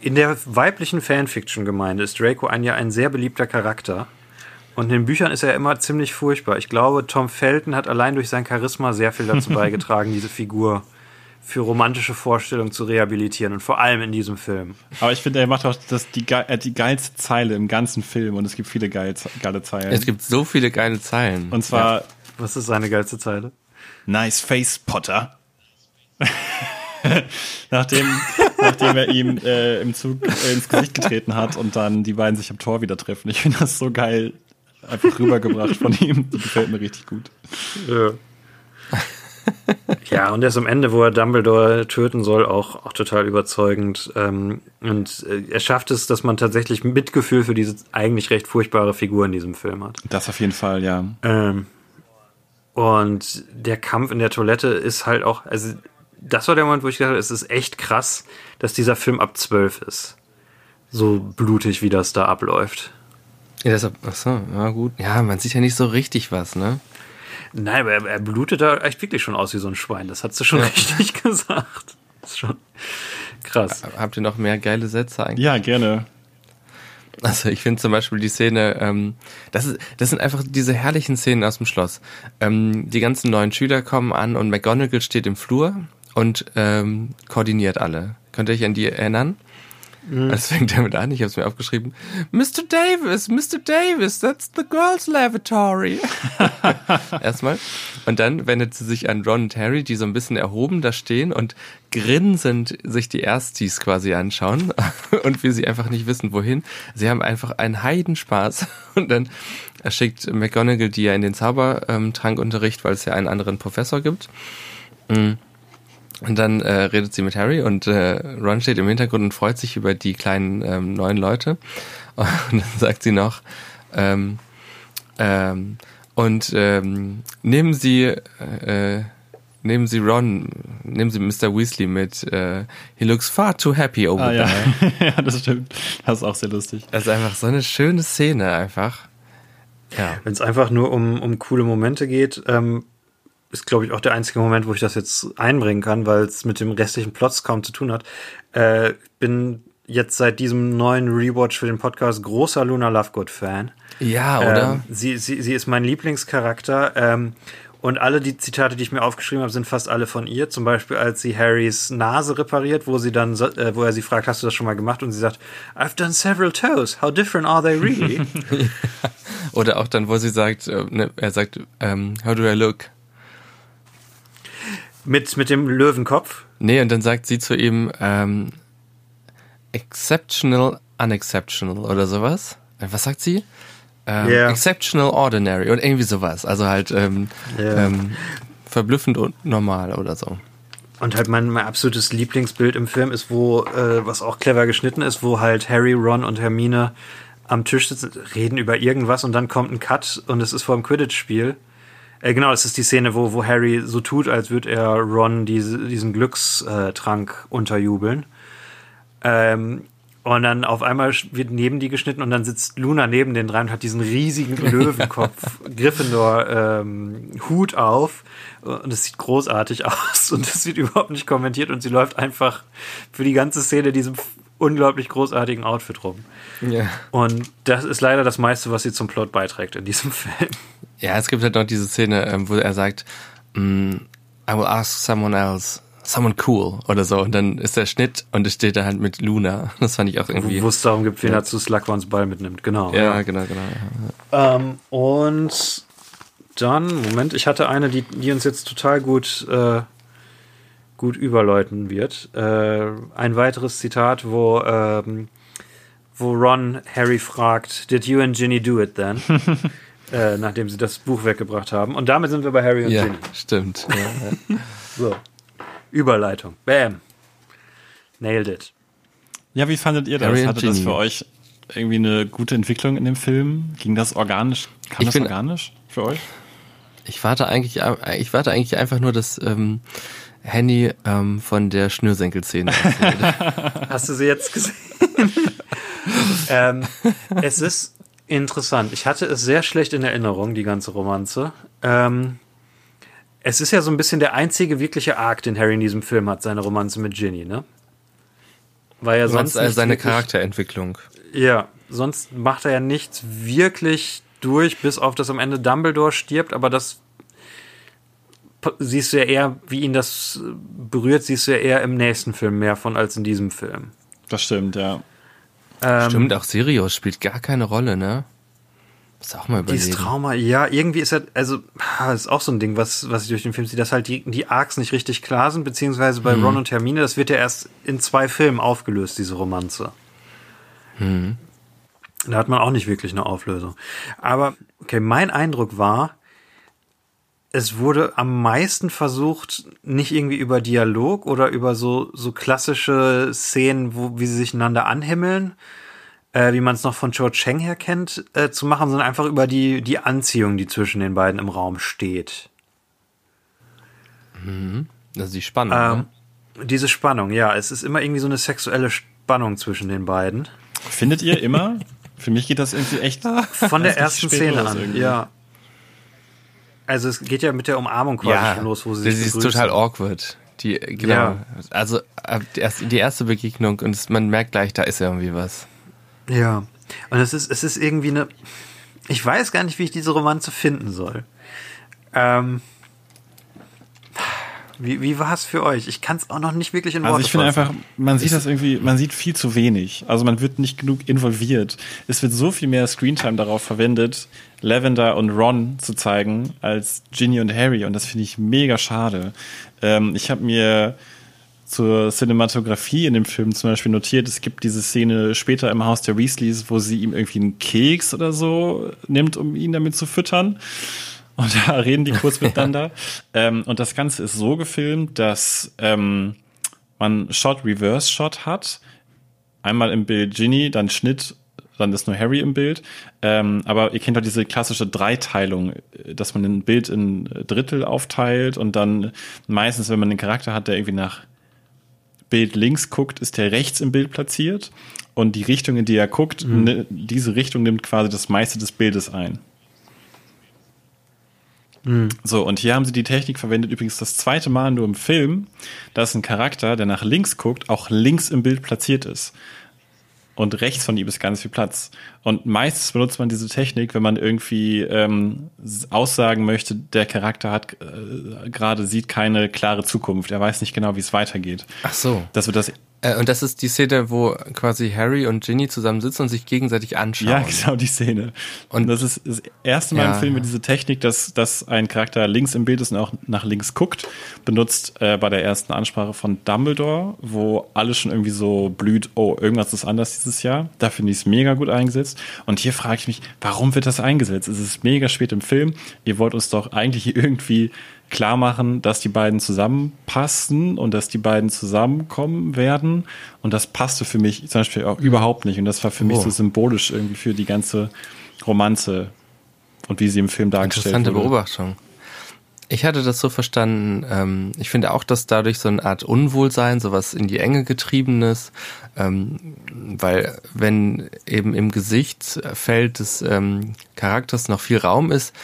in der weiblichen Fanfiction-Gemeinde ist Draco ein ja ein sehr beliebter Charakter. Und in den Büchern ist er immer ziemlich furchtbar. Ich glaube, Tom Felton hat allein durch sein Charisma sehr viel dazu beigetragen, diese Figur für romantische Vorstellungen zu rehabilitieren und vor allem in diesem Film. Aber ich finde, er macht auch das, die, äh, die geilste Zeile im ganzen Film und es gibt viele geil, geile Zeilen. Es gibt so viele geile Zeilen. und zwar, Was ist seine geilste Zeile? Nice Face, Potter. nachdem, nachdem er ihm äh, im Zug äh, ins Gesicht getreten hat und dann die beiden sich am Tor wieder treffen. Ich finde das so geil einfach rübergebracht von ihm. Das gefällt mir richtig gut. Ja. ja, und erst am Ende, wo er Dumbledore töten soll, auch, auch total überzeugend. Ähm, und äh, er schafft es, dass man tatsächlich Mitgefühl für diese eigentlich recht furchtbare Figur in diesem Film hat. Das auf jeden Fall, ja. Ähm, Und der Kampf in der Toilette ist halt auch, also das war der Moment, wo ich gedacht habe, es ist echt krass, dass dieser Film ab 12 ist. So blutig, wie das da abläuft. Ja, deshalb, achso, ja gut. Ja, man sieht ja nicht so richtig was, ne? Nein, aber er, er blutet da echt wirklich schon aus wie so ein Schwein. Das hat sie schon richtig gesagt. Das ist schon krass. Habt ihr noch mehr geile Sätze eigentlich? Ja, gerne. Also ich finde zum Beispiel die Szene, ähm, das, ist, das sind einfach diese herrlichen Szenen aus dem Schloss. Ähm, die ganzen neuen Schüler kommen an und McGonagall steht im Flur und ähm, koordiniert alle. Könnt ihr euch an die erinnern? Das fängt damit an, ich habe es mir aufgeschrieben. Mr. Davis, Mr. Davis, that's the girls' lavatory. Erstmal. Und dann wendet sie sich an Ron und Harry, die so ein bisschen erhoben da stehen und grinsend sich die Erstis quasi anschauen und wie sie einfach nicht wissen, wohin. Sie haben einfach einen Heidenspaß. Und dann schickt McGonagall die ja in den Zaubertrankunterricht, weil es ja einen anderen Professor gibt. Mm. Und dann äh, redet sie mit Harry und äh, Ron steht im Hintergrund und freut sich über die kleinen ähm, neuen Leute. Und dann sagt sie noch, ähm, ähm, und ähm, nehmen Sie, äh, nehmen Sie Ron, nehmen Sie Mr. Weasley mit. Äh, he looks far too happy over Ah, ja. there. ja, das stimmt. Das ist auch sehr lustig. Das ist einfach so eine schöne Szene einfach. Ja. Wenn es einfach nur um, um coole Momente geht, ähm, ist, glaube ich, auch der einzige Moment, wo ich das jetzt einbringen kann, weil es mit dem restlichen Plots kaum zu tun hat. Äh, bin jetzt seit diesem neuen Rewatch für den Podcast großer Luna Lovegood-Fan. Ja, oder? Ähm, sie, sie, sie ist mein Lieblingscharakter. Ähm, und alle die Zitate, die ich mir aufgeschrieben habe, sind fast alle von ihr. Zum Beispiel, als sie Harrys Nase repariert, wo sie dann, äh, wo er sie fragt, hast du das schon mal gemacht? Und sie sagt, I've done several toes. How different are they really? Oder auch dann, wo sie sagt, äh, ne, er sagt, ähm, how do I look? Mit, mit dem Löwenkopf. Nee, und dann sagt sie zu ihm, ähm, exceptional, unexceptional oder sowas. Äh, Was sagt sie? Ähm, Ja. Exceptional, ordinary und irgendwie sowas. Also halt ähm, Ja. ähm, verblüffend und normal oder so. Und halt mein, mein absolutes Lieblingsbild im Film ist, wo, äh, was auch clever geschnitten ist, wo halt Harry, Ron und Hermine am Tisch sitzen, reden über irgendwas und dann kommt ein Cut und es ist vor dem Quidditch-Spiel. Äh, genau, das ist die Szene, wo, wo Harry so tut, als würde er Ron diese, diesen Glückstrank unterjubeln. Ähm, und dann auf einmal wird neben die geschnitten und dann sitzt Luna neben den dreien und hat diesen riesigen Löwenkopf Gryffindor ähm, Hut auf und es sieht großartig aus und es wird überhaupt nicht kommentiert und sie läuft einfach für die ganze Szene diesem unglaublich großartigen Outfit rum. Ja. Und das ist leider das meiste, was sie zum Plot beiträgt in diesem Film. Ja, es gibt halt noch diese Szene, ähm, wo er sagt, mm, I will ask someone else, someone cool oder so. Und dann ist der Schnitt und es steht da halt mit Luna. Das fand ich auch irgendwie. Wo es darum gibt, wen er zu Slughorns Ball mitnimmt. Genau. Ja, genau, genau. Ähm, und dann, Moment, ich hatte eine, die, die uns jetzt total gut, äh, gut überläuten wird. Äh, ein weiteres Zitat, wo, ähm, wo Ron Harry fragt, Did you and Ginny do it then? äh, nachdem sie das Buch weggebracht haben. Und damit sind wir bei Harry und Ja, Ginny. stimmt. Ja, ja. So. Überleitung. Bam. Nailed it. Ja, wie fandet ihr das? Harry Hatte das für euch irgendwie eine gute Entwicklung in dem Film? Ging das organisch? Kam Ich das bin- organisch für euch? Ich warte eigentlich, ich warte eigentlich einfach nur, dass ähm, Henny ähm, von der Schnürsenkelszene erzählt. Hast du sie jetzt gesehen? ähm, es ist interessant. Ich hatte es sehr schlecht in Erinnerung, die ganze Romanze. Ähm, es ist ja so ein bisschen der einzige wirkliche Arc, den Harry in diesem Film hat, seine Romanze mit Ginny, ne? Weil er sonst also seine wirklich- Charakterentwicklung. Ja, sonst macht er ja nichts wirklich durch, bis auf das am Ende Dumbledore stirbt, aber das siehst du ja eher, wie ihn das äh, berührt, siehst du ja eher im nächsten Film mehr von als in diesem Film. Das stimmt, ja. Ähm, Stimmt, auch Sirius spielt gar keine Rolle, ne? Muss auch mal Dieses überlegen. Trauma, ja, irgendwie ist er, also, ist auch so ein Ding, was, was ich durch den Film sehe, dass halt die, die Arcs nicht richtig klar sind, beziehungsweise bei Ron und Hermine, das wird ja erst in zwei Filmen aufgelöst, diese Romanze. Da hat man auch nicht wirklich eine Auflösung. Aber, okay, mein Eindruck war, es wurde am meisten versucht, nicht irgendwie über Dialog oder über so, so klassische Szenen, wo, wie sie sich einander anhimmeln, äh, wie man es noch von Cho Cheng her kennt, äh, zu machen, sondern einfach über die, die Anziehung, die zwischen den beiden im Raum steht. Also die Spannung. ne? Ähm, diese Spannung, ja, es ist immer irgendwie so eine sexuelle Spannung zwischen den beiden. Findet ihr immer? Für mich geht das irgendwie echt. Von der ersten Szene an, irgendwie. ja. Also es geht ja mit der Umarmung quasi ja, schon los, wo sie das sich ist begrüßen. total awkward. Die, genau. Ja. Also die erste, Begegnung und man merkt gleich, da ist irgendwie was. Ja. Und es ist, es ist irgendwie eine. Ich weiß gar nicht, wie ich diese Romanze finden soll. Ähm. Wie, wie war es für euch? Ich kann es auch noch nicht wirklich in Worte Also ich finde einfach, man sieht das irgendwie, man sieht viel zu wenig. Also man wird nicht genug involviert. Es wird so viel mehr Screentime darauf verwendet, Lavender und Ron zu zeigen, als Ginny und Harry. Und das finde ich mega schade. Ähm, ich habe mir zur Cinematografie in dem Film zum Beispiel notiert, es gibt diese Szene später im Haus der Weasleys, wo sie ihm irgendwie einen Keks oder so nimmt, um ihn damit zu füttern. Und da reden die kurz miteinander. ähm, und das Ganze ist so gefilmt, dass ähm, man Shot-Reverse-Shot hat. Einmal im Bild Ginny, dann Schnitt, dann ist nur Harry im Bild. Ähm, aber ihr kennt doch diese klassische Dreiteilung, dass man ein Bild in Drittel aufteilt und dann meistens, wenn man einen Charakter hat, der irgendwie nach Bild links guckt, ist der rechts im Bild platziert. Und die Richtung, in die er guckt, ne, diese Richtung nimmt quasi das meiste des Bildes ein. So, und hier haben sie die Technik verwendet, übrigens das zweite Mal nur im Film, dass ein Charakter, der nach links guckt, auch links im Bild platziert ist. Und rechts von ihm ist ganz viel Platz. Und meistens benutzt man diese Technik, wenn man irgendwie ähm, aussagen möchte, der Charakter hat äh, gerade sieht keine klare Zukunft. Er weiß nicht genau, wie es weitergeht. Ach so. Das wird das Äh, und das ist die Szene, wo quasi Harry und Ginny zusammen sitzen und sich gegenseitig anschauen. Ja, genau die Szene. Und Und- das ist das erste Mal Ja. im Film mit diese Technik, dass, dass ein Charakter links im Bild ist und auch nach links guckt, benutzt äh, bei der ersten Ansprache von Dumbledore, wo alles schon irgendwie so blüht, oh, irgendwas ist anders dieses Jahr. Da finde ich es mega gut eingesetzt. Und hier frage ich mich, warum wird das eingesetzt? Es ist mega spät im Film. Ihr wollt uns doch eigentlich irgendwie klar machen, dass die beiden zusammenpassen und dass die beiden zusammenkommen werden. Und das passte für mich zum Beispiel auch überhaupt nicht. Und das war für mich Oh. so symbolisch irgendwie für die ganze Romanze und wie sie im Film dargestellt Interessante wurde. Beobachtung. Ich hatte das so verstanden, ähm, ich finde auch, dass dadurch so eine Art Unwohlsein, sowas in die Enge getriebenes, ähm, weil wenn eben im Gesichtsfeld des ähm, Charakters noch viel Raum ist,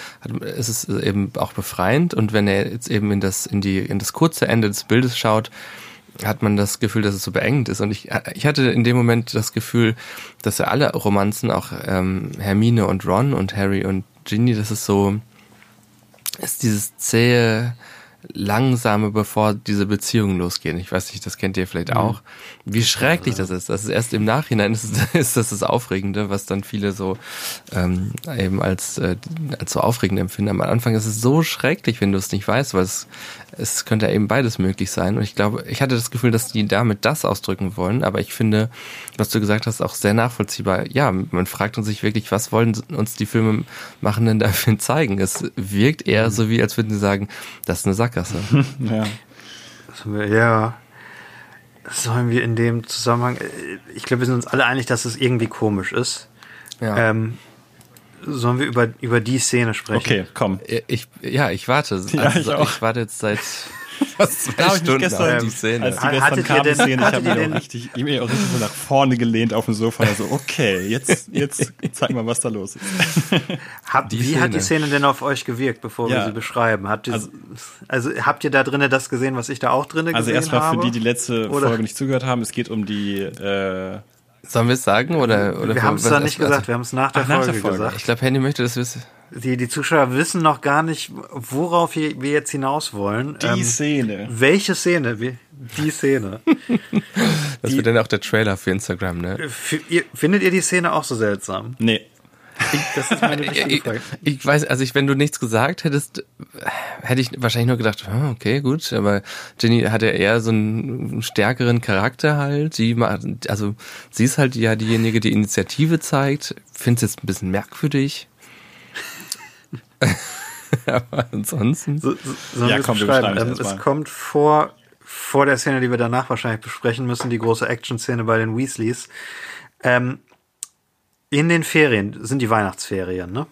ist es eben auch befreiend und wenn er jetzt eben in das, in die, in das kurze Ende des Bildes schaut, hat man das Gefühl, dass es so beengt ist. Und ich, ich hatte in dem Moment das Gefühl, dass ja alle Romanzen, auch ähm, Hermine und Ron und Harry und Ginny, das ist so, ist dieses zähe, langsame, bevor diese Beziehungen losgehen. Ich weiß nicht, das kennt ihr vielleicht auch. Wie schrecklich das ist. Das ist erst im Nachhinein ist, ist das das Aufregende, was dann viele so ähm, eben als, äh, als so aufregend empfinden. Am Anfang ist es so schrecklich, wenn du es nicht weißt, weil es, es könnte ja eben beides möglich sein. Und ich glaube, ich hatte das Gefühl, dass die damit das ausdrücken wollen, aber ich finde, was du gesagt hast, auch sehr nachvollziehbar. Ja, man fragt uns sich wirklich, was wollen uns die Filmemachenden dafür zeigen? Es wirkt eher so wie, als würden sie sagen, das ist eine Sackgasse. Ja. Ja. Sollen wir in dem Zusammenhang, äh, ich glaube, wir sind uns alle einig, dass es irgendwie komisch ist. Ja. Ähm, sollen wir über, über die Szene sprechen? Okay, komm. Ich, ja, ich warte. Ja, Also, ich auch. ich warte jetzt seit fast zwei Da hab ich Stunden gestern- auf die Szene. Als die gestern kam, die denn- Szene, ich habe denn- auch richtig, ich hab mich auch richtig so nach vorne gelehnt auf dem Sofa. Also, okay, jetzt, jetzt zeig mal, was da los ist. Habt, Die wie hat die Szene. Szene denn auf euch gewirkt, bevor wir Ja. sie beschreiben? Habt ihr, also, Also- habt ihr da drinnen das gesehen, was ich da auch drinnen Also gesehen erstmal habe? für die, die letzte Oder- Folge nicht zugehört haben, es geht um die, äh, Sollen wir es sagen? Oder, oder wir haben es was- da nicht also, gesagt, wir haben es nach nach Folge der Folge. gesagt. Ich glaube, Henny möchte das wissen. Die, die Zuschauer wissen noch gar nicht, worauf wir jetzt hinaus wollen. die Ähm, Szene. welche Szene? Die Szene. Das Die- wird dann auch der Trailer für Instagram, ne? Findet ihr die Szene auch so seltsam? Nee. Das ist meine Ich, Frage. ich weiß, also ich, wenn du nichts gesagt hättest, hätte ich wahrscheinlich nur gedacht, ah, okay, gut, aber Jenny hatte eher so einen stärkeren Charakter halt. Sie also sie ist halt ja diejenige, die Initiative zeigt. Find's jetzt ein bisschen merkwürdig. aber ansonsten. So, so, Ja, komm, wir beschreiben? beschreiben es Ähm, es mal. kommt vor, vor der Szene, die wir danach wahrscheinlich besprechen müssen, die große Action-Szene bei den Weasleys. Ähm, in den Ferien, sind die Weihnachtsferien, ne?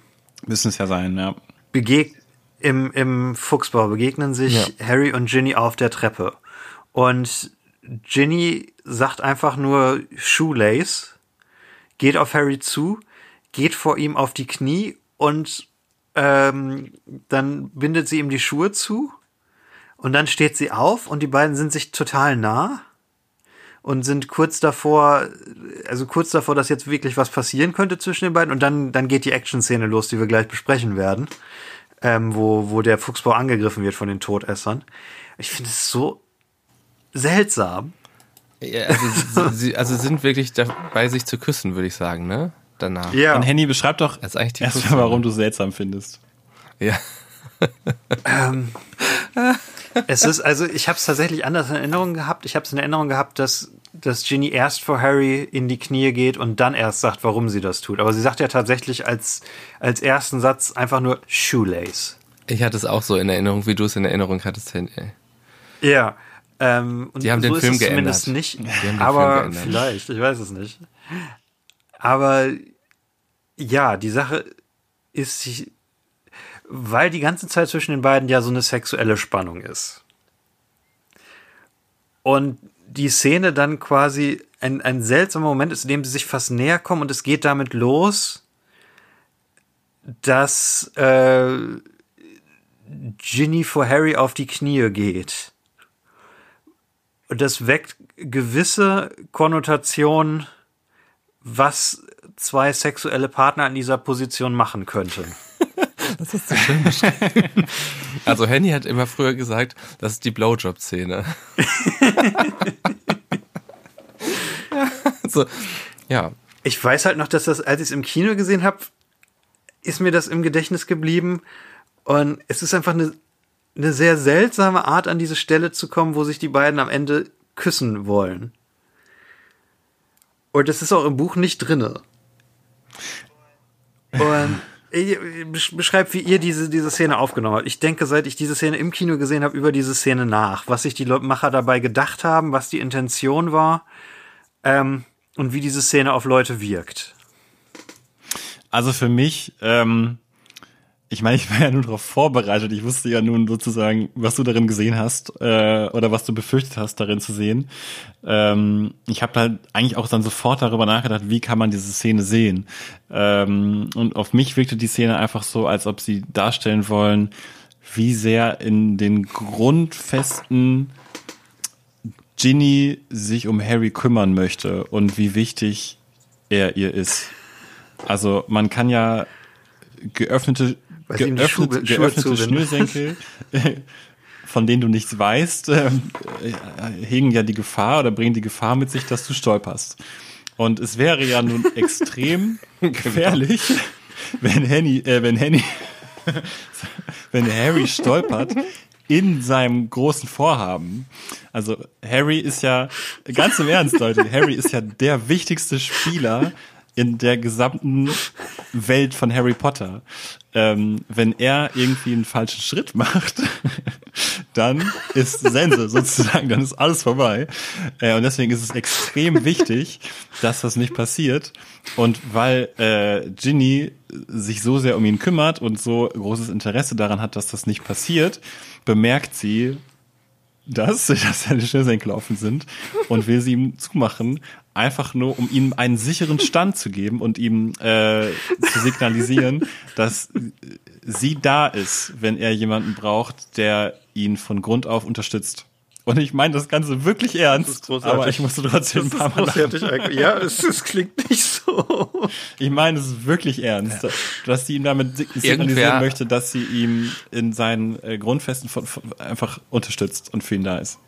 Müssen es ja sein, ja. Begeg im, im Fuchsbau begegnen sich Harry und Ginny auf der Treppe. Und Ginny sagt einfach nur Shoelace, geht auf Harry zu, geht vor ihm auf die Knie und ähm, dann bindet sie ihm die Schuhe zu. Und dann steht sie auf und die beiden sind sich total nah und sind kurz davor, also kurz davor, dass jetzt wirklich was passieren könnte zwischen den beiden. Und dann, dann geht die Action-Szene los, die wir gleich besprechen werden, ähm, wo, wo der Fuchsbau angegriffen wird von den Todessern. Ich finde es so seltsam. Ja, also, sie, sie- also sind wirklich dabei, sich zu küssen, würde ich sagen, ne? Danach. Ja. Und Henny, beschreib doch Das ist eigentlich die erstmal, warum du es seltsam findest. Ja. Es ist, also ich habe es tatsächlich anders in Erinnerung gehabt. Ich habe es in Erinnerung gehabt, dass, dass Ginny erst vor Harry in die Knie geht und dann erst sagt, warum sie das tut. Aber sie sagt ja tatsächlich als, als ersten Satz einfach nur Shoelace. Ich hatte es auch so in Erinnerung, wie du es in Erinnerung hattest, Henny. Ja. Ähm, und Die haben so den ist Film es zumindest geändert. nicht. Aber geändert. vielleicht, ich weiß es nicht. Aber ja, die Sache ist, weil die ganze Zeit zwischen den beiden ja so eine sexuelle Spannung ist. Und die Szene dann quasi ein, ein seltsamer Moment ist, in dem sie sich fast näher kommen und es geht damit los, dass äh, Ginny vor Harry auf die Knie geht. Und das weckt gewisse Konnotationen, was zwei sexuelle Partner in dieser Position machen könnten. Also Henny hat immer früher gesagt, das ist die Blowjob-Szene. so, ja. Ich weiß halt noch, dass das, als ich es im Kino gesehen habe, ist mir das im Gedächtnis geblieben. Und es ist einfach eine, eine sehr seltsame Art, an diese Stelle zu kommen, wo sich die beiden am Ende küssen wollen. Und das ist auch im Buch nicht drinne. Und beschreibt, wie ihr diese, diese Szene aufgenommen habt. Ich denke, seit ich diese Szene im Kino gesehen habe, über diese Szene nach. Was sich die Macher dabei gedacht haben, was die Intention war. Ähm, und wie diese Szene auf Leute wirkt. Also für mich, ähm, ich meine, ich war ja nur darauf vorbereitet. Ich wusste ja nun sozusagen, was du darin gesehen hast äh, oder was du befürchtet hast, darin zu sehen. Ähm, ich habe halt eigentlich auch dann sofort darüber nachgedacht, wie kann man diese Szene sehen. Ähm, und auf mich wirkte die Szene einfach so, als ob sie darstellen wollen, wie sehr in den Grundfesten Ginny sich um Harry kümmern möchte und wie wichtig er ihr ist. Also man kann ja geöffnete, Weil geöffnet, Schuhe- Schuhe geöffnete zubinden. Schnürsenkel, von denen du nichts weißt, ähm, äh, hegen ja die Gefahr oder bringen die Gefahr mit sich, dass du stolperst. Und es wäre ja nun extrem gefährlich, wenn Henny, äh, wenn Henny, wenn Harry stolpert in seinem großen Vorhaben. Also Harry ist ja, ganz im Ernst, Leute, Harry ist ja der wichtigste Spieler in der gesamten Welt von Harry Potter. Ähm, wenn er irgendwie einen falschen Schritt macht, dann ist Sense sozusagen, dann ist alles vorbei. Äh, und deswegen ist es extrem wichtig, dass das nicht passiert. Und weil äh, Ginny sich so sehr um ihn kümmert und so großes Interesse daran hat, dass das nicht passiert, bemerkt sie, dass, dass seine Schnürsenkel offen sind und will sie ihm zumachen, einfach nur, um ihm einen sicheren Stand zu geben und ihm äh, zu signalisieren, dass sie da ist, wenn er jemanden braucht, der ihn von Grund auf unterstützt. Und ich meine das Ganze wirklich ernst, aber ich musste trotzdem ein paar Mal lachen. Ja, es, es klingt nicht so. Ich meine es ist wirklich ernst, dass sie ihm damit sig- signalisieren Irgendwer- möchte, dass sie ihm in seinen äh, Grundfesten von, von, einfach unterstützt und für ihn da ist.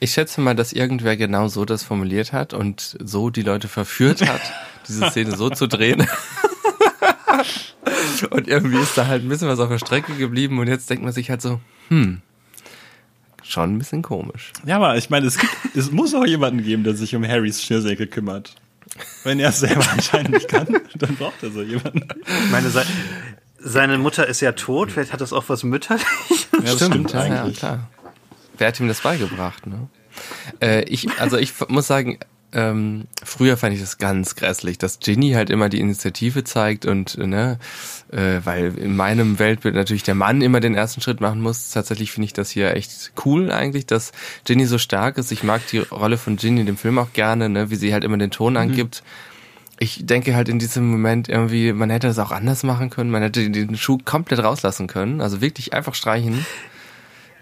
Ich schätze mal, dass irgendwer genau so das formuliert hat und so die Leute verführt hat, diese Szene so zu drehen. und irgendwie ist da halt ein bisschen was auf der Strecke geblieben und jetzt denkt man sich halt so, hm, schon ein bisschen komisch. Ja, aber ich meine, es, gibt, es muss auch jemanden geben, der sich um Harrys Schnürsenkel kümmert. Wenn er es selber anscheinend nicht kann, dann braucht er so jemanden. Ich meine, se seine Mutter ist ja tot, vielleicht hat das auch was mütterlich. Ja, das stimmt, ja, ja, eigentlich. klar. Wer hat ihm das beigebracht, ne? Äh, ich, also ich muss sagen, ähm, früher fand ich das ganz grässlich, dass Ginny halt immer die Initiative zeigt und, ne, äh, weil in meinem Weltbild natürlich der Mann immer den ersten Schritt machen muss. Tatsächlich finde ich das hier echt cool eigentlich, dass Ginny so stark ist. Ich mag die Rolle von Ginny in dem Film auch gerne, ne, wie sie halt immer den Ton Mhm. angibt. Ich denke halt in diesem Moment irgendwie, man hätte das auch anders machen können. Man hätte den Schuh komplett rauslassen können. Also wirklich einfach streichen.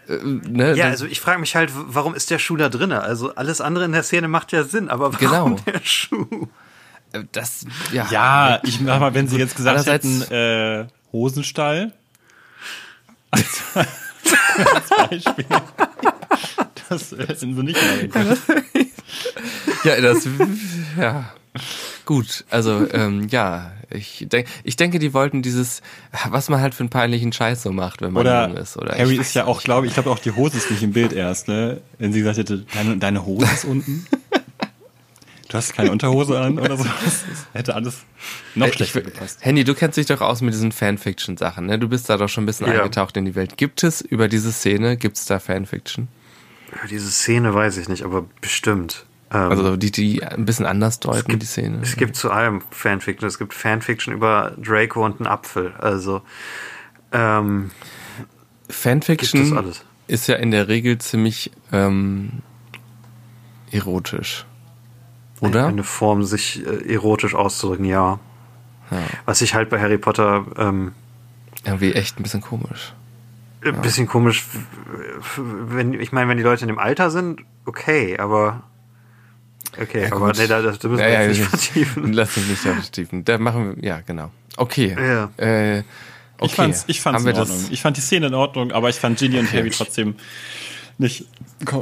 Äh, ne, Ja, also ich frage mich halt, warum ist der Schuh da drinne? Also alles andere in der Szene macht ja Sinn, aber warum Genau. der Schuh? äh, das, ja. Ja, ich sag mal, wenn sie jetzt gesagt hätten, äh, Hosenstall. Als, als Beispiel. Das äh, sind sie nicht mehr. Ja, das, ja. Gut, also ähm, ja, ich, denk, ich denke, die wollten dieses, was man halt für einen peinlichen Scheiß so macht, wenn man Oder, jung ist. Oder Harry ist ja auch, glaube ich, glaube auch die Hose ist nicht im Bild erst, ne? Wenn sie gesagt hätte, deine, deine Hose ist unten. Du hast keine Unterhose an oder so. Das hätte alles noch Äh, schlechter gepasst. Henny, du kennst dich doch aus mit diesen Fanfiction-Sachen, ne? Du bist da doch schon ein bisschen Ja. eingetaucht in die Welt. Gibt es über diese Szene, gibt es da Fanfiction? Ja, Diese Szene weiß ich nicht, aber bestimmt. Ähm, Also die, die ein bisschen anders deuten, die Szene. es gibt zu allem Fanfiction. Es gibt Fanfiction über Draco und einen Apfel. Also ähm, gibt Fanfiction ist ja in der Regel ziemlich ähm, erotisch. Oder? Eine Form, sich äh, erotisch auszudrücken, ja. Ja. Was ich halt bei Harry Potter ähm, Irgendwie echt ein bisschen komisch. ein bisschen komisch, wenn ich meine, wenn die Leute in dem Alter sind, okay, aber okay, Ja, aber nee, da, da müssen wir Ja, ja, jetzt nicht das- vertiefen. Lass uns nicht vertiefen. Da machen wir, ja, genau. Okay. Ja. Äh, okay. Ich fand's, ich fand's Haben in wir Ordnung. das? Ich fand die Szene in Ordnung, aber ich fand Ginny und Harry trotzdem nicht,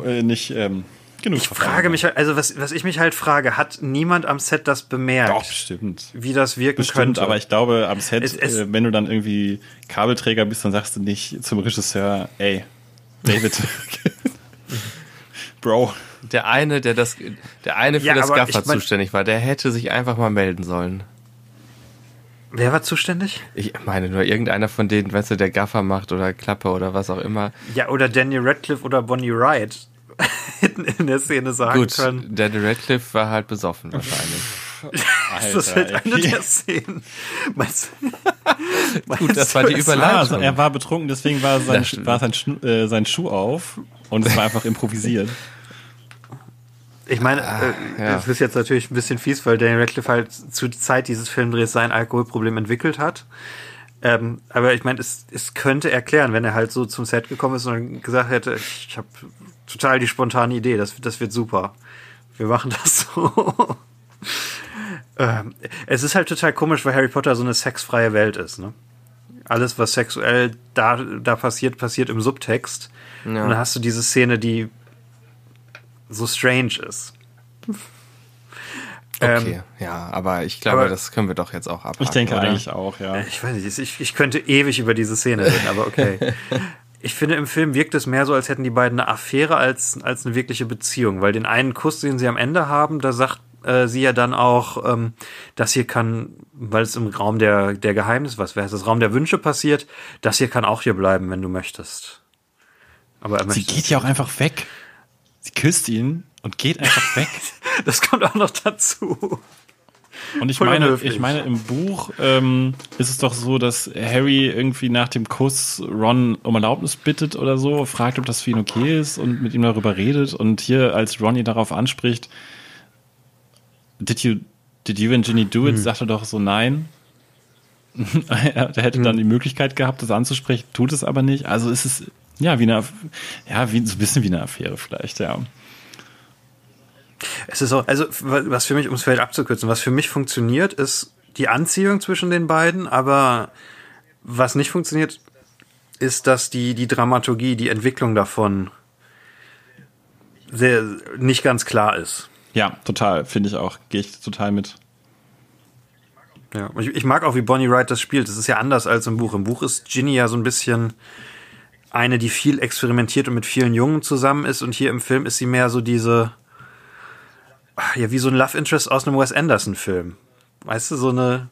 äh, nicht ähm, genug. Ich frage mich halt, also was, was ich mich halt frage, hat niemand am Set das bemerkt, Doch, bestimmt. wie das wirken Bestimmt, könnte? aber ich glaube, am Set, Es- es- äh, wenn du dann irgendwie Kabelträger bist, dann sagst du nicht zum Regisseur, ey, David, Bro, Der eine, der das, der eine für Ja, das Gaffer ich mein- zuständig war, der hätte sich einfach mal melden sollen. Wer war zuständig? Ich meine nur irgendeiner von denen, weißt du, der Gaffer macht oder Klappe oder was auch immer. Ja, oder Daniel Radcliffe oder Bonnie Wright hätten in der Szene sagen Gut, können. Daniel Radcliffe war halt besoffen wahrscheinlich. Ist das halt eine der Szenen? Meinst, Gut, das war die meinst Überleitung. Also er war betrunken, deswegen war sein, war äh, sein Schuh auf und es war einfach improvisiert. Ich meine, äh, Ah, ja. das ist jetzt natürlich ein bisschen fies, weil Daniel Radcliffe halt zur Zeit dieses Filmdrehs sein Alkoholproblem entwickelt hat. Ähm, aber ich meine, es, es könnte erklären, wenn er halt so zum Set gekommen ist und gesagt hätte, ich habe total die spontane Idee, das, das wird super. Wir machen das so. ähm, es ist halt total komisch, weil Harry Potter so eine sexfreie Welt ist. Ne? Alles, was sexuell da, da passiert, passiert im Subtext. Und dann hast du diese Szene, die so strange ist. Okay, Ähm, ja, aber ich glaube, aber- das können wir doch jetzt auch abhaken. Ich denke oder? eigentlich auch, ja. Ich weiß nicht, ich, ich könnte ewig über diese Szene reden, aber okay. Ich finde, im Film wirkt es mehr so, als hätten die beiden eine Affäre als, als eine wirkliche Beziehung, weil den einen Kuss, den sie am Ende haben, da sagt äh, sie ja dann auch, ähm, das hier kann, weil es im Raum der, der Geheimnis, was wäre das, Raum der Wünsche passiert, das hier kann auch hier bleiben, wenn du möchtest. Aber er Sie möchte. geht ja auch einfach weg. Sie küsst ihn und geht einfach weg. Das kommt auch noch dazu. Und ich Voll meine, unhöflich. ich meine, im Buch ähm, ist es doch so, dass Harry irgendwie nach dem Kuss Ron um Erlaubnis bittet oder so, fragt, ob das für ihn okay ist und mit ihm darüber redet. Und hier, als Ron ihn darauf anspricht, did you, did you and Ginny do it, sagt er doch so nein. er der hätte dann die Möglichkeit gehabt, das anzusprechen, tut es aber nicht. Also ist es ja wie eine, ja, wie, so ein bisschen wie eine Affäre vielleicht, ja. Es ist auch, also was für mich, um es vielleicht abzukürzen, was für mich funktioniert, ist die Anziehung zwischen den beiden, aber was nicht funktioniert, ist, dass die, die Dramaturgie, die Entwicklung davon sehr, nicht ganz klar ist. Ja, total, finde ich auch. Gehe ich total mit. Ja, ich, ich mag auch, wie Bonnie Wright das spielt. Das ist ja anders als im Buch. Im Buch ist Ginny ja so ein bisschen eine, die viel experimentiert und mit vielen Jungen zusammen ist. Und hier im Film ist sie mehr so diese, ja, wie so ein Love Interest aus einem Wes Anderson-Film. Weißt du, so eine,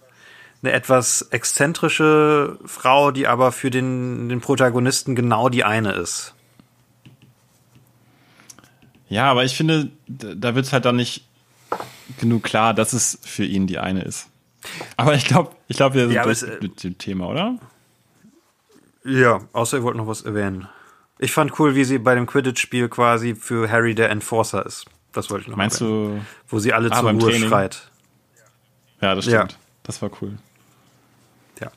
eine etwas exzentrische Frau, die aber für den, den Protagonisten genau die eine ist. Ja, aber ich finde, da wird's halt dann nicht genug klar, dass es für ihn die eine ist. Aber ich glaube, ich glaube, wir sind Ja, durch es, äh, mit dem Thema, oder? Ja, außer ihr wollt noch was erwähnen. Ich fand cool, wie sie bei dem Quidditch-Spiel quasi für Harry der Enforcer ist. Das wollte ich noch Meinst erwähnen. du? Wo sie alle Ah, zur Ruhe Training? schreit. Ja, das Ja. stimmt. Das war cool. Ja.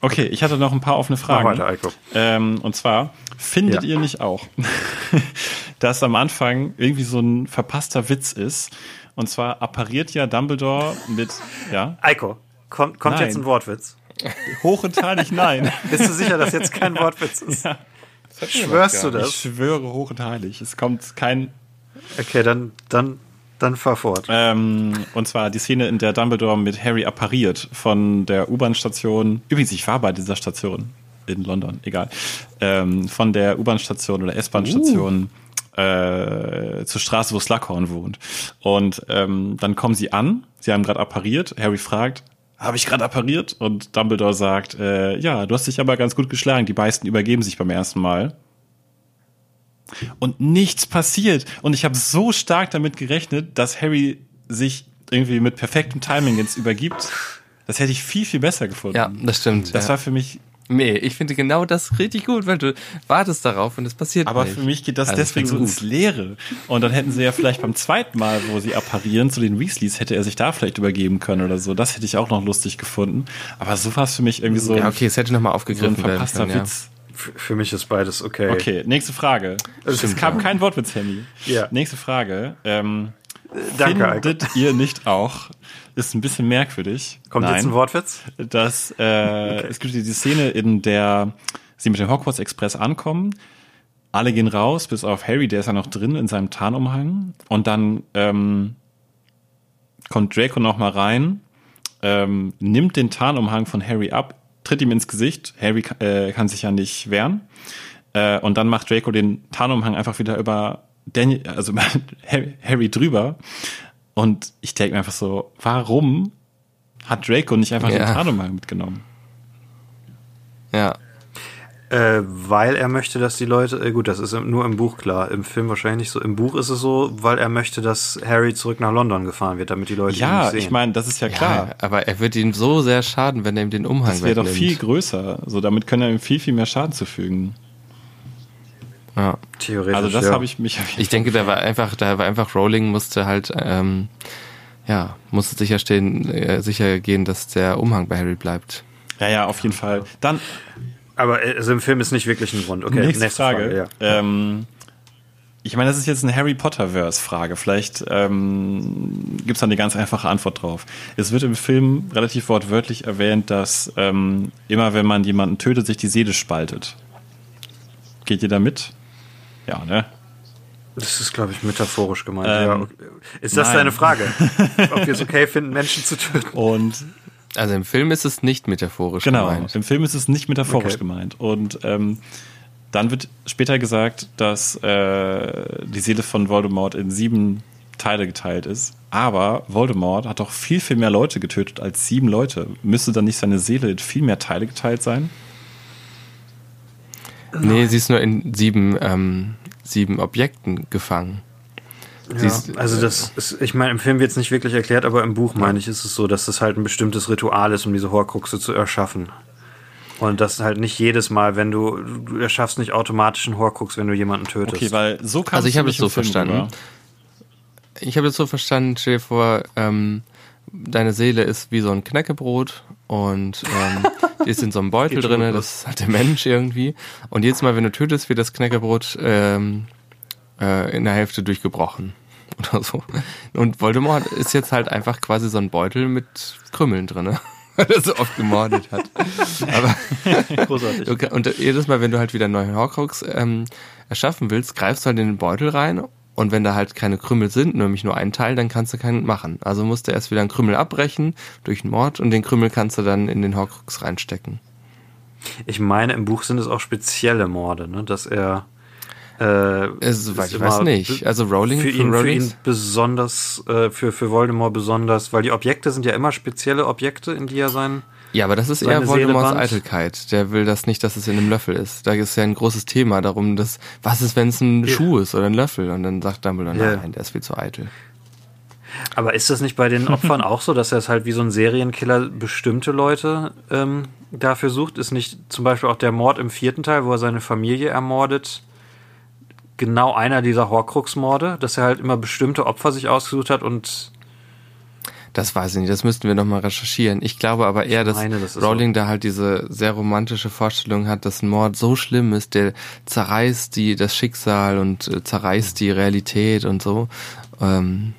Okay, ich hatte noch ein paar offene Mach Fragen. weiter, Eiko. Ähm, und zwar, findet Ja. ihr nicht auch, dass am Anfang irgendwie so ein verpasster Witz ist? Und zwar appariert ja Dumbledore mit, ja, Eiko, kommt, kommt Nein. jetzt ein Wortwitz. Hoch und heilig nein. Bist du sicher, dass jetzt kein Wortwitz ist? Schwörst du Ich das? schwöre hoch und heilig. Es kommt kein Okay, dann, dann, dann fahr fort. Ähm, und zwar die Szene, in der Dumbledore mit Harry appariert von der U-Bahn-Station. Übrigens, ich war bei dieser Station in London, egal. Ähm, von der U-Bahn-Station oder S-Bahn-Station äh, zur Straße, wo Slughorn wohnt. Und ähm, dann kommen sie an, sie haben gerade appariert. Harry fragt, habe ich gerade appariert? Und Dumbledore sagt, äh, ja, du hast dich aber ganz gut geschlagen. Die meisten übergeben sich beim ersten Mal und nichts passiert. Und ich habe so stark damit gerechnet, dass Harry sich irgendwie mit perfektem Timing jetzt übergibt. Das hätte ich viel, viel besser gefunden. Ja, das stimmt. Das ja. war für mich, Nee, ich finde genau das richtig gut, weil du wartest darauf und es passiert aber nicht. für mich geht das Also, deswegen so ins Leere. Und dann hätten sie ja vielleicht beim zweiten Mal, wo sie apparieren zu den Weasleys, hätte er sich da vielleicht übergeben können oder so. Das hätte ich auch noch lustig gefunden. Aber so war es für mich irgendwie so, Ja, okay, es hätte nochmal so ein aufgegriffen werden verpasster können, ja. Witz. F für mich ist beides okay. Okay, nächste Frage. Es kam kein Wortwitz, Henny. Ja. Nächste Frage. Ähm, Danke. Findet ihr nicht auch, ist ein bisschen merkwürdig. Kommt Nein, jetzt ein Wortwitz? dass äh, es gibt die Szene, in der sie mit dem Hogwarts Express ankommen. Alle gehen raus, bis auf Harry, der ist ja noch drin in seinem Tarnumhang. Und dann ähm, kommt Draco noch mal rein, ähm, nimmt den Tarnumhang von Harry ab, tritt ihm ins Gesicht. Harry äh, kann sich ja nicht wehren. Äh, und dann macht Draco den Tarnumhang einfach wieder über Daniel, also Harry drüber. Und ich denke mir einfach so, warum hat Draco nicht einfach den Ja. Tarnumhang mitgenommen? Ja. Äh, weil er möchte, dass die Leute, äh, gut, das ist nur im Buch klar, im Film wahrscheinlich nicht so. Im Buch ist es so, weil er möchte, dass Harry zurück nach London gefahren wird, damit die Leute ihn Ja, nicht sehen. ich meine, das ist ja klar. ja, aber er wird ihm so sehr schaden, wenn er ihm den Umhang das wäre doch viel größer. So, damit können er ihm viel, viel mehr Schaden zufügen. Ja. Theoretisch. Also das ja. habe ich mich. Ich denke, da war einfach, da war einfach Rowling musste halt, ähm, ja, musste sicherstellen, äh, sicher gehen, dass der Umhang bei Harry bleibt. Ja, ja, auf jeden Fall. Dann Aber äh, also im Film ist nicht wirklich ein Grund. Okay, nächste, Frage. ja. ähm, ich meine, das ist jetzt eine Harry Potter-Verse-Frage. Vielleicht ähm, gibt es da eine ganz einfache Antwort drauf. Es wird im Film relativ wortwörtlich erwähnt, dass ähm, immer wenn man jemanden tötet, sich die Seele spaltet. Geht ihr da mit? Ja, ne? Das ist, glaube ich, metaphorisch gemeint. Ähm, ja, okay. Ist das nein. deine Frage? Ob wir es okay finden, Menschen zu töten? Und Also im Film ist es nicht metaphorisch Genau, gemeint. im Film ist es nicht metaphorisch Okay. gemeint. Und ähm, dann wird später gesagt, dass äh, die Seele von Voldemort in sieben Teile geteilt ist. Aber Voldemort hat doch viel, viel mehr Leute getötet als sieben Leute. Müsste dann nicht seine Seele in viel mehr Teile geteilt sein? Nee, sie ist nur in sieben, ähm, sieben Objekten gefangen. Ja, ist- also das ist, ich meine, im Film wird es nicht wirklich erklärt, aber im Buch meine ich, ist es so, dass das halt ein bestimmtes Ritual ist, um diese Horcruxe zu erschaffen. Und das halt nicht jedes Mal, wenn du, du erschaffst nicht automatisch einen Horcrux, wenn du jemanden tötest. Okay, weil so kam Also ich habe es so Film verstanden. rüber. Ich habe das so verstanden, stell dir vor, ähm, deine Seele ist wie so ein Knäckebrot und ähm, die ist in so einem Beutel gut das halt der Mensch irgendwie. Und jedes Mal, wenn du tötest, wird das Knäckebrot ähm, äh, in der Hälfte durchgebrochen oder so. Und Voldemort ist jetzt halt einfach quasi so ein Beutel mit Krümmeln drinne, weil er so oft gemordet hat. Aber Großartig. Du Und jedes Mal, wenn du halt wieder einen neuen Horcrux ähm, erschaffen willst, greifst du halt in den Beutel rein und wenn da halt keine Krümel sind, nämlich nur ein Teil, dann kannst du keinen machen. Also musst du erst wieder einen Krümel abbrechen durch einen Mord und den Krümel kannst du dann in den Horcrux reinstecken. Ich meine, im Buch sind es auch spezielle Morde, ne? dass er. Äh, Es, ich weiß nicht. Also Rowling für ihn, für ihn besonders, äh, für, für Voldemort besonders, weil die Objekte sind ja immer spezielle Objekte, in die er sein. Ja, aber das ist eher Voldemorts Seele. Eitelkeit. Der will das nicht, dass es in einem Löffel ist. Da ist ja ein großes Thema darum, dass, was ist, wenn es ein Ja. Schuh ist oder ein Löffel? Und dann sagt Dumbledore, Ja. nein, der ist viel zu eitel. Aber ist das nicht bei den Opfern auch so, dass er es halt wie so ein Serienkiller bestimmte Leute ähm, dafür sucht? Ist nicht zum Beispiel auch der Mord im vierten Teil, wo er seine Familie ermordet, genau einer dieser Horcrux-Morde, dass er halt immer bestimmte Opfer sich ausgesucht hat und Das weiß ich nicht, das müssten wir nochmal recherchieren. Ich glaube aber eher, dass meine, das Rowling da halt diese sehr romantische Vorstellung hat, dass ein Mord so schlimm ist, der zerreißt die, das Schicksal und äh, zerreißt die Realität und so. Ähm,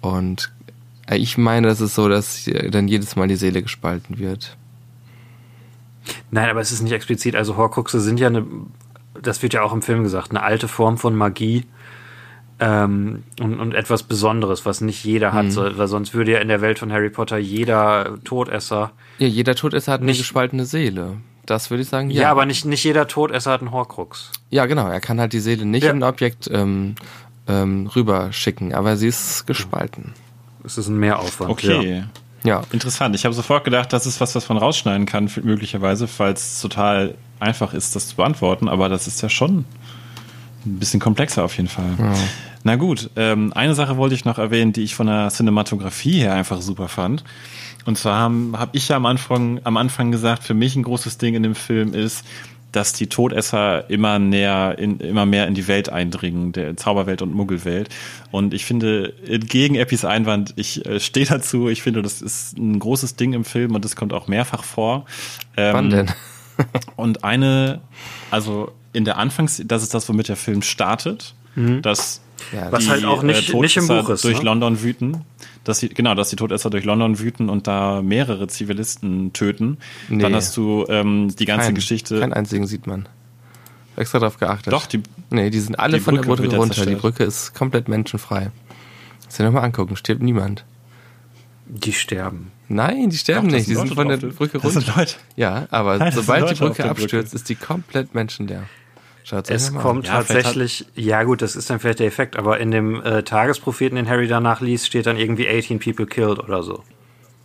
und äh, ich meine, das ist so, dass äh, dann jedes Mal die Seele gespalten wird. Nein, aber es ist nicht explizit. Also Horcruxe sind ja eine, das wird ja auch im Film gesagt, eine alte Form von Magie ähm, und, und etwas Besonderes, was nicht jeder Mhm. hat. So, weil sonst würde ja in der Welt von Harry Potter jeder Todesser. Ja, jeder Todesser hat eine Nicht- gespaltene Seele. Das würde ich sagen, Ja, ja. aber nicht, nicht jeder Todesser hat einen Horcrux. Ja, genau. Er kann halt die Seele nicht Ja. in ein Objekt ähm, ähm, rüberschicken, aber sie ist gespalten. Es ist ein Mehraufwand. Okay. Ja. Interessant. Ich habe sofort gedacht, das ist was, was man rausschneiden kann, möglicherweise, falls es total einfach ist, das zu beantworten. Aber das ist ja schon ein bisschen komplexer auf jeden Fall. Na gut, ähm, eine Sache wollte ich noch erwähnen, die ich von der Cinematografie her einfach super fand. Und zwar habe hab ich ja am Anfang, am Anfang gesagt, für mich ein großes Ding in dem Film ist, dass die Todesser immer näher, in, immer mehr in die Welt eindringen, der Zauberwelt und Muggelwelt. Und ich finde, entgegen Eppis Einwand, ich äh, stehe dazu, ich finde, das ist ein großes Ding im Film und das kommt auch mehrfach vor. Ähm, Wann denn? und eine, also in der Anfangs, das ist das, womit der Film startet, dass Ja, Was die, halt auch nicht- äh, nicht im Todesser Buch ist, durch ne? London wüten. Dass sie, genau, dass die Todesser durch London wüten und da mehrere Zivilisten töten. Nee. Dann hast du ähm, die ganze kein, Geschichte. Keinen einzigen sieht man. Extra drauf geachtet. Doch, die, Nee, die sind alle die von der Brücke Brücke wird ja runter. Die. Brücke ist komplett menschenfrei. Kannst du dir nochmal angucken, stirbt niemand. Die sterben. Nein, die sterben Doch, das nicht, die sind Leute von der der- Brücke das runter. sind Leute. Ja, aber Nein, das sobald die Brücke der Brücke. abstürzt, ist die komplett menschenleer. Schaut Es kommt Ja, tatsächlich, ja gut, das ist dann vielleicht der Effekt, aber in dem äh, Tagespropheten, den Harry danach liest, steht dann irgendwie 18 people killed oder so.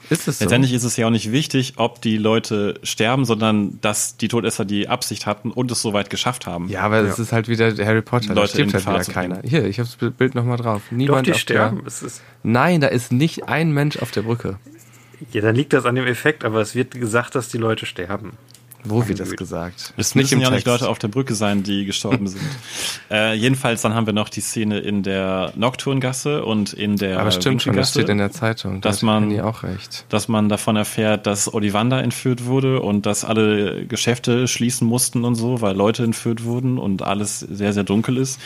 Ist es so? Letztendlich ist es ja auch nicht wichtig, ob die Leute sterben, sondern dass die Todesser die Absicht hatten und es soweit geschafft haben. ja, aber es ist halt wieder Harry Potter. Da Leute stirbt in halt wieder keiner. Hier, ich habe das Bild nochmal drauf. Doch, Niemand die auf sterben. Der, Es ist, Nein, da ist nicht ein Mensch auf der Brücke. ja, dann liegt das an dem Effekt, aber es wird gesagt, dass die Leute sterben. Wo wird das gesagt? Es nicht müssen im ja nicht Text. Leute auf der Brücke sein, die gestorben sind. äh, jedenfalls, dann haben wir noch die Szene in der Nocturngasse und in der Aber stimmt schon, das steht in der Zeitung. Da dass man- auch recht. dass man davon erfährt, dass Ollivander entführt wurde und dass alle Geschäfte schließen mussten und so, weil Leute entführt wurden und alles sehr, sehr dunkel ist.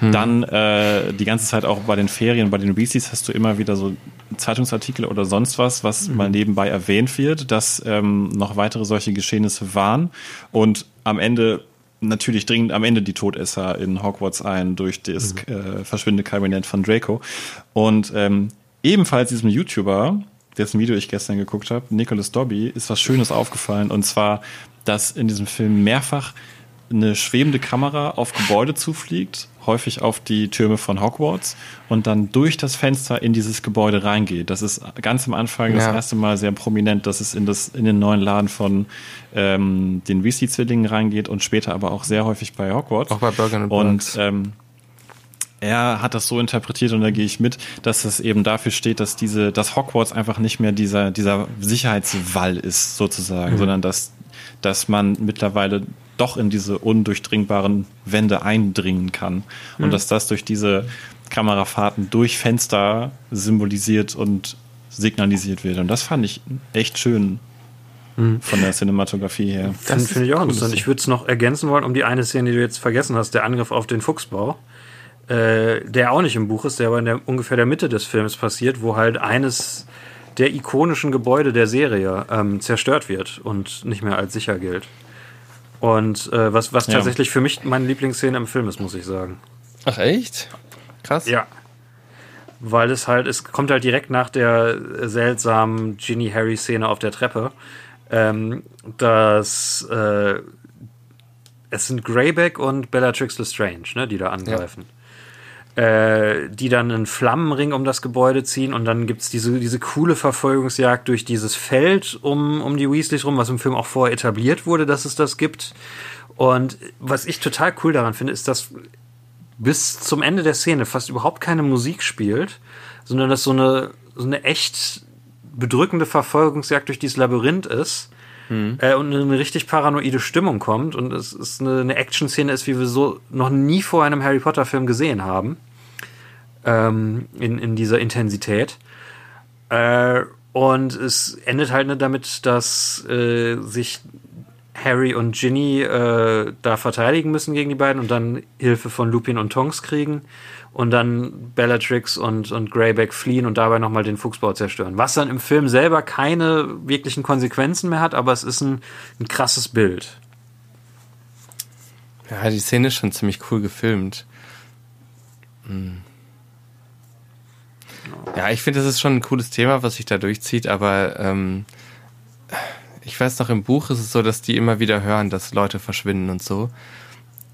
Dann äh, die ganze Zeit auch bei den Ferien, bei den Weasleys hast du immer wieder so Zeitungsartikel oder sonst was, was mal nebenbei erwähnt wird, dass ähm, noch weitere solche Geschehnisse waren. Und am Ende natürlich dringend am Ende die Todesser in Hogwarts ein durch das äh, verschwindende Kabinett von Draco. Und ähm, ebenfalls diesem YouTuber, dessen Video ich gestern geguckt habe, Nicholas Dobby, ist was Schönes aufgefallen. Und zwar, dass in diesem Film mehrfach eine schwebende Kamera auf Gebäude zufliegt, häufig auf die Türme von Hogwarts und dann durch das Fenster in dieses Gebäude reingeht. Das ist ganz am Anfang das Ja. erste Mal sehr prominent, dass es in, das, in den neuen Laden von ähm, den Weasley-Zwillingen reingeht und später aber auch sehr häufig bei Hogwarts. Auch bei Burger Und ähm, er hat das so interpretiert und da gehe ich mit, dass es eben dafür steht, dass diese, dass Hogwarts einfach nicht mehr dieser, dieser Sicherheitswall ist, sozusagen, sondern dass, dass man mittlerweile doch in diese undurchdringbaren Wände eindringen kann. Und dass das durch diese Kamerafahrten durch Fenster symbolisiert und signalisiert wird. Und das fand ich echt schön von der Cinematografie her. Finde find ich auch interessant. Ich würde es noch ergänzen wollen, um die eine Szene, die du jetzt vergessen hast, der Angriff auf den Fuchsbau, äh, der auch nicht im Buch ist, der aber in der, ungefähr der Mitte des Films passiert, wo halt eines der ikonischen Gebäude der Serie ähm, zerstört wird und nicht mehr als sicher gilt. Und äh, was, was Ja. tatsächlich für mich meine Lieblingsszene im Film ist, muss ich sagen. Ach echt? Krass. Ja. Weil es halt, es kommt halt direkt nach der seltsamen Ginny-Harry-Szene auf der Treppe, ähm, dass äh, es sind Greyback und Bellatrix Lestrange, ne, die da angreifen. Äh, die dann einen Flammenring um das Gebäude ziehen und dann gibt's diese, diese coole Verfolgungsjagd durch dieses Feld um, um die Weasleys rum, was im Film auch vorher etabliert wurde, dass es das gibt. Und was ich total cool daran finde, ist, dass bis zum Ende der Szene fast überhaupt keine Musik spielt, sondern dass so eine, so eine echt bedrückende Verfolgungsjagd durch dieses Labyrinth ist äh, und eine richtig paranoide Stimmung kommt und es ist eine, eine Action-Szene ist, wie wir so noch nie vor einem Harry Potter-Film gesehen haben. Ähm, in, in dieser Intensität. Äh, und es endet halt damit, dass äh, sich Harry und Ginny äh, da verteidigen müssen gegen die beiden und dann Hilfe von Lupin und Tonks kriegen und dann Bellatrix und, und Greyback fliehen und dabei nochmal den Fuchsbau zerstören. Was dann im Film selber keine wirklichen Konsequenzen mehr hat, aber es ist ein, ein krasses Bild. Ja, die Szene ist schon ziemlich cool gefilmt. Hm. Ja, ich finde, das ist schon ein cooles Thema, was sich da durchzieht, aber ähm, ich weiß noch, im Buch ist es so, dass die immer wieder hören, dass Leute verschwinden und so.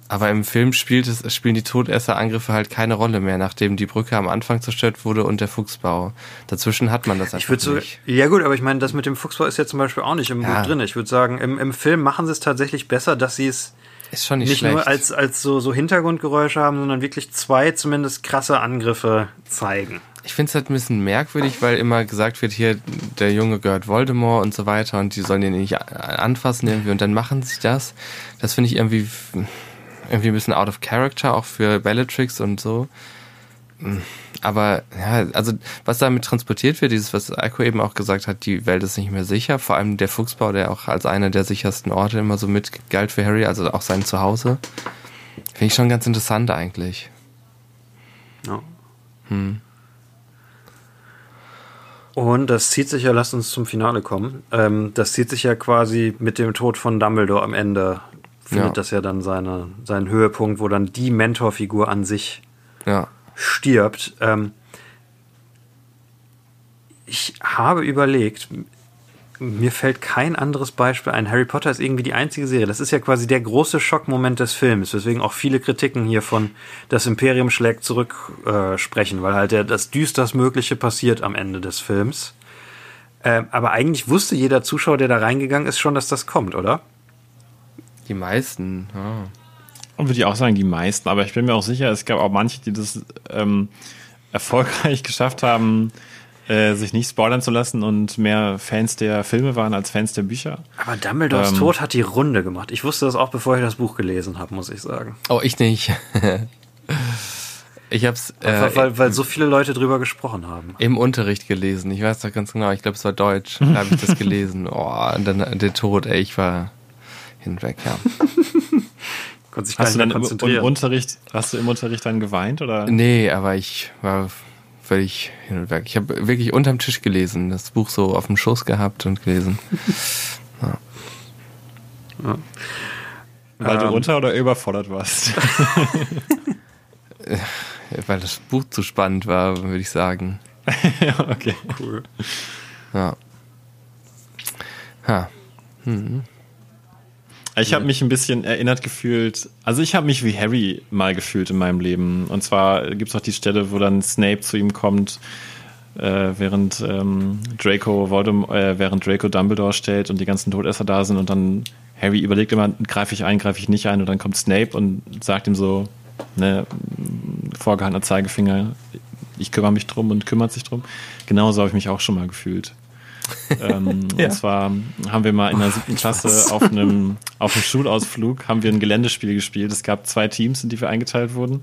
Aber im Film spielt es, spielen die Todesserangriffe halt keine Rolle mehr, nachdem die Brücke am Anfang zerstört wurde und der Fuchsbau. Dazwischen hat man das einfach Ich so, nicht. ja gut, aber ich meine, das mit dem Fuchsbau ist ja zum Beispiel auch nicht im Ja. Buch drin. Ich würde sagen, im, im Film machen sie es tatsächlich besser, dass sie es Ist schon nicht, nicht schlecht. nur als, als so, so Hintergrundgeräusche haben, sondern wirklich zwei zumindest krasse Angriffe zeigen. Ich finde es halt ein bisschen merkwürdig, weil immer gesagt wird, hier, der Junge gehört Voldemort und so weiter und die sollen ihn nicht anfassen irgendwie und dann machen sie das. Das finde ich irgendwie, irgendwie ein bisschen out of character, auch für Bellatrix und so. Aber ja, also was damit transportiert wird, dieses, was Eiko eben auch gesagt hat, die Welt ist nicht mehr sicher. Vor allem der Fuchsbau, der auch als einer der sichersten Orte immer so mit galt für Harry, also auch sein Zuhause. Finde ich schon ganz interessant eigentlich. Ja. Und das zieht sich ja, lasst uns zum Finale kommen. Ähm, das zieht sich ja quasi mit dem Tod von Dumbledore am Ende. Findet Ja. das ja dann seine, seinen Höhepunkt, wo dann die Mentorfigur an sich Ja. stirbt. Ähm, ich habe überlegt, mir fällt kein anderes Beispiel ein. Harry Potter ist irgendwie die einzige Serie. Das ist ja quasi der große Schockmoment des Films, weswegen auch viele Kritiken hier von Das Imperium schlägt zurück äh, sprechen, weil halt der, das düsterst Mögliche passiert am Ende des Films. Ähm, aber eigentlich wusste jeder Zuschauer, der da reingegangen ist, schon, dass das kommt, oder? Die meisten, ja. Und würde ich auch sagen, die meisten, aber ich bin mir auch sicher, es gab auch manche, die das ähm, erfolgreich geschafft haben, äh, sich nicht spoilern zu lassen und mehr Fans der Filme waren als Fans der Bücher. Aber Dumbledores Ähm. Tod hat die Runde gemacht. Ich wusste das auch, bevor ich das Buch gelesen habe, muss ich sagen. Oh, ich nicht. ich hab's äh, weil, weil so viele Leute drüber gesprochen haben. im Unterricht gelesen. Ich weiß doch ganz genau, ich glaube, es war Deutsch. Da habe ich das gelesen. Oh, und dann der Tod, ey, ich war hinweg, ja. Konnte sich gar Hast nicht du dann im, im konzentrieren. Unterricht, hast du im Unterricht dann geweint oder? Nee, aber ich war völlig hin und weg. Ich habe wirklich unterm Tisch gelesen, das Buch so auf dem Schoß gehabt und gelesen. Weil du Ähm. runter oder überfordert warst? Weil das Buch zu spannend war, würde ich sagen. ja, okay. cool. Ja. Ha. Ich habe mich ein bisschen erinnert gefühlt, also ich habe mich wie Harry mal gefühlt in meinem Leben. Und zwar gibt es auch die Stelle, wo dann Snape zu ihm kommt, äh, während ähm, Draco Voldemort, äh, während Draco Dumbledore stellt und die ganzen Todesser da sind und dann Harry überlegt immer, greife ich ein, greife ich nicht ein und dann kommt Snape und sagt ihm so, ne, vorgehaltener Zeigefinger, ich kümmere mich drum und kümmert sich drum. Genauso habe ich mich auch schon mal gefühlt. Ähm, Ja. Und zwar haben wir mal in der siebten Klasse auf einem, auf einem Schulausflug haben wir ein Geländespiel gespielt. Es gab zwei Teams, in die wir eingeteilt wurden.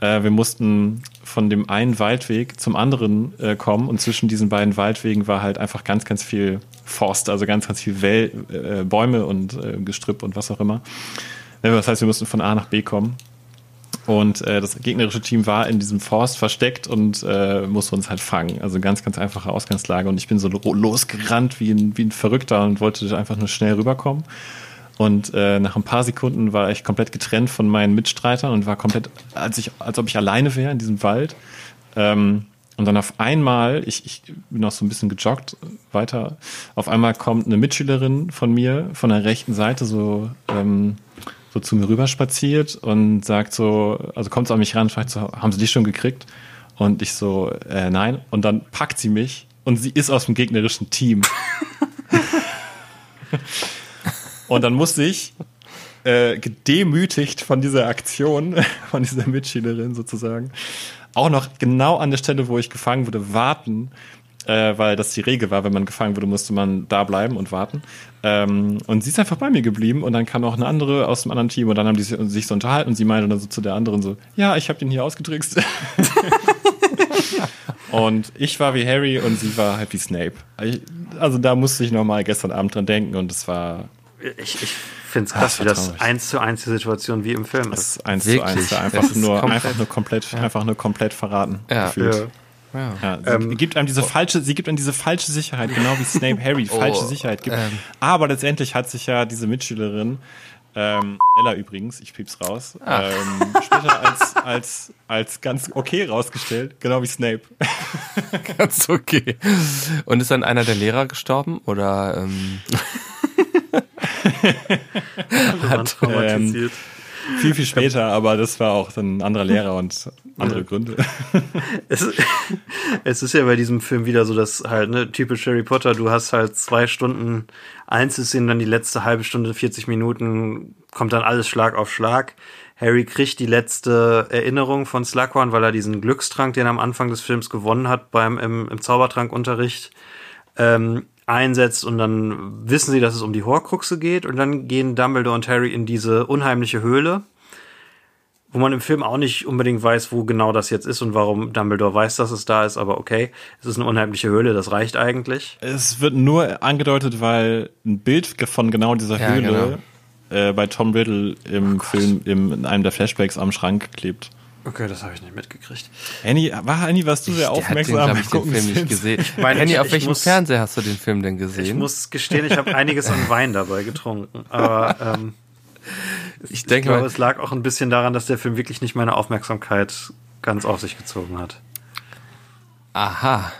Äh, wir mussten von dem einen Waldweg zum anderen äh, kommen und zwischen diesen beiden Waldwegen war halt einfach ganz, ganz viel Forst, also ganz, ganz viel Wel äh, Bäume und äh, Gestrüpp und was auch immer. Das heißt, wir mussten von A nach B kommen. Und äh, das gegnerische Team war in diesem Forst versteckt und äh, musste uns halt fangen. Also ganz, ganz einfache Ausgangslage. Und ich bin so lo- losgerannt wie ein, wie ein Verrückter und wollte einfach nur schnell rüberkommen. Und äh, nach ein paar Sekunden war ich komplett getrennt von meinen Mitstreitern und war komplett, als, ich, als ob ich alleine wäre in diesem Wald. Ähm, und dann auf einmal, ich, ich bin noch so ein bisschen gejoggt weiter, auf einmal kommt eine Mitschülerin von mir von der rechten Seite so, ähm, so zu mir rüber spaziert und sagt so, also kommt so an mich ran fragt so, haben Sie dich schon gekriegt? Und ich so, äh, nein. Und dann packt sie mich und sie ist aus dem gegnerischen Team. und dann musste ich äh, gedemütigt von dieser Aktion, von dieser Mitschülerin sozusagen, auch noch genau an der Stelle, wo ich gefangen wurde, warten, äh, weil das die Regel war, wenn man gefangen wurde, musste man da bleiben und warten. Ähm, und sie ist einfach bei mir geblieben und dann kam auch eine andere aus dem anderen Team und dann haben die sich- so unterhalten und sie meinte dann so zu der anderen so, ja, ich habe den hier ausgetrickst. und ich war wie Harry und sie war halt wie Snape. Also da musste ich nochmal gestern Abend dran denken und es war Ich, ich finde es Ah, krass, das wie das traurig. eins zu eins die Situation wie im Film das ist. ist eins Wirklich? zu eins einfach ist nur, komplett- einfach nur komplett, einfach nur komplett verraten. Ja. gefühlt. Ja. Ja. Ja, sie Ähm, gibt einem diese falsche, sie gibt einem diese falsche Sicherheit, genau wie Snape Harry falsche Sicherheit gibt. ähm. Aber letztendlich hat sich ja diese Mitschülerin, ähm, Ella übrigens, ich piep's raus, ähm, später als, als, als ganz okay rausgestellt, genau wie Snape. Ganz okay. Und ist dann einer der Lehrer gestorben? Oder ähm, waren traumatisiert. Viel, viel später, aber das war auch dann ein anderer Lehrer und andere Gründe. Es, es ist ja bei diesem Film wieder so, dass halt, ne, typisch Harry Potter, du hast halt zwei Stunden Einzelszenen, dann die letzte halbe Stunde, 40 Minuten, kommt dann alles Schlag auf Schlag. Harry kriegt die letzte Erinnerung von Slughorn, weil er diesen Glückstrank, den er am Anfang des Films gewonnen hat beim im, im Zaubertrankunterricht, ähm, einsetzt und dann wissen sie, dass es um die Horcruxe geht und dann gehen Dumbledore und Harry in diese unheimliche Höhle, wo man im Film auch nicht unbedingt weiß, wo genau das jetzt ist und warum Dumbledore weiß, dass es da ist, aber okay, es ist eine unheimliche Höhle, das reicht eigentlich. Es wird nur angedeutet, weil ein Bild von genau dieser Ja, Höhle äh, bei Tom Riddle im Film, im, in einem der Flashbacks am Schrank klebt. Okay, das habe ich nicht mitgekriegt. Annie, war Annie, warst du sehr den, aufmerksam ich, den Gucken Film nicht gesehen. meine, Henny, ich- auf ich welchem muss- Fernseher hast du den Film denn Ich gesehen? muss gestehen, ich habe einiges an Wein dabei getrunken, aber ähm, ich ich denke glaube, mal, es lag auch ein bisschen daran, dass der Film wirklich nicht meine Aufmerksamkeit ganz auf sich gezogen hat. aha.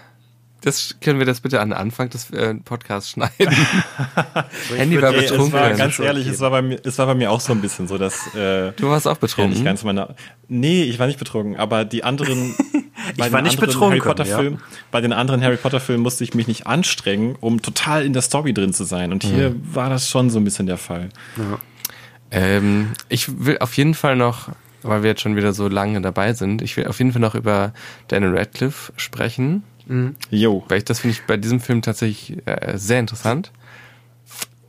Das können wir das bitte an den Anfang des äh, Podcasts schneiden. Handy war Ey, betrunken. war ganz ehrlich, es war bei mir, es war bei mir auch so ein bisschen so, dass äh, du warst auch ja, betrunken. ganz meine. Nee, ich war nicht betrunken, aber die anderen. bei war den nicht anderen betrunken, Harry Potter ja. Filmen, bei den anderen Harry Potter Filmen musste ich mich nicht anstrengen, um total in der Story drin zu sein. Und hier war das schon so ein bisschen der Fall. Ähm, ich will auf jeden Fall noch, weil wir jetzt schon wieder so lange dabei sind, ich will auf jeden Fall noch über Daniel Radcliffe sprechen, Jo. weil ich das finde ich bei diesem Film tatsächlich äh, sehr interessant.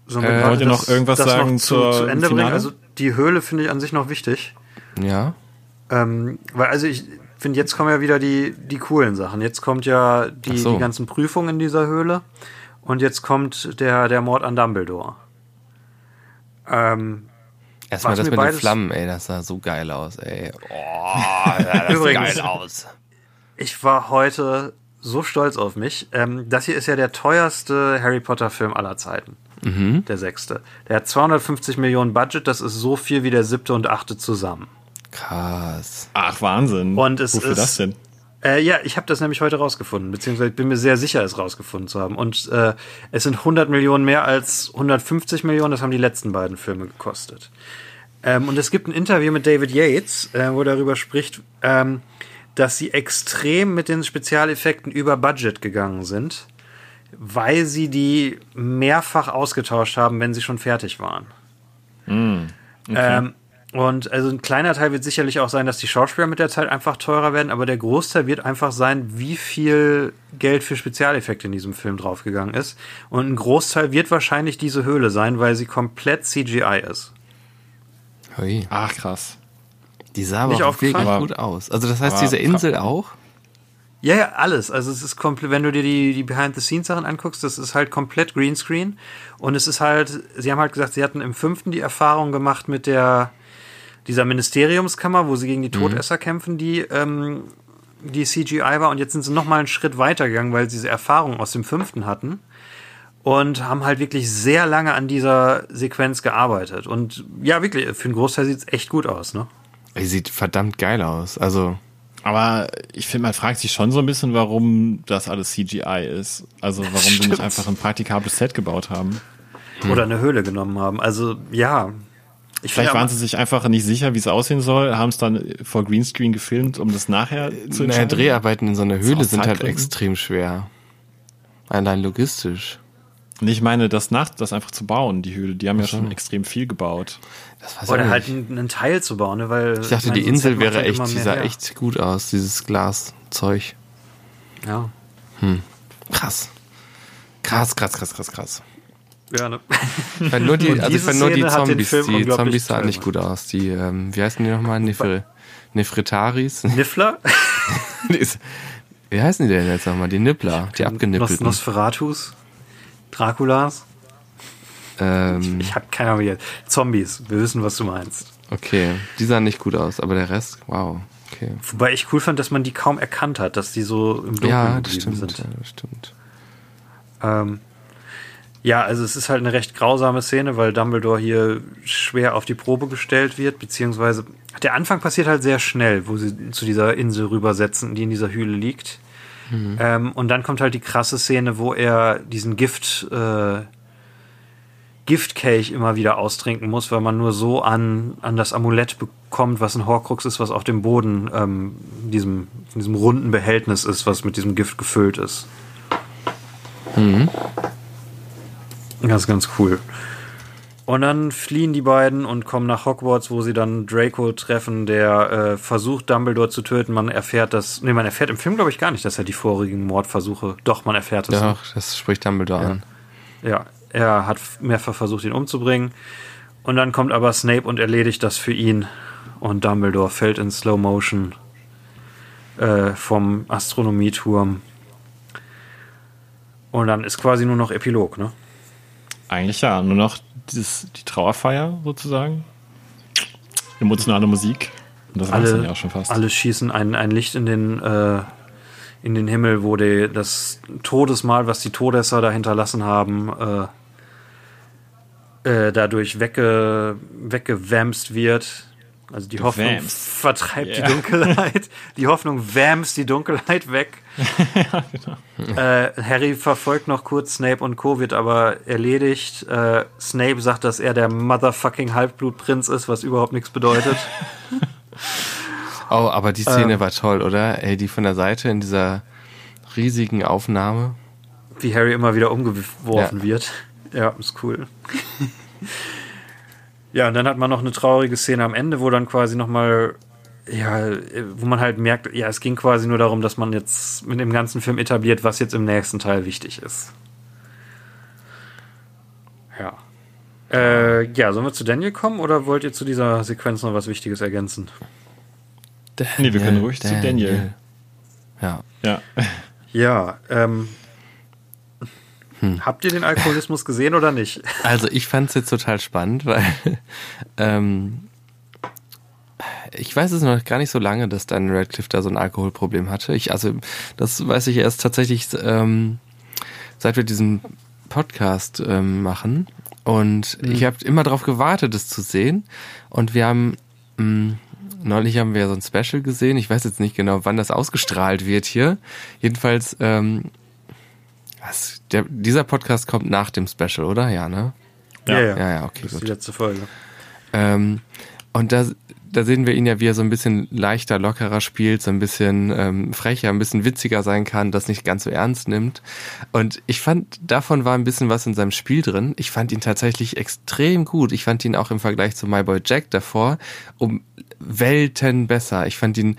Sollen Äh, gerade wollt ihr noch irgendwas das sagen noch zu, zur zu Ende bringen? Finale? Also die Höhle finde ich an sich noch wichtig. Ja. Ähm, weil also ich finde, jetzt kommen ja wieder die, die coolen Sachen. Jetzt kommt ja die, so. die ganzen Prüfungen in dieser Höhle und jetzt kommt der, der Mord an Dumbledore. Ähm, Erstmal das mit den Flammen, ey, das sah so geil aus, ey. Oh, das sah Übrigens- geil aus. ich war heute so stolz auf mich. Ähm, das hier ist ja der teuerste Harry Potter Film aller Zeiten. Mhm. Der sechste. Der hat 250 Millionen Budget, das ist so viel wie der siebte und achte zusammen. Krass. Ach, Wahnsinn. Und es Wofür ist- das denn? Äh, ja, ich habe das nämlich heute rausgefunden, beziehungsweise ich bin mir sehr sicher, es rausgefunden zu haben. Und äh, es sind 100 Millionen mehr als 150 Millionen, das haben die letzten beiden Filme gekostet. Ähm, und es gibt ein Interview mit David Yates, äh, wo er darüber spricht, ähm, dass sie extrem mit den Spezialeffekten über Budget gegangen sind, weil sie die mehrfach ausgetauscht haben, wenn sie schon fertig waren. Ähm, und also ein kleiner Teil wird sicherlich auch sein, dass die Schauspieler mit der Zeit einfach teurer werden, aber der Großteil wird einfach sein, wie viel Geld für Spezialeffekte in diesem Film draufgegangen ist. Und ein Großteil wird wahrscheinlich diese Höhle sein, weil sie komplett CGI ist. Hui. Ach, krass. Die sah aber auch wirklich gut aus. Also das heißt, Aber- diese Insel auch? Ja, ja, alles. Also es ist komplett, wenn du dir die, die Behind-the-Scenes-Sachen anguckst, das ist halt komplett Greenscreen. Und es ist halt, sie haben halt gesagt, sie hatten im fünften die Erfahrung gemacht mit der, dieser Ministeriumskammer, wo sie gegen die Todesser kämpfen, die, ähm, die CGI war. Und jetzt sind sie noch mal einen Schritt weiter gegangen, weil sie diese Erfahrung aus dem fünften hatten. Und haben halt wirklich sehr lange an dieser Sequenz gearbeitet. Und ja, wirklich, für einen Großteil sieht es echt gut aus, ne? Ey, sieht verdammt geil aus. Also, Aber ich finde, man fragt sich schon so ein bisschen, warum das alles CGI ist. Also warum sie nicht einfach ein praktikables Set gebaut haben. Oder eine Höhle genommen haben. Also, ja. Ich Vielleicht waren sie sich einfach nicht sicher, wie es aussehen soll, haben es dann vor Greenscreen gefilmt, um das nachher zu naja, entscheiden. Dreharbeiten in so einer Höhle sind halt extrem schwer. Allein logistisch. Und ich meine, das nach, das einfach zu bauen, die Höhle, die haben ja schon extrem viel gebaut. Das weiß Oder ich halt nicht. einen, Teil zu bauen, ne? weil Ich dachte, meine, die Insel wäre echt, die sah her. echt gut aus, dieses Glaszeug. Ja. Krass. Krass, krass, krass, krass, krass. Ja, ne? Ich fand nur die, Und also ich fand nur die Zombies. Die Zombies sahen nicht gut aus. Die, ähm, wie heißen die nochmal? Nefre, Nefritaris? Niffler? Wie heißen die denn jetzt nochmal? Die Nippler, die Nos abgenippelten. Nosferatus? Draculas? Ähm, Ich hab keine Ahnung. Zombies. Wir wissen, was du meinst. okay, die sahen nicht gut aus, aber der Rest, wow. Okay. Wobei ich cool fand, dass man die kaum erkannt hat, dass die so im Dunkeln Ja, das stimmt. sind. Ja, das stimmt. Ähm, ja, also es ist halt eine recht grausame Szene, weil Dumbledore hier schwer auf die Probe gestellt wird, beziehungsweise der Anfang passiert halt sehr schnell, wo sie zu dieser Insel rübersetzen, die in dieser Höhle liegt. Ähm, und dann kommt halt die krasse Szene, wo er diesen Gift, äh, Giftkelch immer wieder austrinken muss, weil man nur so an, an das Amulett bekommt, was ein Horcrux ist, was auf dem Boden ähm, in diesem, in diesem runden Behältnis ist, was mit diesem Gift gefüllt ist. Ganz, ganz cool. Und dann fliehen die beiden und kommen nach Hogwarts, wo sie dann Draco treffen, der äh, versucht, Dumbledore zu töten. Man erfährt das, nee, man erfährt im Film, glaube ich, gar nicht, dass er die vorigen Mordversuche, doch, man erfährt es. Ja, das spricht Dumbledore an. Ja, er hat mehrfach versucht, ihn umzubringen. Und dann kommt aber Snape und erledigt das für ihn. Und Dumbledore fällt in Slow Motion äh, vom Astronomieturm. Und dann ist quasi nur noch Epilog, ne? Eigentlich ja, nur noch dieses, die Trauerfeier sozusagen. Emotionale Musik. Und das es dann ja auch schon fast. alle schießen ein, ein Licht in den, äh, in den Himmel, wo die, das Todesmal, was die Todesser da hinterlassen haben, äh, äh, dadurch wegge, weggewämst wird. Also die Hoffnung vertreibt Ja. die Dunkelheit. Die Hoffnung wämst die Dunkelheit weg. genau. äh, Harry verfolgt noch kurz Snape und Co., wird aber erledigt. Äh, Snape sagt, dass er der motherfucking Halbblutprinz ist, was überhaupt nichts bedeutet. Oh, aber die Szene Ähm. war toll, oder? Ey, die von der Seite in dieser riesigen Aufnahme. wie Harry immer wieder umgeworfen Ja. wird. Ja, ist cool. ja, und dann hat man noch eine traurige Szene am Ende, wo dann quasi nochmal, ja, wo man halt merkt, ja, es ging quasi nur darum, dass man jetzt mit dem ganzen Film etabliert, was jetzt im nächsten Teil wichtig ist. Ja. Äh, ja, sollen wir zu Daniel kommen oder wollt ihr zu dieser Sequenz noch was Wichtiges ergänzen? Nee, wir können ruhig zu Daniel. Ja. Ja. Ja, ähm. Habt ihr den Alkoholismus gesehen oder nicht? Also ich fand es jetzt total spannend, weil ähm, ich weiß es noch gar nicht so lange, dass Daniel Radcliffe da so ein Alkoholproblem hatte. Ich, also das weiß ich erst tatsächlich, ähm, seit wir diesen Podcast ähm, machen. Und ich habe immer darauf gewartet, es zu sehen. Und wir haben mh, neulich haben wir so ein Special gesehen. Ich weiß jetzt nicht genau, wann das ausgestrahlt wird hier. Jedenfalls, ähm, was, der, dieser Podcast kommt nach dem Special, oder? Ja, ne? Ja. Ja, ja, okay, Das ist gut. die letzte Folge. Ähm, und da, da sehen wir ihn ja, wie er so ein bisschen leichter, lockerer spielt, so ein bisschen ähm, frecher, ein bisschen witziger sein kann, das nicht ganz so ernst nimmt. Und ich fand, davon war ein bisschen was in seinem Spiel drin. Ich fand ihn tatsächlich extrem gut. Ich fand ihn auch im Vergleich zu My Boy Jack davor um Welten besser. Ich fand ihn,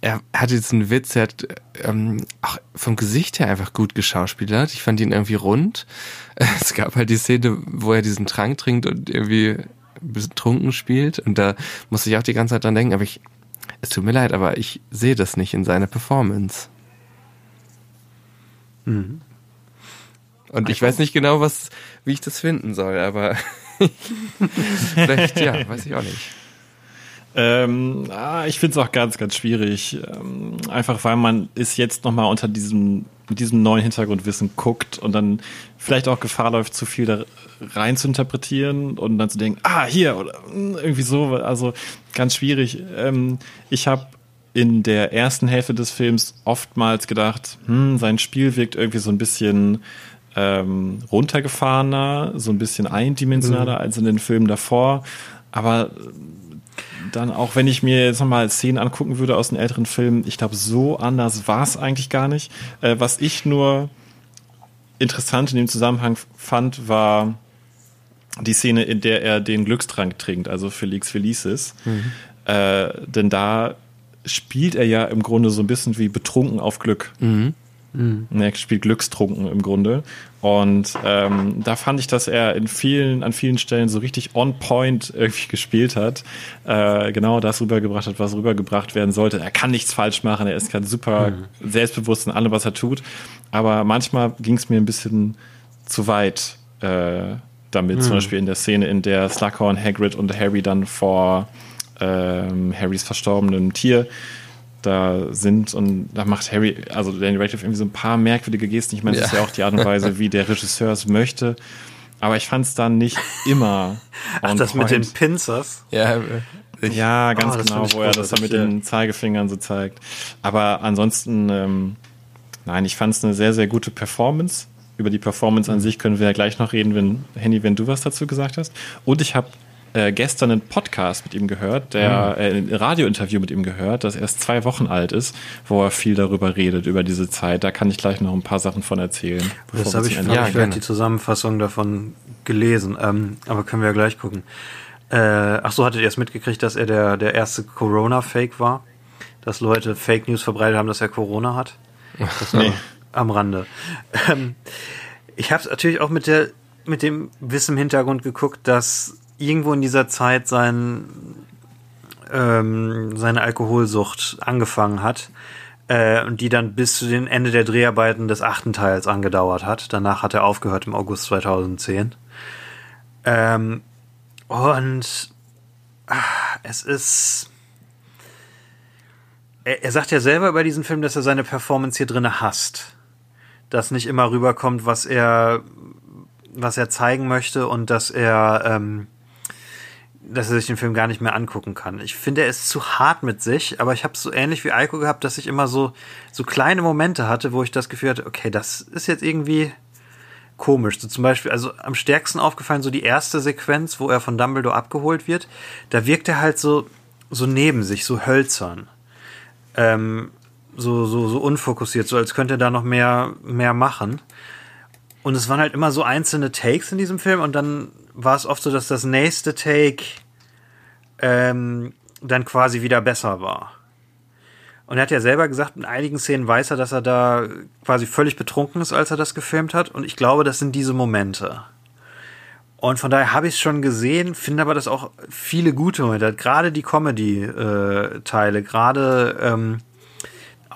er hatte einen Witz, er hat ähm, auch vom Gesicht her einfach gut geschauspielert. Ich fand ihn irgendwie rund. Es gab halt die Szene, wo er diesen Trank trinkt und irgendwie betrunken spielt. Und da musste ich auch die ganze Zeit dran denken, aber ich, es tut mir leid, aber ich sehe das nicht in seiner Performance. Und ich weiß nicht genau, was, wie ich das finden soll, aber vielleicht, ja, weiß ich auch nicht. Ähm, ah, ich finde es auch ganz, ganz schwierig. Ähm, einfach weil man ist jetzt nochmal unter diesem, mit diesem neuen Hintergrundwissen guckt und dann vielleicht auch Gefahr läuft, zu viel da rein zu interpretieren und dann zu denken, ah, hier oder mm, irgendwie so. Also ganz schwierig. Ähm, ich habe in der ersten Hälfte des Films oftmals gedacht, hm, sein Spiel wirkt irgendwie so ein bisschen ähm, runtergefahrener, so ein bisschen eindimensionaler als in den Filmen davor. Aber dann auch wenn ich mir jetzt nochmal Szenen angucken würde aus den älteren Filmen, ich glaube, so anders war es eigentlich gar nicht. Äh, was ich nur interessant in dem Zusammenhang fand, war die Szene, in der er den Glückstrank trinkt, also Felix Felicis. Äh, denn da spielt er ja im Grunde so ein bisschen wie betrunken auf Glück. Er spielt Glückstrunken im Grunde. Und ähm, da fand ich, dass er in vielen, an vielen Stellen so richtig on point irgendwie gespielt hat. Äh, genau das rübergebracht hat, was rübergebracht werden sollte. Er kann nichts falsch machen, er ist ganz super selbstbewusst in allem, was er tut. Aber manchmal ging es mir ein bisschen zu weit äh, damit. Zum Beispiel in der Szene, in der Slughorn, Hagrid und Harry dann vor ähm, Harrys verstorbenem Tier da sind und da macht Harry, also Daniel Radcliffe irgendwie so ein paar merkwürdige Gesten. Ich meine, das ist Ja. ja auch die Art und Weise, wie der Regisseur es möchte. Aber ich fand es dann nicht immer. Ach, das mit den point. Pincers. Ja, ich, Ja, ganz Oh, genau, wo er das dann mit den Zeigefingern so zeigt. Aber ansonsten, ähm, nein, ich fand es eine sehr, sehr gute Performance. Über die Performance Mhm. an sich können wir ja gleich noch reden, wenn Henny, wenn du was dazu gesagt hast. Und ich habe äh, gestern einen Podcast mit ihm gehört, Mhm. der äh, ein Radiointerview mit ihm gehört, das erst zwei Wochen alt ist, wo er viel darüber redet, über diese Zeit. Da kann ich gleich noch ein paar Sachen von erzählen. Das habe ich, hab Ja, ich vielleicht die Zusammenfassung davon gelesen. Ähm, aber können wir ja gleich gucken. Äh, ach so, hattet ihr es mitgekriegt, dass er der, der erste Corona-Fake war? Dass Leute Fake News verbreitet haben, dass er Corona hat? Das Nee. am Rande. Ähm, ich habe es natürlich auch mit, der, mit dem Wissen im Hintergrund geguckt, dass irgendwo in dieser Zeit sein, ähm, seine Alkoholsucht angefangen hat äh, und die dann bis zu den Ende der Dreharbeiten des achten Teils angedauert hat. Danach hat er aufgehört im August 2010. Ähm, und ah, es ist. Er, er sagt ja selber über diesen Film, dass er seine Performance hier drinne hasst. Dass nicht immer rüberkommt, was er, was er zeigen möchte und dass er, ähm, dass er sich den Film gar nicht mehr angucken kann. Ich finde, er ist zu hart mit sich, aber ich habe so ähnlich wie Eiko gehabt, dass ich immer so, so kleine Momente hatte, wo ich das Gefühl hatte, okay, das ist jetzt irgendwie komisch. So zum Beispiel, also am stärksten aufgefallen, so die erste Sequenz, wo er von Dumbledore abgeholt wird, da wirkt er halt so, so neben sich, so hölzern. Ähm, so, so, so unfokussiert, so als könnte er da noch mehr, mehr machen. Und es waren halt immer so einzelne Takes in diesem Film und dann war es oft so, dass das nächste Take ähm, dann quasi wieder besser war. Und er hat ja selber gesagt, in einigen Szenen weiß er, dass er da quasi völlig betrunken ist, als er das gefilmt hat. Und ich glaube, das sind diese Momente. Und von daher habe ich es schon gesehen, finde aber, dass auch viele gute Momente. Gerade die Comedy-Teile, gerade ähm,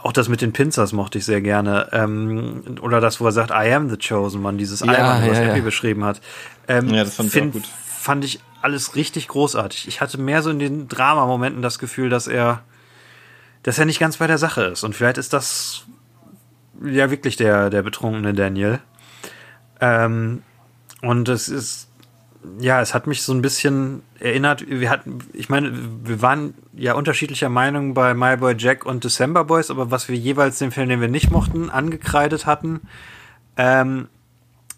auch das mit den Pincers mochte ich sehr gerne. Ähm, oder das, wo er sagt, I am the chosen one, dieses Ja, Album, was ja, Happy ja. beschrieben hat. Ähm, Ja, das fand ich auch find- gut. Fand ich alles richtig großartig. Ich hatte mehr so in den Dramamomenten das Gefühl, dass er, dass er nicht ganz bei der Sache ist. Und vielleicht ist das ja wirklich der, der betrunkene Daniel. Ähm, und es ist, ja, es hat mich so ein bisschen erinnert, wir hatten, ich meine, wir waren ja unterschiedlicher Meinung bei My Boy Jack und December Boys, aber was wir jeweils den Film, den wir nicht mochten, angekreidet hatten, ähm,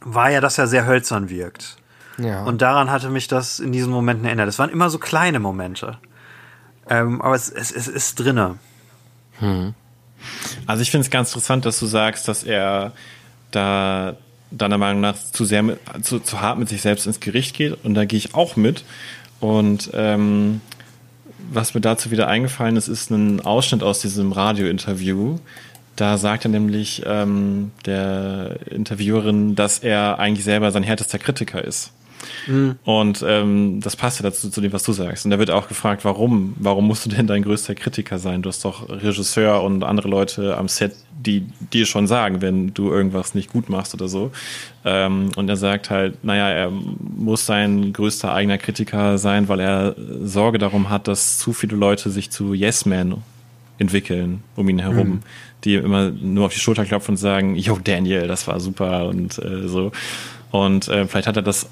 war ja, dass er sehr hölzern wirkt. ja. Und daran hatte mich das in diesen Momenten erinnert. Es waren immer so kleine Momente. Ähm, aber es, es, es ist drinne. Also ich finde es ganz interessant, dass du sagst, dass er da deiner Meinung nach zu sehr mit, zu, zu hart mit sich selbst ins Gericht geht und da gehe ich auch mit. Und ähm, was mir dazu wieder eingefallen ist, ist ein Ausschnitt aus diesem Radiointerview. Da sagt er nämlich ähm, der Interviewerin, dass er eigentlich selber sein härtester Kritiker ist. Und ähm, das passt ja dazu zu dem, was du sagst. Und da wird auch gefragt, warum? Warum musst du denn dein größter Kritiker sein? Du hast doch Regisseur und andere Leute am Set, die dir schon sagen, wenn du irgendwas nicht gut machst oder so. Ähm, und er sagt halt, naja, er muss sein größter eigener Kritiker sein, weil er Sorge darum hat, dass zu viele Leute sich zu Yes-Men entwickeln um ihn herum, die ihm immer nur auf die Schulter klopfen und sagen, yo Daniel, das war super und äh, so. Und äh, vielleicht hat er das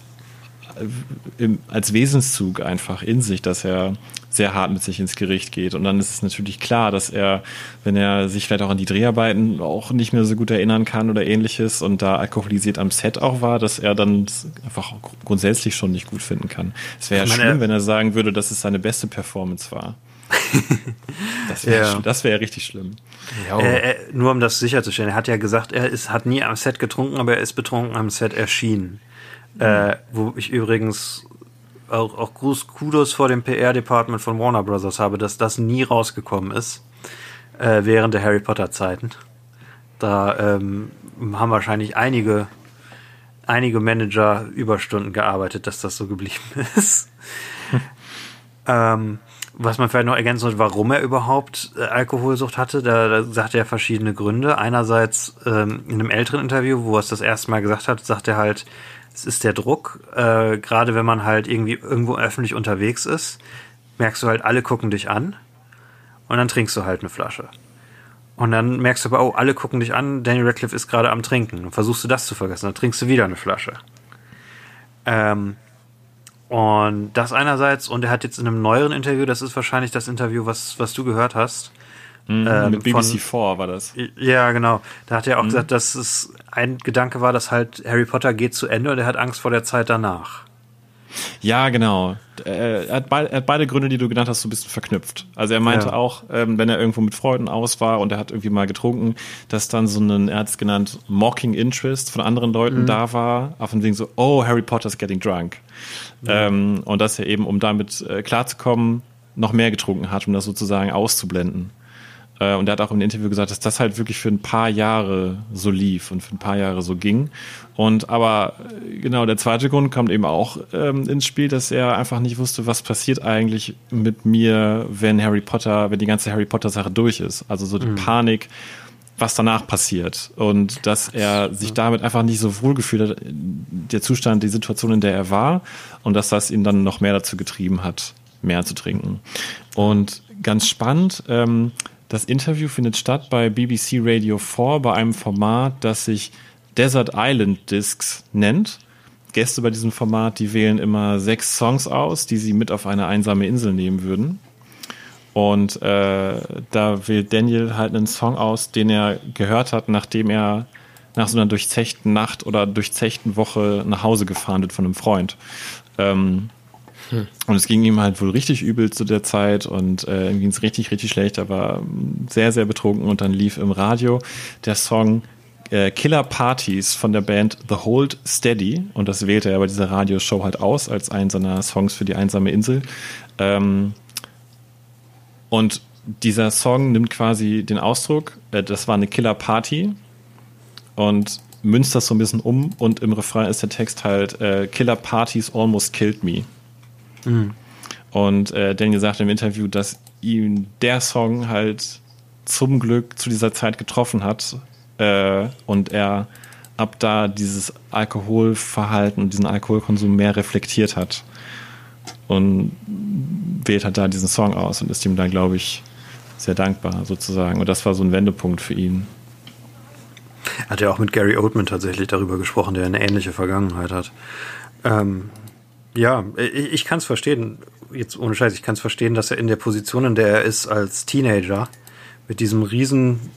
im, als Wesenszug einfach in sich, dass er sehr hart mit sich ins Gericht geht. Und dann ist es natürlich klar, dass er, wenn er sich vielleicht auch an die Dreharbeiten auch nicht mehr so gut erinnern kann oder ähnliches und da alkoholisiert am Set auch war, dass er dann einfach grundsätzlich schon nicht gut finden kann. Es wäre ja schlimm, wenn er sagen würde, dass es seine beste Performance war. Das wäre Ja. das wär richtig schlimm. Äh, äh, nur um das sicherzustellen, er hat ja gesagt, er ist, hat nie am Set getrunken, aber er ist betrunken am Set erschienen. Äh, wo ich übrigens auch, auch Gruß, Kudos vor dem PR-Department von Warner Brothers habe, dass das nie rausgekommen ist äh, während der Harry Potter-Zeiten. Da ähm, haben wahrscheinlich einige, einige Manager Überstunden gearbeitet, dass das so geblieben ist. Ähm, was man vielleicht noch ergänzen sollte, warum er überhaupt äh, Alkoholsucht hatte, da, da sagt er verschiedene Gründe. Einerseits ähm, in einem älteren Interview, wo er es das erste Mal gesagt hat, sagt er halt, es ist der Druck, äh, gerade wenn man halt irgendwie irgendwo öffentlich unterwegs ist, merkst du halt, alle gucken dich an und dann trinkst du halt eine Flasche. Und dann merkst du aber, oh, alle gucken dich an, Daniel Radcliffe ist gerade am Trinken. Dann versuchst du das zu vergessen, dann trinkst du wieder eine Flasche. Ähm, und das einerseits, und er hat jetzt in einem neueren Interview, das ist wahrscheinlich das Interview, was, was du gehört hast. Ähm, Mit BBC 4 war das. Ja, genau. Da hat er auch gesagt, dass es ein Gedanke war, dass halt Harry Potter geht zu Ende und er hat Angst vor der Zeit danach. Ja, genau. Äh, Er hat, beide, er hat beide Gründe, die du genannt hast, so ein bisschen verknüpft. Also er meinte Ja. auch, ähm, wenn er irgendwo mit Freunden aus war und er hat irgendwie mal getrunken, dass dann so ein, er hat es genannt, mocking interest von anderen Leuten Mhm. da war, auf dem Ding so, oh, Harry Potter's getting drunk. Ähm, und dass er eben, um damit äh, klarzukommen, noch mehr getrunken hat, um das sozusagen auszublenden. Äh, Und er hat auch im Interview gesagt, dass das halt wirklich für ein paar Jahre so lief und für ein paar Jahre so ging. Und aber äh, genau, der zweite Grund kommt eben auch ähm, ins Spiel, dass er einfach nicht wusste, was passiert eigentlich mit mir, wenn Harry Potter, wenn die ganze Harry Potter Sache durch ist. Also so die Panik, was danach passiert. Und dass er sich damit einfach nicht so wohl gefühlt hat, der Zustand, die Situation, in der er war. Und dass das ihn dann noch mehr dazu getrieben hat, mehr zu trinken. Und ganz spannend, ähm, das Interview findet statt bei BBC Radio 4 bei einem Format, das sich Desert Island Discs nennt. Gäste bei diesem Format, die wählen immer sechs Songs aus, die sie mit auf eine einsame Insel nehmen würden. Und äh, da wählt Daniel halt einen Song aus, den er gehört hat, nachdem er nach so einer durchzechten Nacht oder durchzechten Woche nach Hause gefahren wird von einem Freund. Ähm, und es ging ihm halt wohl richtig übel zu der Zeit und äh, ihm ging es richtig, richtig schlecht. Er war sehr, sehr betrunken und dann lief im Radio der Song äh, Killer Parties von der Band The Hold Steady und das wählte er bei dieser Radioshow halt aus als einen seiner Songs für die einsame Insel. Ähm, und dieser Song nimmt quasi den Ausdruck, äh, das war eine Killer Party und münzt das so ein bisschen um und im Refrain ist der Text halt äh, Killer Parties almost killed me. Und äh, Daniel sagte im Interview, dass ihn der Song halt zum Glück zu dieser Zeit getroffen hat äh, und er ab da dieses Alkoholverhalten und diesen Alkoholkonsum mehr reflektiert hat und wählt halt da diesen Song aus und ist ihm da, glaube ich, sehr dankbar sozusagen. Und das war so ein Wendepunkt für ihn. Hat er auch mit Gary Oldman tatsächlich darüber gesprochen, der eine ähnliche Vergangenheit hat. Ähm, ja, ich, ich kann es verstehen, jetzt ohne Scheiß, ich kann es verstehen, dass er in der Position, in der er ist als Teenager, mit diesem riesen,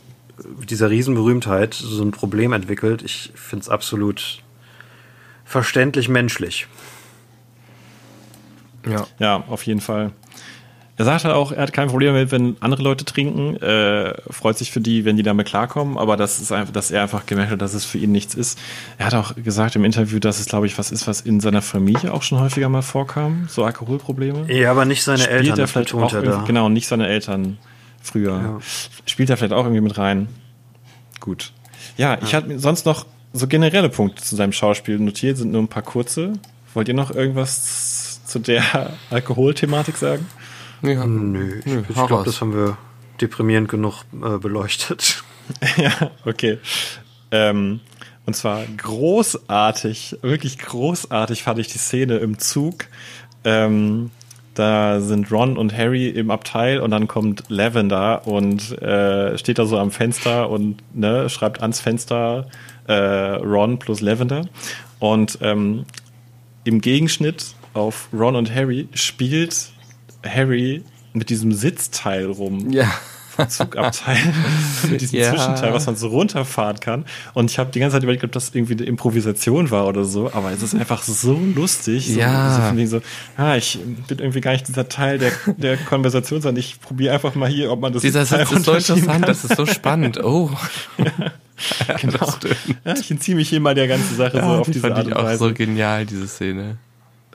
mit dieser Riesenberühmtheit so ein Problem entwickelt. Ich finde es absolut verständlich menschlich. Ja. Ja, auf jeden Fall. Er sagt halt auch, er hat kein Problem damit, wenn andere Leute trinken, äh, freut sich für die, wenn die damit klarkommen, aber das ist einfach, dass er einfach gemerkt hat, dass es für ihn nichts ist. Er hat auch gesagt im Interview, dass es, glaube ich, was ist, was in seiner Familie auch schon häufiger mal vorkam, so Alkoholprobleme. Ja, aber nicht seine Spielt Eltern, er das vielleicht auch er da. genau, nicht seine Eltern früher. Ja. Spielt er vielleicht auch irgendwie mit rein. Gut. Ja, ich hatte mir sonst noch so generelle Punkte zu seinem Schauspiel notiert, sind nur ein paar kurze. Wollt ihr noch irgendwas zu der Alkoholthematik sagen? Ja. Nö, ich, Nö, ich hau glaube, das haben wir deprimierend genug äh, beleuchtet. ja, okay. Ähm, und zwar großartig, wirklich großartig fand ich die Szene im Zug. Ähm, da sind Ron und Harry im Abteil und dann kommt Lavender und äh, steht da so am Fenster und ne, schreibt ans Fenster äh, Ron plus Lavender. Und ähm, im Gegenschnitt auf Ron und Harry spielt Harry mit diesem Sitzteil rum Ja. Zugabteil mit diesem Ja. Zwischenteil, was man so runterfahren kann. Und ich habe die ganze Zeit überlegt, ob das irgendwie eine Improvisation war oder so, aber es ist einfach so lustig. So, Ja. So, so, ah, ich bin irgendwie gar nicht dieser Teil der, der Konversation, sondern ich probiere einfach mal hier, ob man das Dieser Teil Satz ist so interessant, kann. das ist so spannend. Oh, genau. Ja, ich entziehe mich hier mal der ganzen Sache so auf die diese fand Art ich und auch Weise. so genial, diese Szene.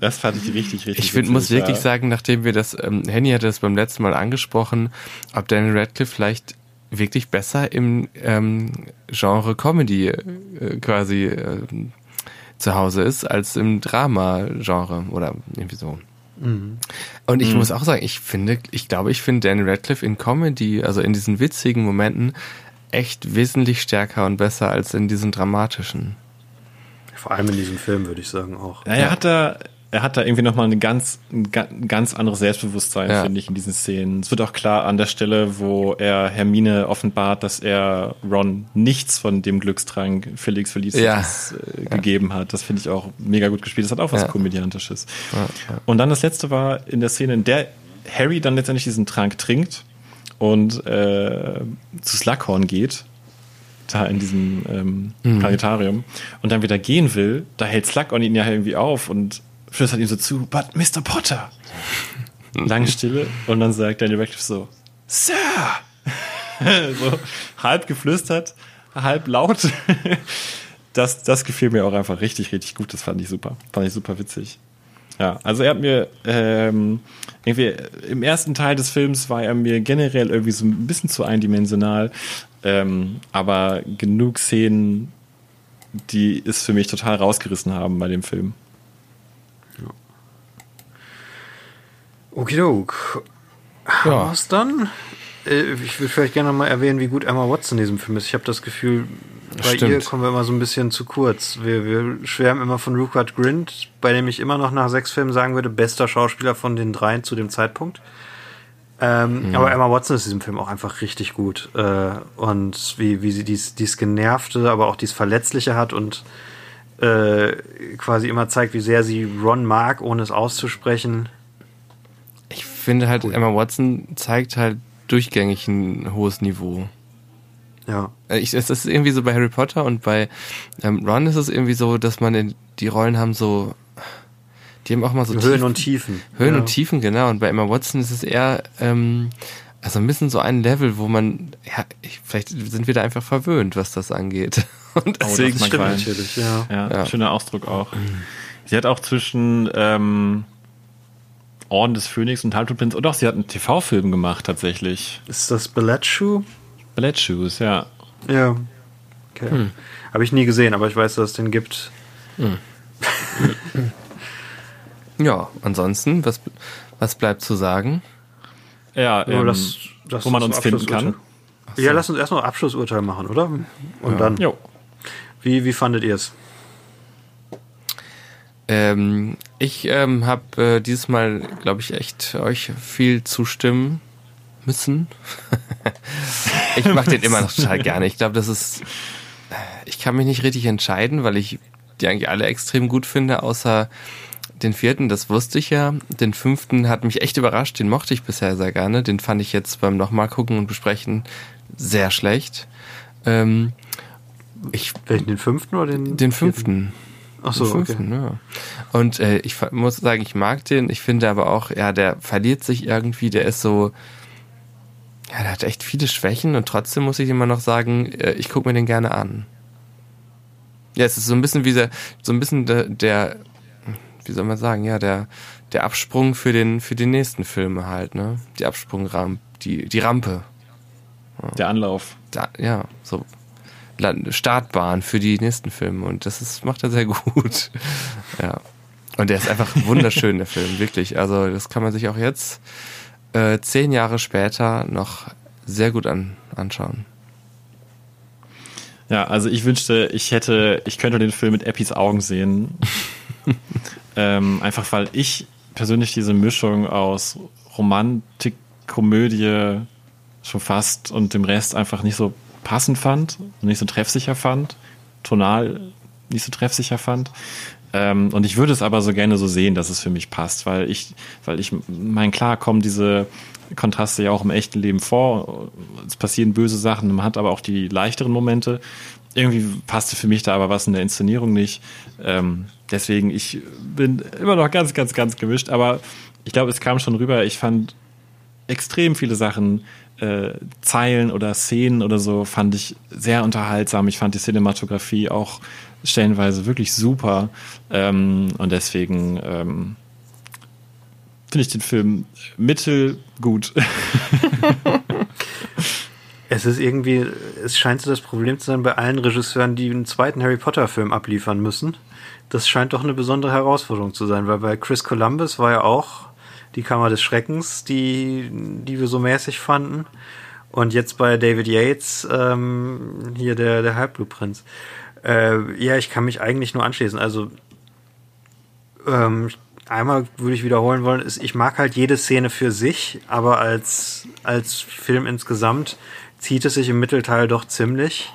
Das fand ich richtig, richtig Ich find, witzig, muss wirklich ja. sagen, nachdem wir das, ähm, Henny hatte das beim letzten Mal angesprochen, ob Daniel Radcliffe vielleicht wirklich besser im ähm, Genre Comedy äh, quasi äh, zu Hause ist, als im Drama-Genre oder irgendwie so. Und ich muss auch sagen, ich finde, ich glaube, ich finde Daniel Radcliffe in Comedy, also in diesen witzigen Momenten, echt wesentlich stärker und besser als in diesen dramatischen. Vor allem in diesem Film, würde ich sagen, auch. Ja, er hat da, er hat da irgendwie nochmal eine ganz, ein ga- ein ganz anderes Selbstbewusstsein, Ja. finde ich, in diesen Szenen. Es wird auch klar an der Stelle, wo er Hermine offenbart, dass er Ron nichts von dem Glückstrank Felix Felicitas äh, gegeben hat. Das finde ich auch mega gut gespielt. Das hat auch was Ja. Komödiantisches. Und dann das letzte war in der Szene, in der Harry dann letztendlich diesen Trank trinkt und äh, zu Slughorn geht, da in diesem ähm, Planetarium, und dann wieder gehen will, da hält Slughorn ihn ja irgendwie auf und flüstert ihm so zu, but Mr. Potter. Lange Stille und dann sagt Daniel Radcliffe so, Sir! so halb geflüstert, halb laut. das, das gefiel mir auch einfach richtig, richtig gut. Das fand ich super. Fand ich super witzig. Ja, also er hat mir ähm, irgendwie im ersten Teil des Films war er mir generell irgendwie so ein bisschen zu eindimensional, ähm, aber genug Szenen, die es für mich total rausgerissen haben bei dem Film. Okidok. Ja. Was dann? Äh, Ich würde vielleicht gerne mal erwähnen, wie gut Emma Watson in diesem Film ist. Ich habe das Gefühl, bei Stimmt. ihr kommen wir immer so ein bisschen zu kurz. Wir, wir schwärmen immer von Rupert Grint, bei dem ich immer noch nach sechs Filmen sagen würde, bester Schauspieler von den dreien zu dem Zeitpunkt. Ähm, Aber Emma Watson ist in diesem Film auch einfach richtig gut. Äh, und wie, wie sie dies, dies Genervte, aber auch dies Verletzliche hat und äh, quasi immer zeigt, wie sehr sie Ron mag, ohne es auszusprechen. Ich finde halt, Emma Watson zeigt halt durchgängig ein hohes Niveau. Ja. Äh, Ich, es ist irgendwie so bei Harry Potter und bei ähm, Ron ist es irgendwie so, dass man in, die Rollen haben so, die haben auch mal so Höhen Tiefen- und Tiefen. Höhen ja. und Tiefen, genau. Und bei Emma Watson ist es eher, ähm, also ein bisschen so ein Level, wo man, ja, ich, vielleicht sind wir da einfach verwöhnt, was das angeht. Und das deswegen, mag Stimmt sein. natürlich, ja. Ja, Ja. schöner Ausdruck auch. Sie hat auch zwischen ähm, Orden des Phönix und Halbblutprinz, und auch sie hat einen TV-Film gemacht tatsächlich. Ist das Ballet Shoe? Ballet Shoes, ja. Ja. Okay. Habe ich nie gesehen, aber ich weiß, dass es den gibt. ja, ansonsten, was, was bleibt zu sagen? Ja, ähm, das- das wo man uns finden kann. Abschlussurteil. Ja, lass uns erst noch Abschlussurteil machen, oder? Und dann, Jo. wie, wie fandet ihr es? Ähm, ich ähm, habe äh, dieses Mal, glaube ich, echt euch viel zustimmen müssen. ich mache den immer noch total gerne. Ich glaube, das ist. Ich kann mich nicht richtig entscheiden, weil ich die eigentlich alle extrem gut finde, außer den vierten, das wusste ich ja. Den fünften hat mich echt überrascht, den mochte ich bisher sehr gerne. Den fand ich jetzt beim nochmal gucken und besprechen sehr schlecht. Ähm, ich Welchen, den fünften oder den? den fünften. Ach so, Den fünften, ja. Und äh, ich muss sagen, ich mag den. Ich finde aber auch, ja, der verliert sich irgendwie. Der ist so, ja, der hat echt viele Schwächen und trotzdem muss ich immer noch sagen, äh, ich gucke mir den gerne an. Ja, es ist so ein bisschen wie der, so ein bisschen der, der, wie soll man sagen, ja, der, der Absprung für den, für die nächsten Filme halt, ne? Die Absprungrampe, die, die Rampe. Der Anlauf. Da, ja, so Startbahn für die nächsten Filme und das ist, macht er sehr gut. ja. Und der ist einfach wunderschön, der Film, wirklich. Also das kann man sich auch jetzt äh, zehn Jahre später noch sehr gut an, anschauen. Ja, also ich wünschte, ich hätte, ich könnte den Film mit Eppis Augen sehen. ähm, einfach weil ich persönlich diese Mischung aus Romantik, Komödie schon fast und dem Rest einfach nicht so passend fand und nicht so treffsicher fand. Tonal nicht so treffsicher fand. Ähm, und ich würde es aber so gerne so sehen, dass es für mich passt, weil ich, weil ich, mein klar kommen diese Kontraste ja auch im echten Leben vor. Es passieren böse Sachen, man hat aber auch die leichteren Momente. Irgendwie passte für mich da aber was in der Inszenierung nicht. Ähm, deswegen, ich bin immer noch ganz, ganz, ganz gemischt, aber ich glaube, es kam schon rüber. Ich fand extrem viele Sachen, äh, Zeilen oder Szenen oder so, fand ich sehr unterhaltsam. Ich fand die Cinematografie auch stellenweise wirklich super. Ähm, und deswegen ähm, finde ich den Film mittelgut. Es ist irgendwie, es scheint so das Problem zu sein bei allen Regisseuren, die einen zweiten Harry Potter Film abliefern müssen. Das scheint doch eine besondere Herausforderung zu sein, weil bei Chris Columbus war ja auch die Kammer des Schreckens, die, die wir so mäßig fanden. Und jetzt bei David Yates, ähm, hier der, der Halbblutprinz. Äh, ja, ich kann mich eigentlich nur anschließen. Also, ähm, einmal würde ich wiederholen wollen, ist, ich mag halt jede Szene für sich, aber als, als Film insgesamt zieht es sich im Mittelteil doch ziemlich.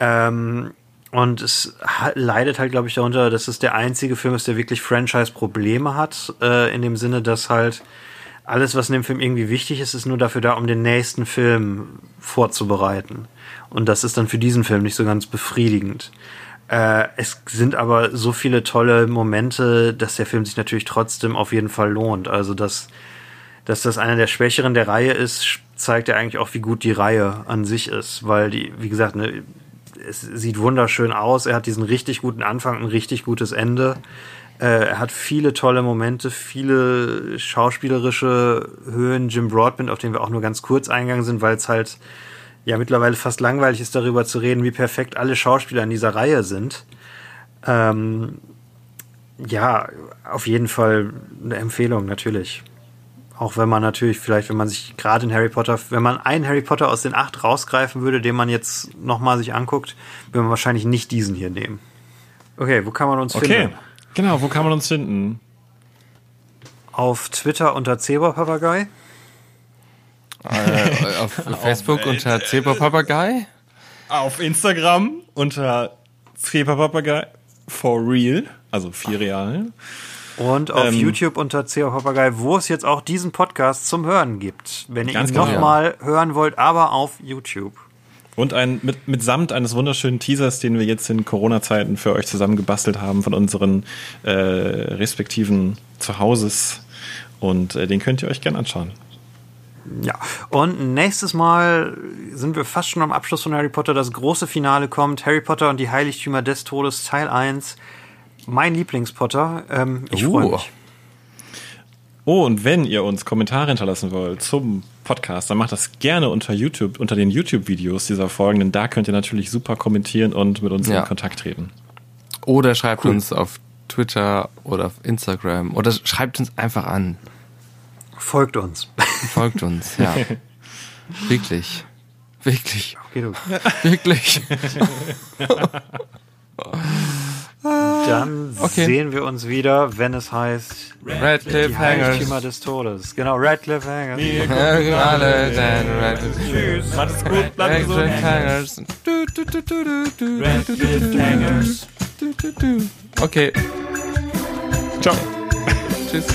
Ähm, und es leidet halt, glaube ich, darunter, dass es der einzige Film ist, der wirklich Franchise-Probleme hat, äh, in dem Sinne, dass halt alles, was in dem Film irgendwie wichtig ist, ist nur dafür da, um den nächsten Film vorzubereiten. Und das ist dann für diesen Film nicht so ganz befriedigend. Äh, es sind aber so viele tolle Momente, dass der Film sich natürlich trotzdem auf jeden Fall lohnt. Also, dass, dass das einer der Schwächeren der Reihe ist, zeigt ja eigentlich auch, wie gut die Reihe an sich ist. Weil die, wie gesagt, ne, es sieht wunderschön aus. Er hat diesen richtig guten Anfang, ein richtig gutes Ende. Äh, er hat viele tolle Momente, viele schauspielerische Höhen. Jim Broadbent, auf den wir auch nur ganz kurz eingegangen sind, weil es halt ja mittlerweile fast langweilig ist, darüber zu reden, wie perfekt alle Schauspieler in dieser Reihe sind. Ähm, ja, auf jeden Fall eine Empfehlung, natürlich. Auch wenn man natürlich vielleicht, wenn man sich gerade in Harry Potter, wenn man einen Harry Potter aus den acht rausgreifen würde, den man jetzt nochmal sich anguckt, würde man wahrscheinlich nicht diesen hier nehmen. Okay, wo kann man uns Okay, finden? genau, wo kann man uns finden? Auf Twitter unter Zebra-Papagei. Äh, auf Facebook unter Zebra Papagei. Auf Instagram unter Papagei for real, also vier Real. Und auf Ähm, YouTube unter CO Papagei, wo es jetzt auch diesen Podcast zum Hören gibt. Wenn ihr ihn genau. nochmal hören wollt, aber auf YouTube. Und ein, mit, mitsamt eines wunderschönen Teasers, den wir jetzt in Corona-Zeiten für euch zusammengebastelt haben von unseren äh, respektiven Zuhauses. Und äh, den könnt ihr euch gern anschauen. Ja. Und nächstes Mal sind wir fast schon am Abschluss von Harry Potter. Das große Finale kommt. Harry Potter und die Heiligtümer des Todes, Teil 1. Mein Lieblingspotter. Ähm, ich Uh. freue mich. Oh, und wenn ihr uns Kommentare hinterlassen wollt zum Podcast, dann macht das gerne unter YouTube, unter den YouTube-Videos dieser Folgen, denn da könnt ihr natürlich super kommentieren und mit uns Ja. in Kontakt treten. Oder schreibt uns auf Twitter oder auf Instagram. Oder schreibt uns einfach an. Folgt uns. Folgt uns, ja. Wirklich. Wirklich. Okay, du. Wirklich. Dann Okay. sehen wir uns wieder, wenn es heißt Hangers. Heiligtümer des Todes. Genau, Radcliffe Hangers. Alle dann Radcliffe Tschüss, macht es gut, bleibt gesund. Du. Okay, Ciao. tschüss.